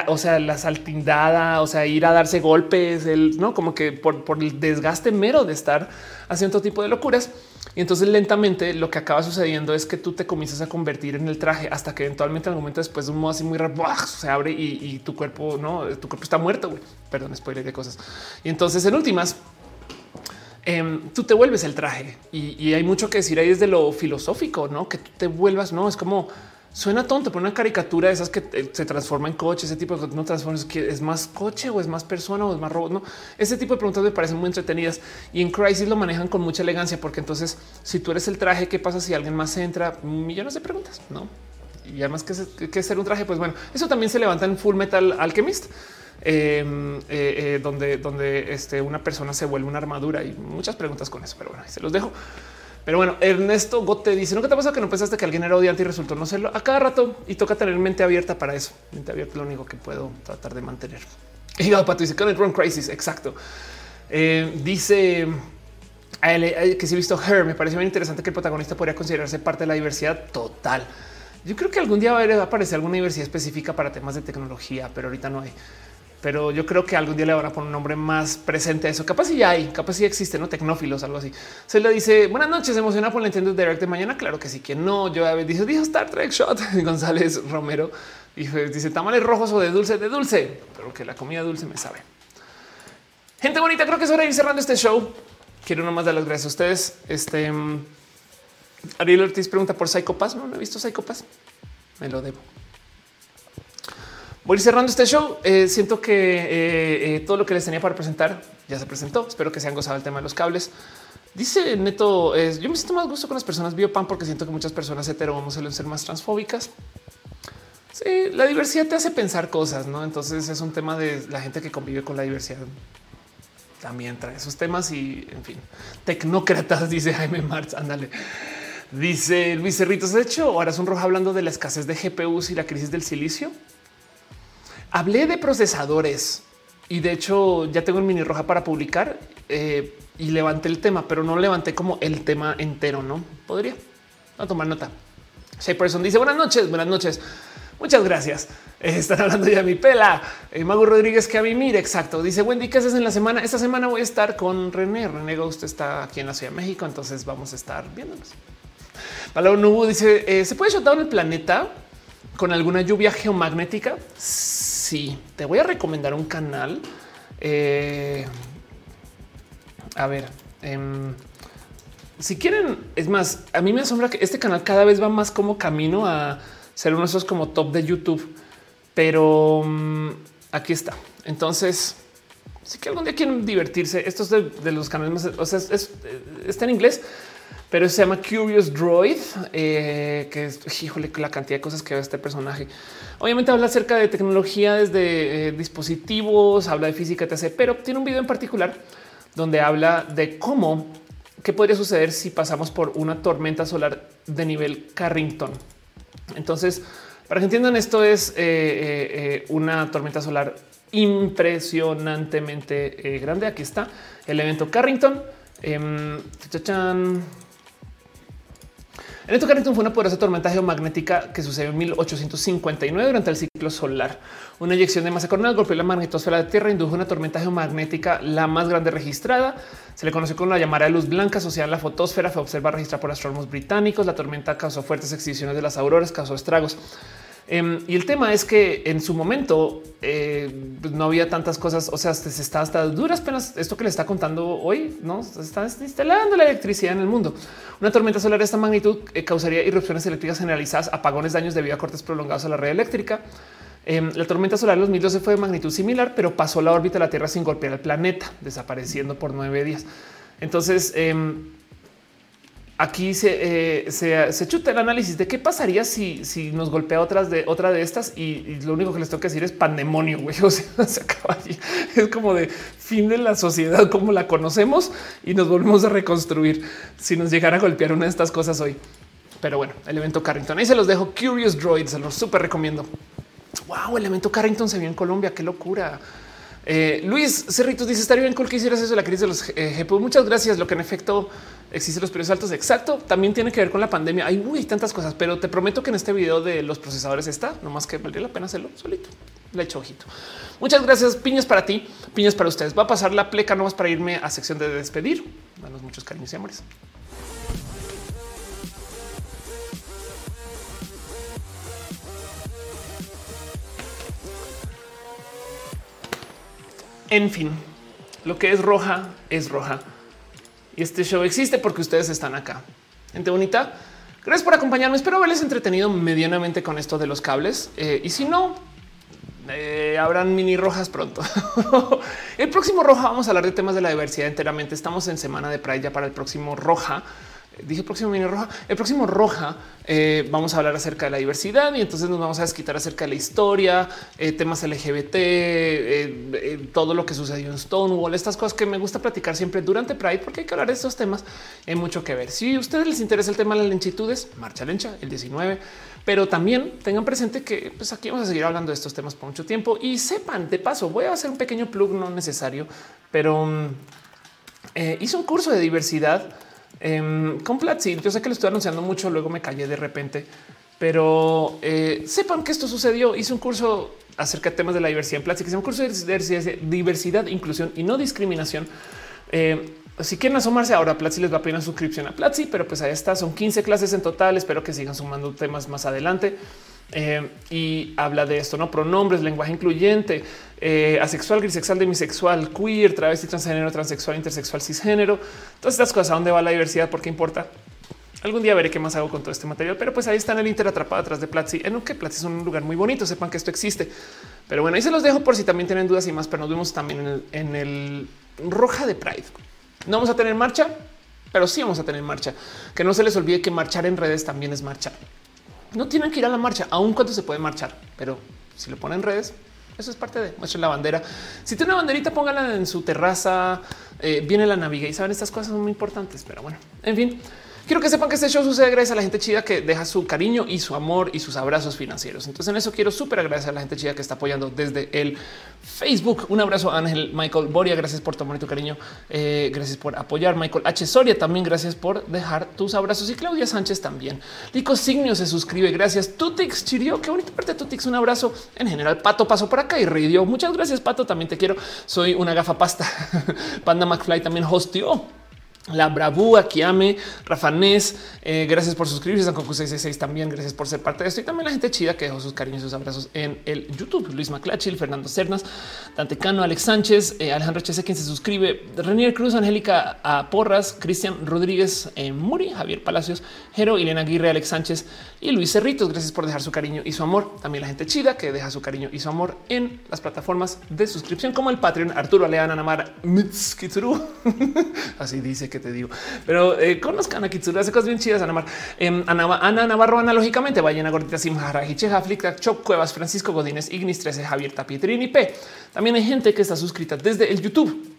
o sea, la saltindada, o sea, ir a darse golpes, el no como que por, por el desgaste mero de estar haciendo todo tipo de locuras. Y entonces lentamente lo que acaba sucediendo es que tú te comienzas a convertir en el traje hasta que eventualmente en algún momento después de un modo así muy rápido se abre y, tu cuerpo no, tu cuerpo está muerto. Perdón, spoiler de cosas. Y entonces en últimas, em, tú te vuelves el traje y, hay mucho que decir ahí desde lo filosófico, no que tú te vuelvas. No es como suena tonto, pero una caricatura de esas que eh, se transforma en coche, ese tipo de cosas no transformas, que es más coche o es más persona o es más robot. No, ese tipo de preguntas me parecen muy entretenidas y en Crisis lo manejan con mucha elegancia, porque entonces, si tú eres el traje, ¿qué pasa si alguien más entra? Millones de preguntas, no? Y además, que es ser un traje? Pues bueno, eso también se levanta en Full Metal Alchemist. Em, eh, eh, donde, donde este, una persona se vuelve una armadura y muchas preguntas con eso, pero bueno, se los dejo. Pero bueno, Ernesto Gote dice: ¿No te pasa que no pensaste que alguien era odiante y resultó no serlo? A cada rato y toca tener mente abierta para eso. Mente abierta es lo único que puedo tratar de mantener. Y Pato dice: Con el Run Crisis. Exacto. Eh, dice que si he visto Her, me parece muy interesante que el protagonista podría considerarse parte de la diversidad total. Yo creo que algún día va a aparecer alguna diversidad específica para temas de tecnología, pero ahorita no hay pero yo creo que algún día le van a poner un nombre más presente a eso. Capaz si ya hay, capaz si existe, no tecnófilos, algo así. Se le dice buenas noches, emociona por el Nintendo Direct de mañana. Claro que sí, que no. Yo dice, dijo Star Trek Shot. González Romero dice, dice tamales rojos o de dulce, de dulce, pero que la comida dulce me sabe. Gente bonita, creo que es hora de ir cerrando este show. Quiero nomás dar las gracias a ustedes. Este mm, Ariel Ortiz pregunta por Psycho No, no he visto Psycho Me lo debo. Voy cerrando este show. Eh, siento que eh, eh, todo lo que les tenía para presentar ya se presentó. Espero que se hayan gozado el tema de los cables. Dice Neto, yo me siento más gusto con las personas biopan porque siento que muchas personas hetero vamos a ser más transfóbicas. Sí, la diversidad te hace pensar cosas, ¿no? Entonces es un tema de la gente que convive con la diversidad. También trae esos temas y, en fin, tecnócratas, dice Jaime Marx, ándale. Dice Luis Cerritos, de hecho, ahora es un hablando de la escasez de GPUs y la crisis del silicio. Hablé de procesadores y de hecho ya tengo el mini roja para publicar eh, y levanté el tema, pero no levanté como el tema entero. No podría no tomar nota. Person dice buenas noches, buenas noches. Muchas gracias. Eh, están hablando ya mi pela. Eh, Mago Rodríguez que a mí mire exacto. Dice Wendy, ¿qué haces en la semana? Esta semana voy a estar con René. René Ghost está aquí en la Ciudad de México, entonces vamos a estar viéndonos. Palabra Nubu dice: ¿Se puede en el planeta con alguna lluvia geomagnética? Te voy a recomendar un canal. Eh, a ver, Em, si quieren, es más, a mí me asombra que este canal cada vez va más como camino a ser uno de esos como top de YouTube, pero mm, aquí está. Entonces, si que algún día quieren divertirse, estos de, los canales más, o sea, es, está en inglés, pero se llama Curious Droid, eh, que es híjole, la cantidad de cosas que ve este personaje. Obviamente habla acerca de tecnología desde eh, dispositivos, habla de física, etc. Pero tiene un video en particular donde habla de cómo qué podría suceder si pasamos por una tormenta solar de nivel Carrington. Entonces, para que entiendan, esto es eh, una tormenta solar impresionantemente grande. Aquí está el evento Carrington. Eh, el evento Carrington fue una poderosa tormenta geomagnética que sucedió en 1859 durante el ciclo solar. Una eyección de masa coronal golpeó la magnetosfera de Tierra, indujo una tormenta geomagnética la más grande registrada. Se le conoció como la llamada luz blanca asociada a la fotosfera. Fue observada registrada por astrónomos británicos. La tormenta causó fuertes exhibiciones de las auroras, causó estragos. Em, y el tema es que en su momento eh, pues, no había tantas cosas. O sea, se está hasta duras penas esto que le está contando hoy. No se está instalando la electricidad en el mundo. Una tormenta solar de esta magnitud eh, causaría irrupciones eléctricas generalizadas, apagones, daños debido a cortes prolongados a la red eléctrica. Em, la tormenta solar en 2012 fue de magnitud similar, pero pasó la órbita de la Tierra sin golpear el planeta, desapareciendo por nueve días. Entonces, em, aquí se, eh, se, chuta el análisis de qué pasaría si, si nos golpea otras de otra de estas y, lo único que les tengo que decir es pandemonio. Güey. Se acaba allí. Es como de fin de la sociedad como la conocemos y nos volvemos a reconstruir si nos llegara a golpear una de estas cosas hoy. Pero bueno, el evento Carrington ahí se los dejo. Curious Droid se los súper recomiendo. Wow, el evento Carrington se vio en Colombia. Qué locura. Eh, Luis Cerritos dice estaría bien cool que hicieras eso la crisis de los eh. Muchas gracias. Lo que en efecto existe los precios altos. Exacto. También tiene que ver con la pandemia. Hay muy tantas cosas, pero te prometo que en este video de los procesadores está, no más que valdría la pena hacerlo solito. Le echo ojito. Muchas gracias. Piñas para ti, piñas para ustedes. Va a pasar la pleca nomás para irme a sección de despedir. Danos muchos cariños y amores. En fin, lo que es roja es roja. Este show existe porque ustedes están acá. Gente bonita, gracias por acompañarme. Espero haberles entretenido medianamente con esto de los cables. Eh, y si no, eh, habrán mini rojas pronto. el próximo roja vamos a hablar de temas de la diversidad enteramente. Estamos en semana de Pride ya para el próximo roja dije próximo mini roja. El próximo roja eh, vamos a hablar acerca de la diversidad y entonces nos vamos a desquitar acerca de la historia, eh, temas LGBT, eh, todo lo que sucedió en Stonewall, estas cosas que me gusta platicar siempre durante Pride, porque hay que hablar de estos temas. Hay mucho que ver. Si a ustedes les interesa el tema de las lenchitudes, marcha lencha el 19, pero también tengan presente que pues aquí vamos a seguir hablando de estos temas por mucho tiempo y sepan de paso, voy a hacer un pequeño plug no necesario, pero mm, hice un curso de diversidad eh, con Platzi, yo sé que lo estoy anunciando mucho, luego me callé de repente, pero eh, sepan que esto sucedió. Hice un curso acerca de temas de la diversidad en Platzi, que es un curso de diversidad, inclusión y no discriminación. Eh, si quieren asomarse ahora, Platzi les va a pedir una suscripción a Platzi, pero pues ahí está, son 15 clases en total. Espero que sigan sumando temas más adelante. Eh, y habla de esto, no pronombres, lenguaje incluyente, eh, asexual, grisexual, demisexual, queer, travesti, transgénero, transexual, intersexual, cisgénero, todas estas cosas. ¿A dónde va la diversidad? ¿Por qué importa? Algún día veré qué más hago con todo este material, pero pues ahí está en el Inter atrapado atrás de Platzi, en un que Platzi es un lugar muy bonito. Sepan que esto existe, pero bueno, ahí se los dejo por si también tienen dudas y más. Pero nos vemos también en el, Roja de Pride. No vamos a tener marcha, pero sí vamos a tener marcha. Que no se les olvide que marchar en redes también es marchar no tienen que ir a la marcha, aun cuando se puede marchar, pero si lo ponen en redes, eso es parte de muestra la bandera. Si tiene una banderita, póngala en su terraza. Eh, viene la naviga y saben estas cosas son muy importantes, pero bueno, en fin. Quiero que sepan que este show sucede gracias a la gente chida que deja su cariño y su amor y sus abrazos financieros. Entonces en eso quiero súper agradecer a la gente chida que está apoyando desde el Facebook. Un abrazo Ángel Michael Boria. Gracias por tomar tu cariño. Eh, gracias por apoyar. Michael H. Soria también. Gracias por dejar tus abrazos. Y Claudia Sánchez también. Lico Signio se suscribe. Gracias. Tutix Chirio. Qué bonito parte Tutix. Un abrazo. En general, Pato pasó por acá y reidió. Muchas gracias, Pato. También te quiero. Soy una gafa pasta. Panda McFly también hostió La Bravú, Akiame, Rafanés, eh, gracias por suscribirse. San Cocu 666 también. Gracias por ser parte de esto. Y también la gente chida que dejó sus cariños y sus abrazos en el YouTube. Luis Maclachil, Fernando Cernas, Dante Cano, Alex Sánchez, eh, Alejandro Chese, quien se suscribe, Renier Cruz, Angélica Porras, Cristian Rodríguez, eh, Muri, Javier Palacios, Jero, Elena Aguirre, Alex Sánchez y Luis Cerritos. Gracias por dejar su cariño y su amor. También la gente chida que deja su cariño y su amor en las plataformas de suscripción como el Patreon. Arturo Aleana Namara Mitskitsuru. Así dice que te digo, pero eh, conozcan a Kitsuru, hace cosas bien chidas. Ana, Mar, eh, Ana, Navarro, analógicamente, vayan a Gordita Simhara, Hicheja, Flickta, Chop Cuevas, Francisco Godínez, Ignis 13, Javier Tapietrini P. También hay gente que está suscrita desde el YouTube.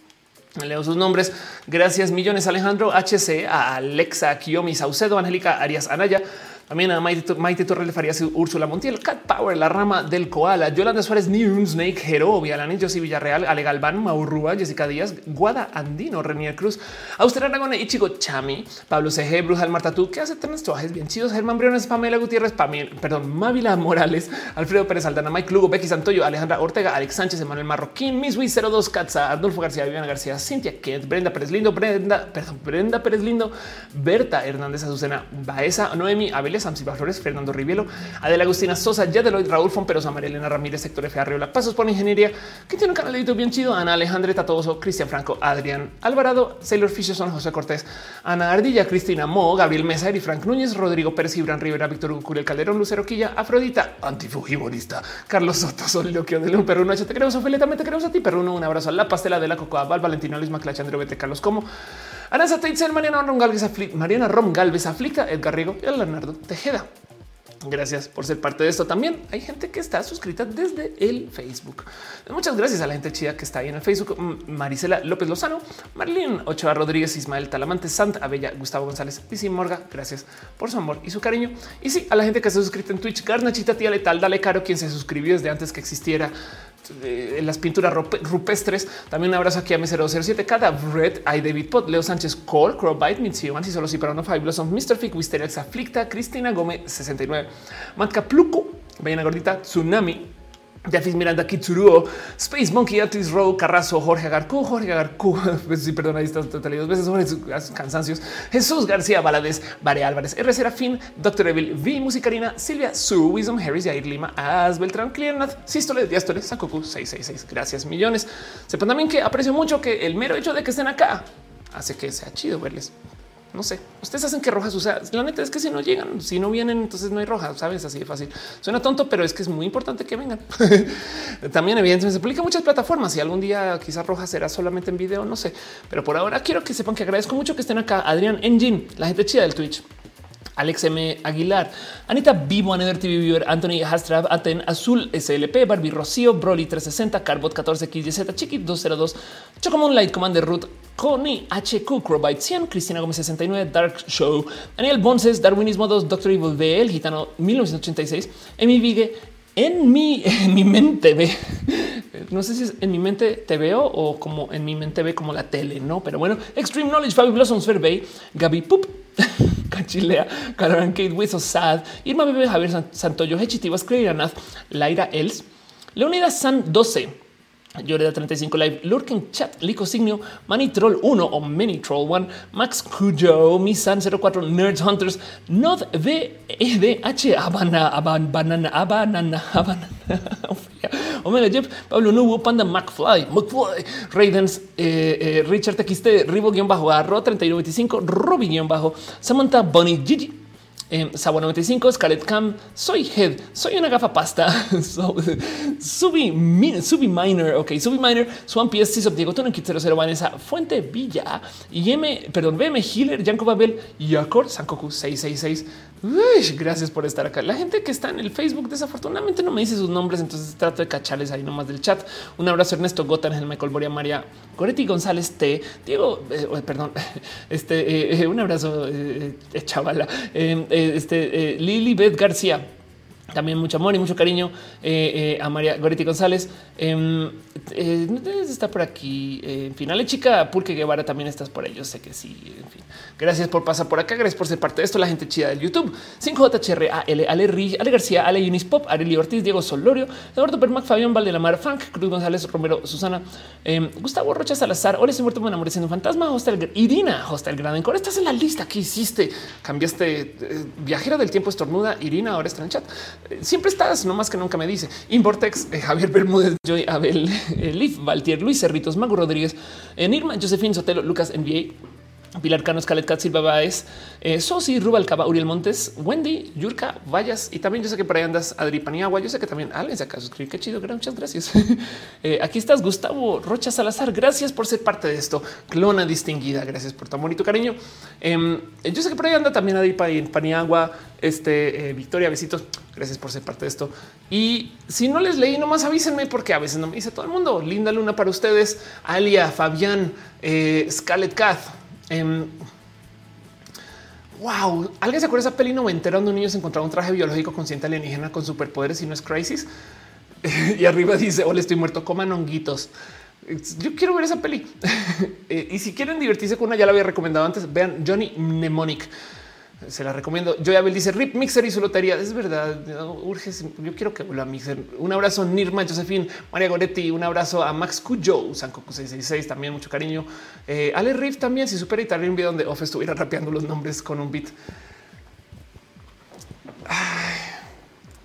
Leo sus nombres. Gracias millones Alejandro HC, Alexa Kiyomi Saucedo, Angélica Arias Anaya, también a Maite, Maite Torres Farías, Úrsula Montiel, Cat Power, La Rama del Koala, Yolanda Suárez, New Snake, Jero, Vialanes, Josi Villarreal, Ale Galván, Maurrúa, Jessica Díaz, Guada Andino, Renier Cruz, Auster Aragón, Ichigo Chami, Pablo CG, Brujal Marta que hace tres trajes bien chidos, Germán Briones, Pamela Gutiérrez, Pamela, perdón, Mávila Morales, Alfredo Pérez Aldana, Mike Lugo, Becky Santoyo, Alejandra Ortega, Alex Sánchez, Emanuel Marroquín, Miss 02, Katza, Adolfo García, Viviana García, Cintia Kent, Brenda Pérez Lindo, Brenda, perdón, Brenda Pérez Lindo, Berta Hernández Azucena, Baeza, Noemi, Abelia Samsiba Flores, Fernando Rivielo, Adela Agustina Sosa, Yadeloid, Raúl Fomperosa, María Elena Ramírez, Sector F. Arriola, Pasos por Ingeniería, que tiene un canal de YouTube bien chido, Ana Alejandra Tatoso, Cristian Franco, Adrián Alvarado, Sailor Son José Cortés, Ana Ardilla, Cristina Mo, Gabriel Mesa, Eri Frank Núñez, Rodrigo Pérez, Ibran Rivera, Víctor Ucuriel Calderón, Lucero Quilla, Afrodita, antifujibonista, Carlos Soto, Soliloquio de León, Perruno, te queremos, Ophelia, también te queremos a ti, Perruno, un abrazo a la pastela de la Cocoa, Val, Valentino, Luis Maclach, André Bete, Carlos Como, Aranza Teitzel, Mariana Rom Galvez, Mariana Rom Galvez, Aflicta, Edgar Rigo y Leonardo Tejeda. Gracias por ser parte de esto. También hay gente que está suscrita desde el Facebook. Muchas gracias a la gente chida que está ahí en el Facebook. Marisela López Lozano, Marlene Ochoa Rodríguez, Ismael Talamante, Santa Abella, Gustavo González, Pisi Morga. Gracias por su amor y su cariño. Y sí, a la gente que se suscrita en Twitch, Garnachita, tía letal, dale caro, quien se suscribió desde antes que existiera en las pinturas rupestres. También un abrazo aquí a M007, cada Red, hay David Pot, Leo Sánchez, Cole, Crowbite, Mitsio, si solo si para no Blossom, Mr. Fick, Wisteria, Aflicta, Cristina Gómez, 69, Matka Pluco, Ballena Gordita, Tsunami, Jafis Miranda, Kitsuruo, Space Monkey, Atis Row, Carrazo, Jorge Agarcu, Jorge Agarcu, pues sí, perdón, ahí está dos veces sobre sus cansancios, Jesús García Valadez, Vare Álvarez, R. Serafín, Doctor Evil, V. Musicarina, Silvia, Su, Wisdom, Harris, Yair Lima, Az Beltrán, Clienat, Sístole, Diástole, Sakoku, 666. Gracias millones. Sepan también que aprecio mucho que el mero hecho de que estén acá hace que sea chido verles no sé, ustedes hacen que rojas, o sea, la neta es que si no llegan, si no vienen, entonces no hay rojas, sabes, así de fácil. Suena tonto, pero es que es muy importante que vengan. También evidentemente se publica muchas plataformas y algún día quizás roja será solamente en video, no sé, pero por ahora quiero que sepan que agradezco mucho que estén acá. Adrián Engine, la gente chida del Twitch. Alex M. Aguilar, Anita Vivo, Aneder TV Viewer, Anthony Hastrab, Aten, Azul, SLP, Barbie Rocío, Broly 360, Carbot 14XYZ, Chiquit 202, Chocomon Light, Commander Root, Connie HQ, Crowbite 100, Cristina Gómez 69, Dark Show, Daniel Bonces, Darwinismo 2, Doctor Evil BL, Gitano 1986, Emi Vigue, en mi, en mi mente ve, no sé si es en mi mente te veo o como en mi mente ve como la tele, no? Pero bueno, Extreme Knowledge, Fabi Blossoms, Fairway, Gaby Poop, Cachilea, Karen Kate Wizo, Sad, Irma Bebe, Javier Santoyo, Hechitivas, Anath, Laira Els, Leonida San 12, Lloreda 35 Live, Lurking Chat, Lico Signio, Mani Troll 1 o Mini Troll 1, Max Cujo, Misan 04, Nerds Hunters, Nod VEDH, Habana, Aban, Banana, Abanana, Abanana, Omega Jeff, Pablo Nubo, Panda McFly, McFly, Raidens, eh, eh, Richard XT, Ribo-Arro 3125, Robbie-Bajo, Samantha Bunny, Gigi, eh, Sabo 95, Scarlet Cam, soy Head, soy una gafa pasta, Subi, Subi Minor, ok, Subi Minor, Swan PS, Cisop, Diego Tono, Kit 00, Vanessa, Fuente Villa, y M, perdón, BM Healer, Yanko Babel, Yakor, Sankoku 666. Gracias por estar acá. La gente que está en el Facebook desafortunadamente no me dice sus nombres, entonces trato de cacharles ahí nomás del chat. Un abrazo Ernesto Gotan, el Michael Boria, María Goretti González T, Diego, eh, perdón, este, eh, un abrazo, eh, chavala, este, Lili Beth García. También mucho amor y mucho cariño eh, eh, a María Goretti González. Eh, eh, está por aquí. En fin, Ale Chica Pulque Guevara también estás por ello. Sé que sí. En fin, gracias por pasar por acá. Gracias por ser parte de esto. La gente chida del YouTube. 5JHR, Ale, Ale, Ri, Ale García, Ale Unispop, Areli Ortiz, Diego Solorio, Eduardo Permac, Fabián Valdelamar, Frank Cruz González, Romero, Susana, eh, Gustavo Rocha Salazar. Hola, estoy muerto, me enamoré siendo un fantasma. Hostel Irina, Hostel Gran Encore. Estás en la lista. ¿Qué hiciste? Cambiaste viajera del tiempo estornuda. Irina ahora está en chat. Eh, siempre estás, no más que nunca me dice. Importex, eh, Javier Bermúdez, Joy Abel, eh, Valtier, Luis Cerritos, Mago Rodríguez, eh, Nirma, Josefín Sotelo, Lucas NBA. Pilar Cano, Scalet Cat, Silva Baez, eh, Sosi, Rubalcaba, Uriel Montes, Wendy, Yurka, Vallas y también yo sé que por ahí andas Adri Paniagua. Yo sé que también alguien se acaba de suscribir. Qué chido, muchas gracias. Eh, aquí estás, Gustavo Rocha Salazar. Gracias por ser parte de esto. Clona distinguida. Gracias por tu amor y tu cariño. Em, yo sé que por ahí anda también Adri Pa- Paniagua, este eh, Victoria, besitos. Gracias por ser parte de esto. Y si no les leí, nomás avísenme porque a veces no me dice todo el mundo. Linda luna para ustedes. Alia, Fabián, eh, Scarlett Kath. Em, Wow, ¿alguien se acuerda de esa peli noventera donde un niño se encontraba un traje biológico consciente alienígena con superpoderes y no es crisis? y arriba dice, hola, estoy muerto, coman honguitos. Yo quiero ver esa peli. Eh, y si quieren divertirse con una, ya la había recomendado antes, vean Johnny Mnemonic. Se la recomiendo. Joy Abel dice Rip Mixer y su lotería. Es verdad. no, urge. Yo quiero que vuelva a Mixer. Un abrazo a Nirma, Josefín, María Goretti. Un abrazo a Max Cujo, Sankoku 666. También mucho cariño. Eh, Ale Riff también. Si supera editar un video donde Off estuviera rapeando los nombres con un beat.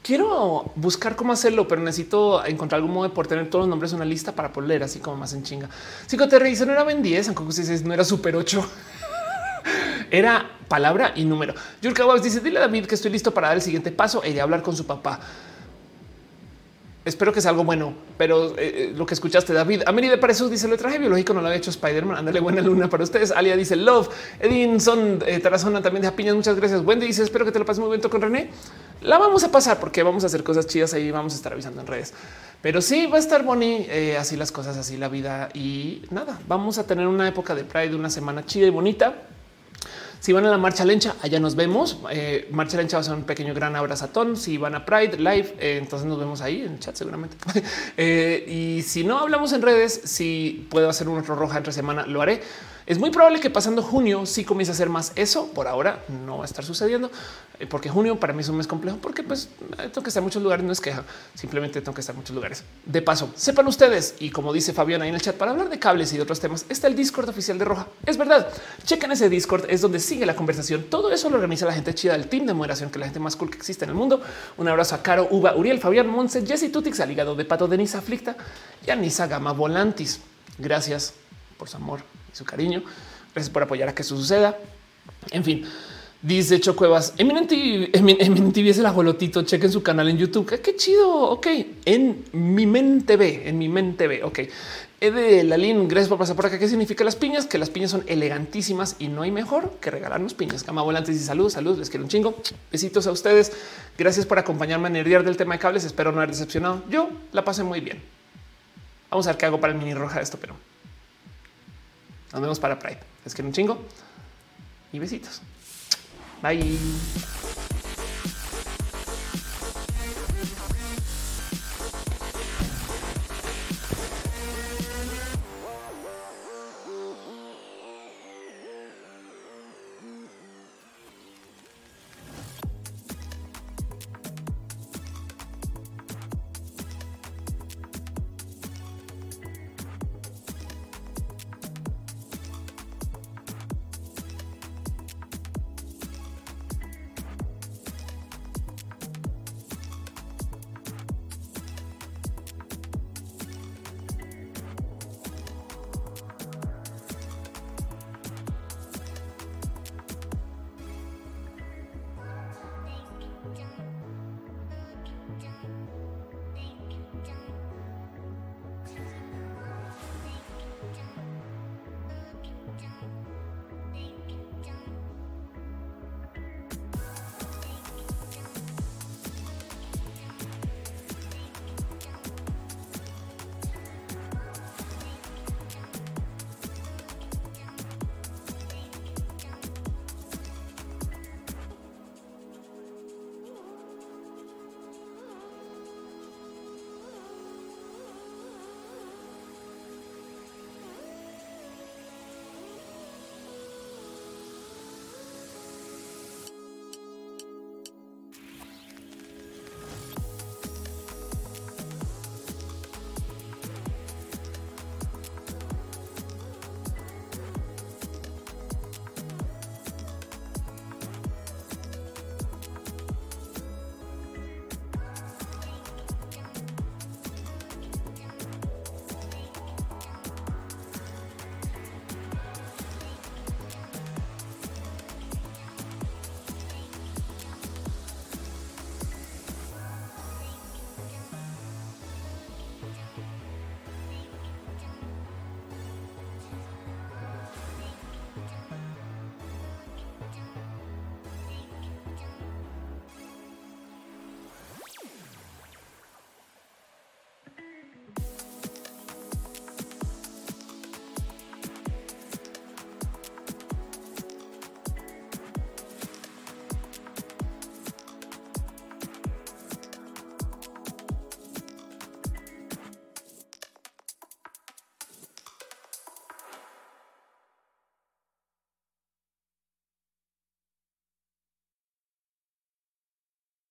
Quiero buscar cómo hacerlo, pero necesito encontrar algún modo de por tener todos los nombres en una lista para poder leer así como más en chinga. Psicoterra dice no era Ben 10, Sankoku 666 no era Super 8 era palabra y número. Yurka Waves dice: Dile a David que estoy listo para dar el siguiente paso e ir a hablar con su papá. Espero que sea algo bueno, pero eh, eh, lo que escuchaste, David. Amelie para eso dice: Lo traje biológico, no lo había hecho Spider-Man. Ándale, buena luna para ustedes. Alia dice: Love. Edinson eh, Tarazona también de Piñas. Muchas gracias. Wendy dice: Espero que te lo pases muy bien con René. La vamos a pasar porque vamos a hacer cosas chidas ahí. Vamos a estar avisando en redes, pero sí va a estar Bonnie. eh, así las cosas, así la vida y nada. Vamos a tener una época de Pride, una semana chida y bonita. Si van a la marcha lencha, allá nos vemos. Eh, marcha lencha va a ser un pequeño gran abrazatón. Si van a Pride Live, eh, entonces nos vemos ahí en chat seguramente. Eh, y si no hablamos en redes, si puedo hacer un otro roja entre semana, lo haré. Es muy probable que pasando junio sí comience a hacer más eso. Por ahora no va a estar sucediendo eh, porque junio para mí es un mes complejo porque pues eh, tengo que estar en muchos lugares. No es queja, simplemente tengo que estar en muchos lugares. De paso, sepan ustedes y como dice Fabián ahí en el chat para hablar de cables y de otros temas, está el Discord oficial de Roja. Es verdad. Chequen ese Discord, es donde sigue la conversación. Todo eso lo organiza la gente chida del team de moderación, que es la gente más cool que existe en el mundo. Un abrazo a Caro, Uva, Uriel, Fabián, Monse, Jesse Tutix, al de pato, Denise Aflicta y a Nisa Gama Volantis. Gracias por su amor su cariño. Gracias por apoyar a que eso suceda. En fin, dice Chocuevas, Eminente, Emin- Eminente es el ajolotito. Chequen su canal en YouTube. Qué, qué chido. Ok, en mi mente ve, en mi mente ve. Ok, Ede Lalín, gracias por pasar por acá. ¿Qué significa las piñas? Que las piñas son elegantísimas y no hay mejor que regalarnos piñas. Cama volantes y salud, salud. Les quiero un chingo. Besitos a ustedes. Gracias por acompañarme a nerdear del tema de cables. Espero no haber decepcionado. Yo la pasé muy bien. Vamos a ver qué hago para el mini roja de esto, pero nos vemos para Pride. Les quiero un chingo y besitos. Bye.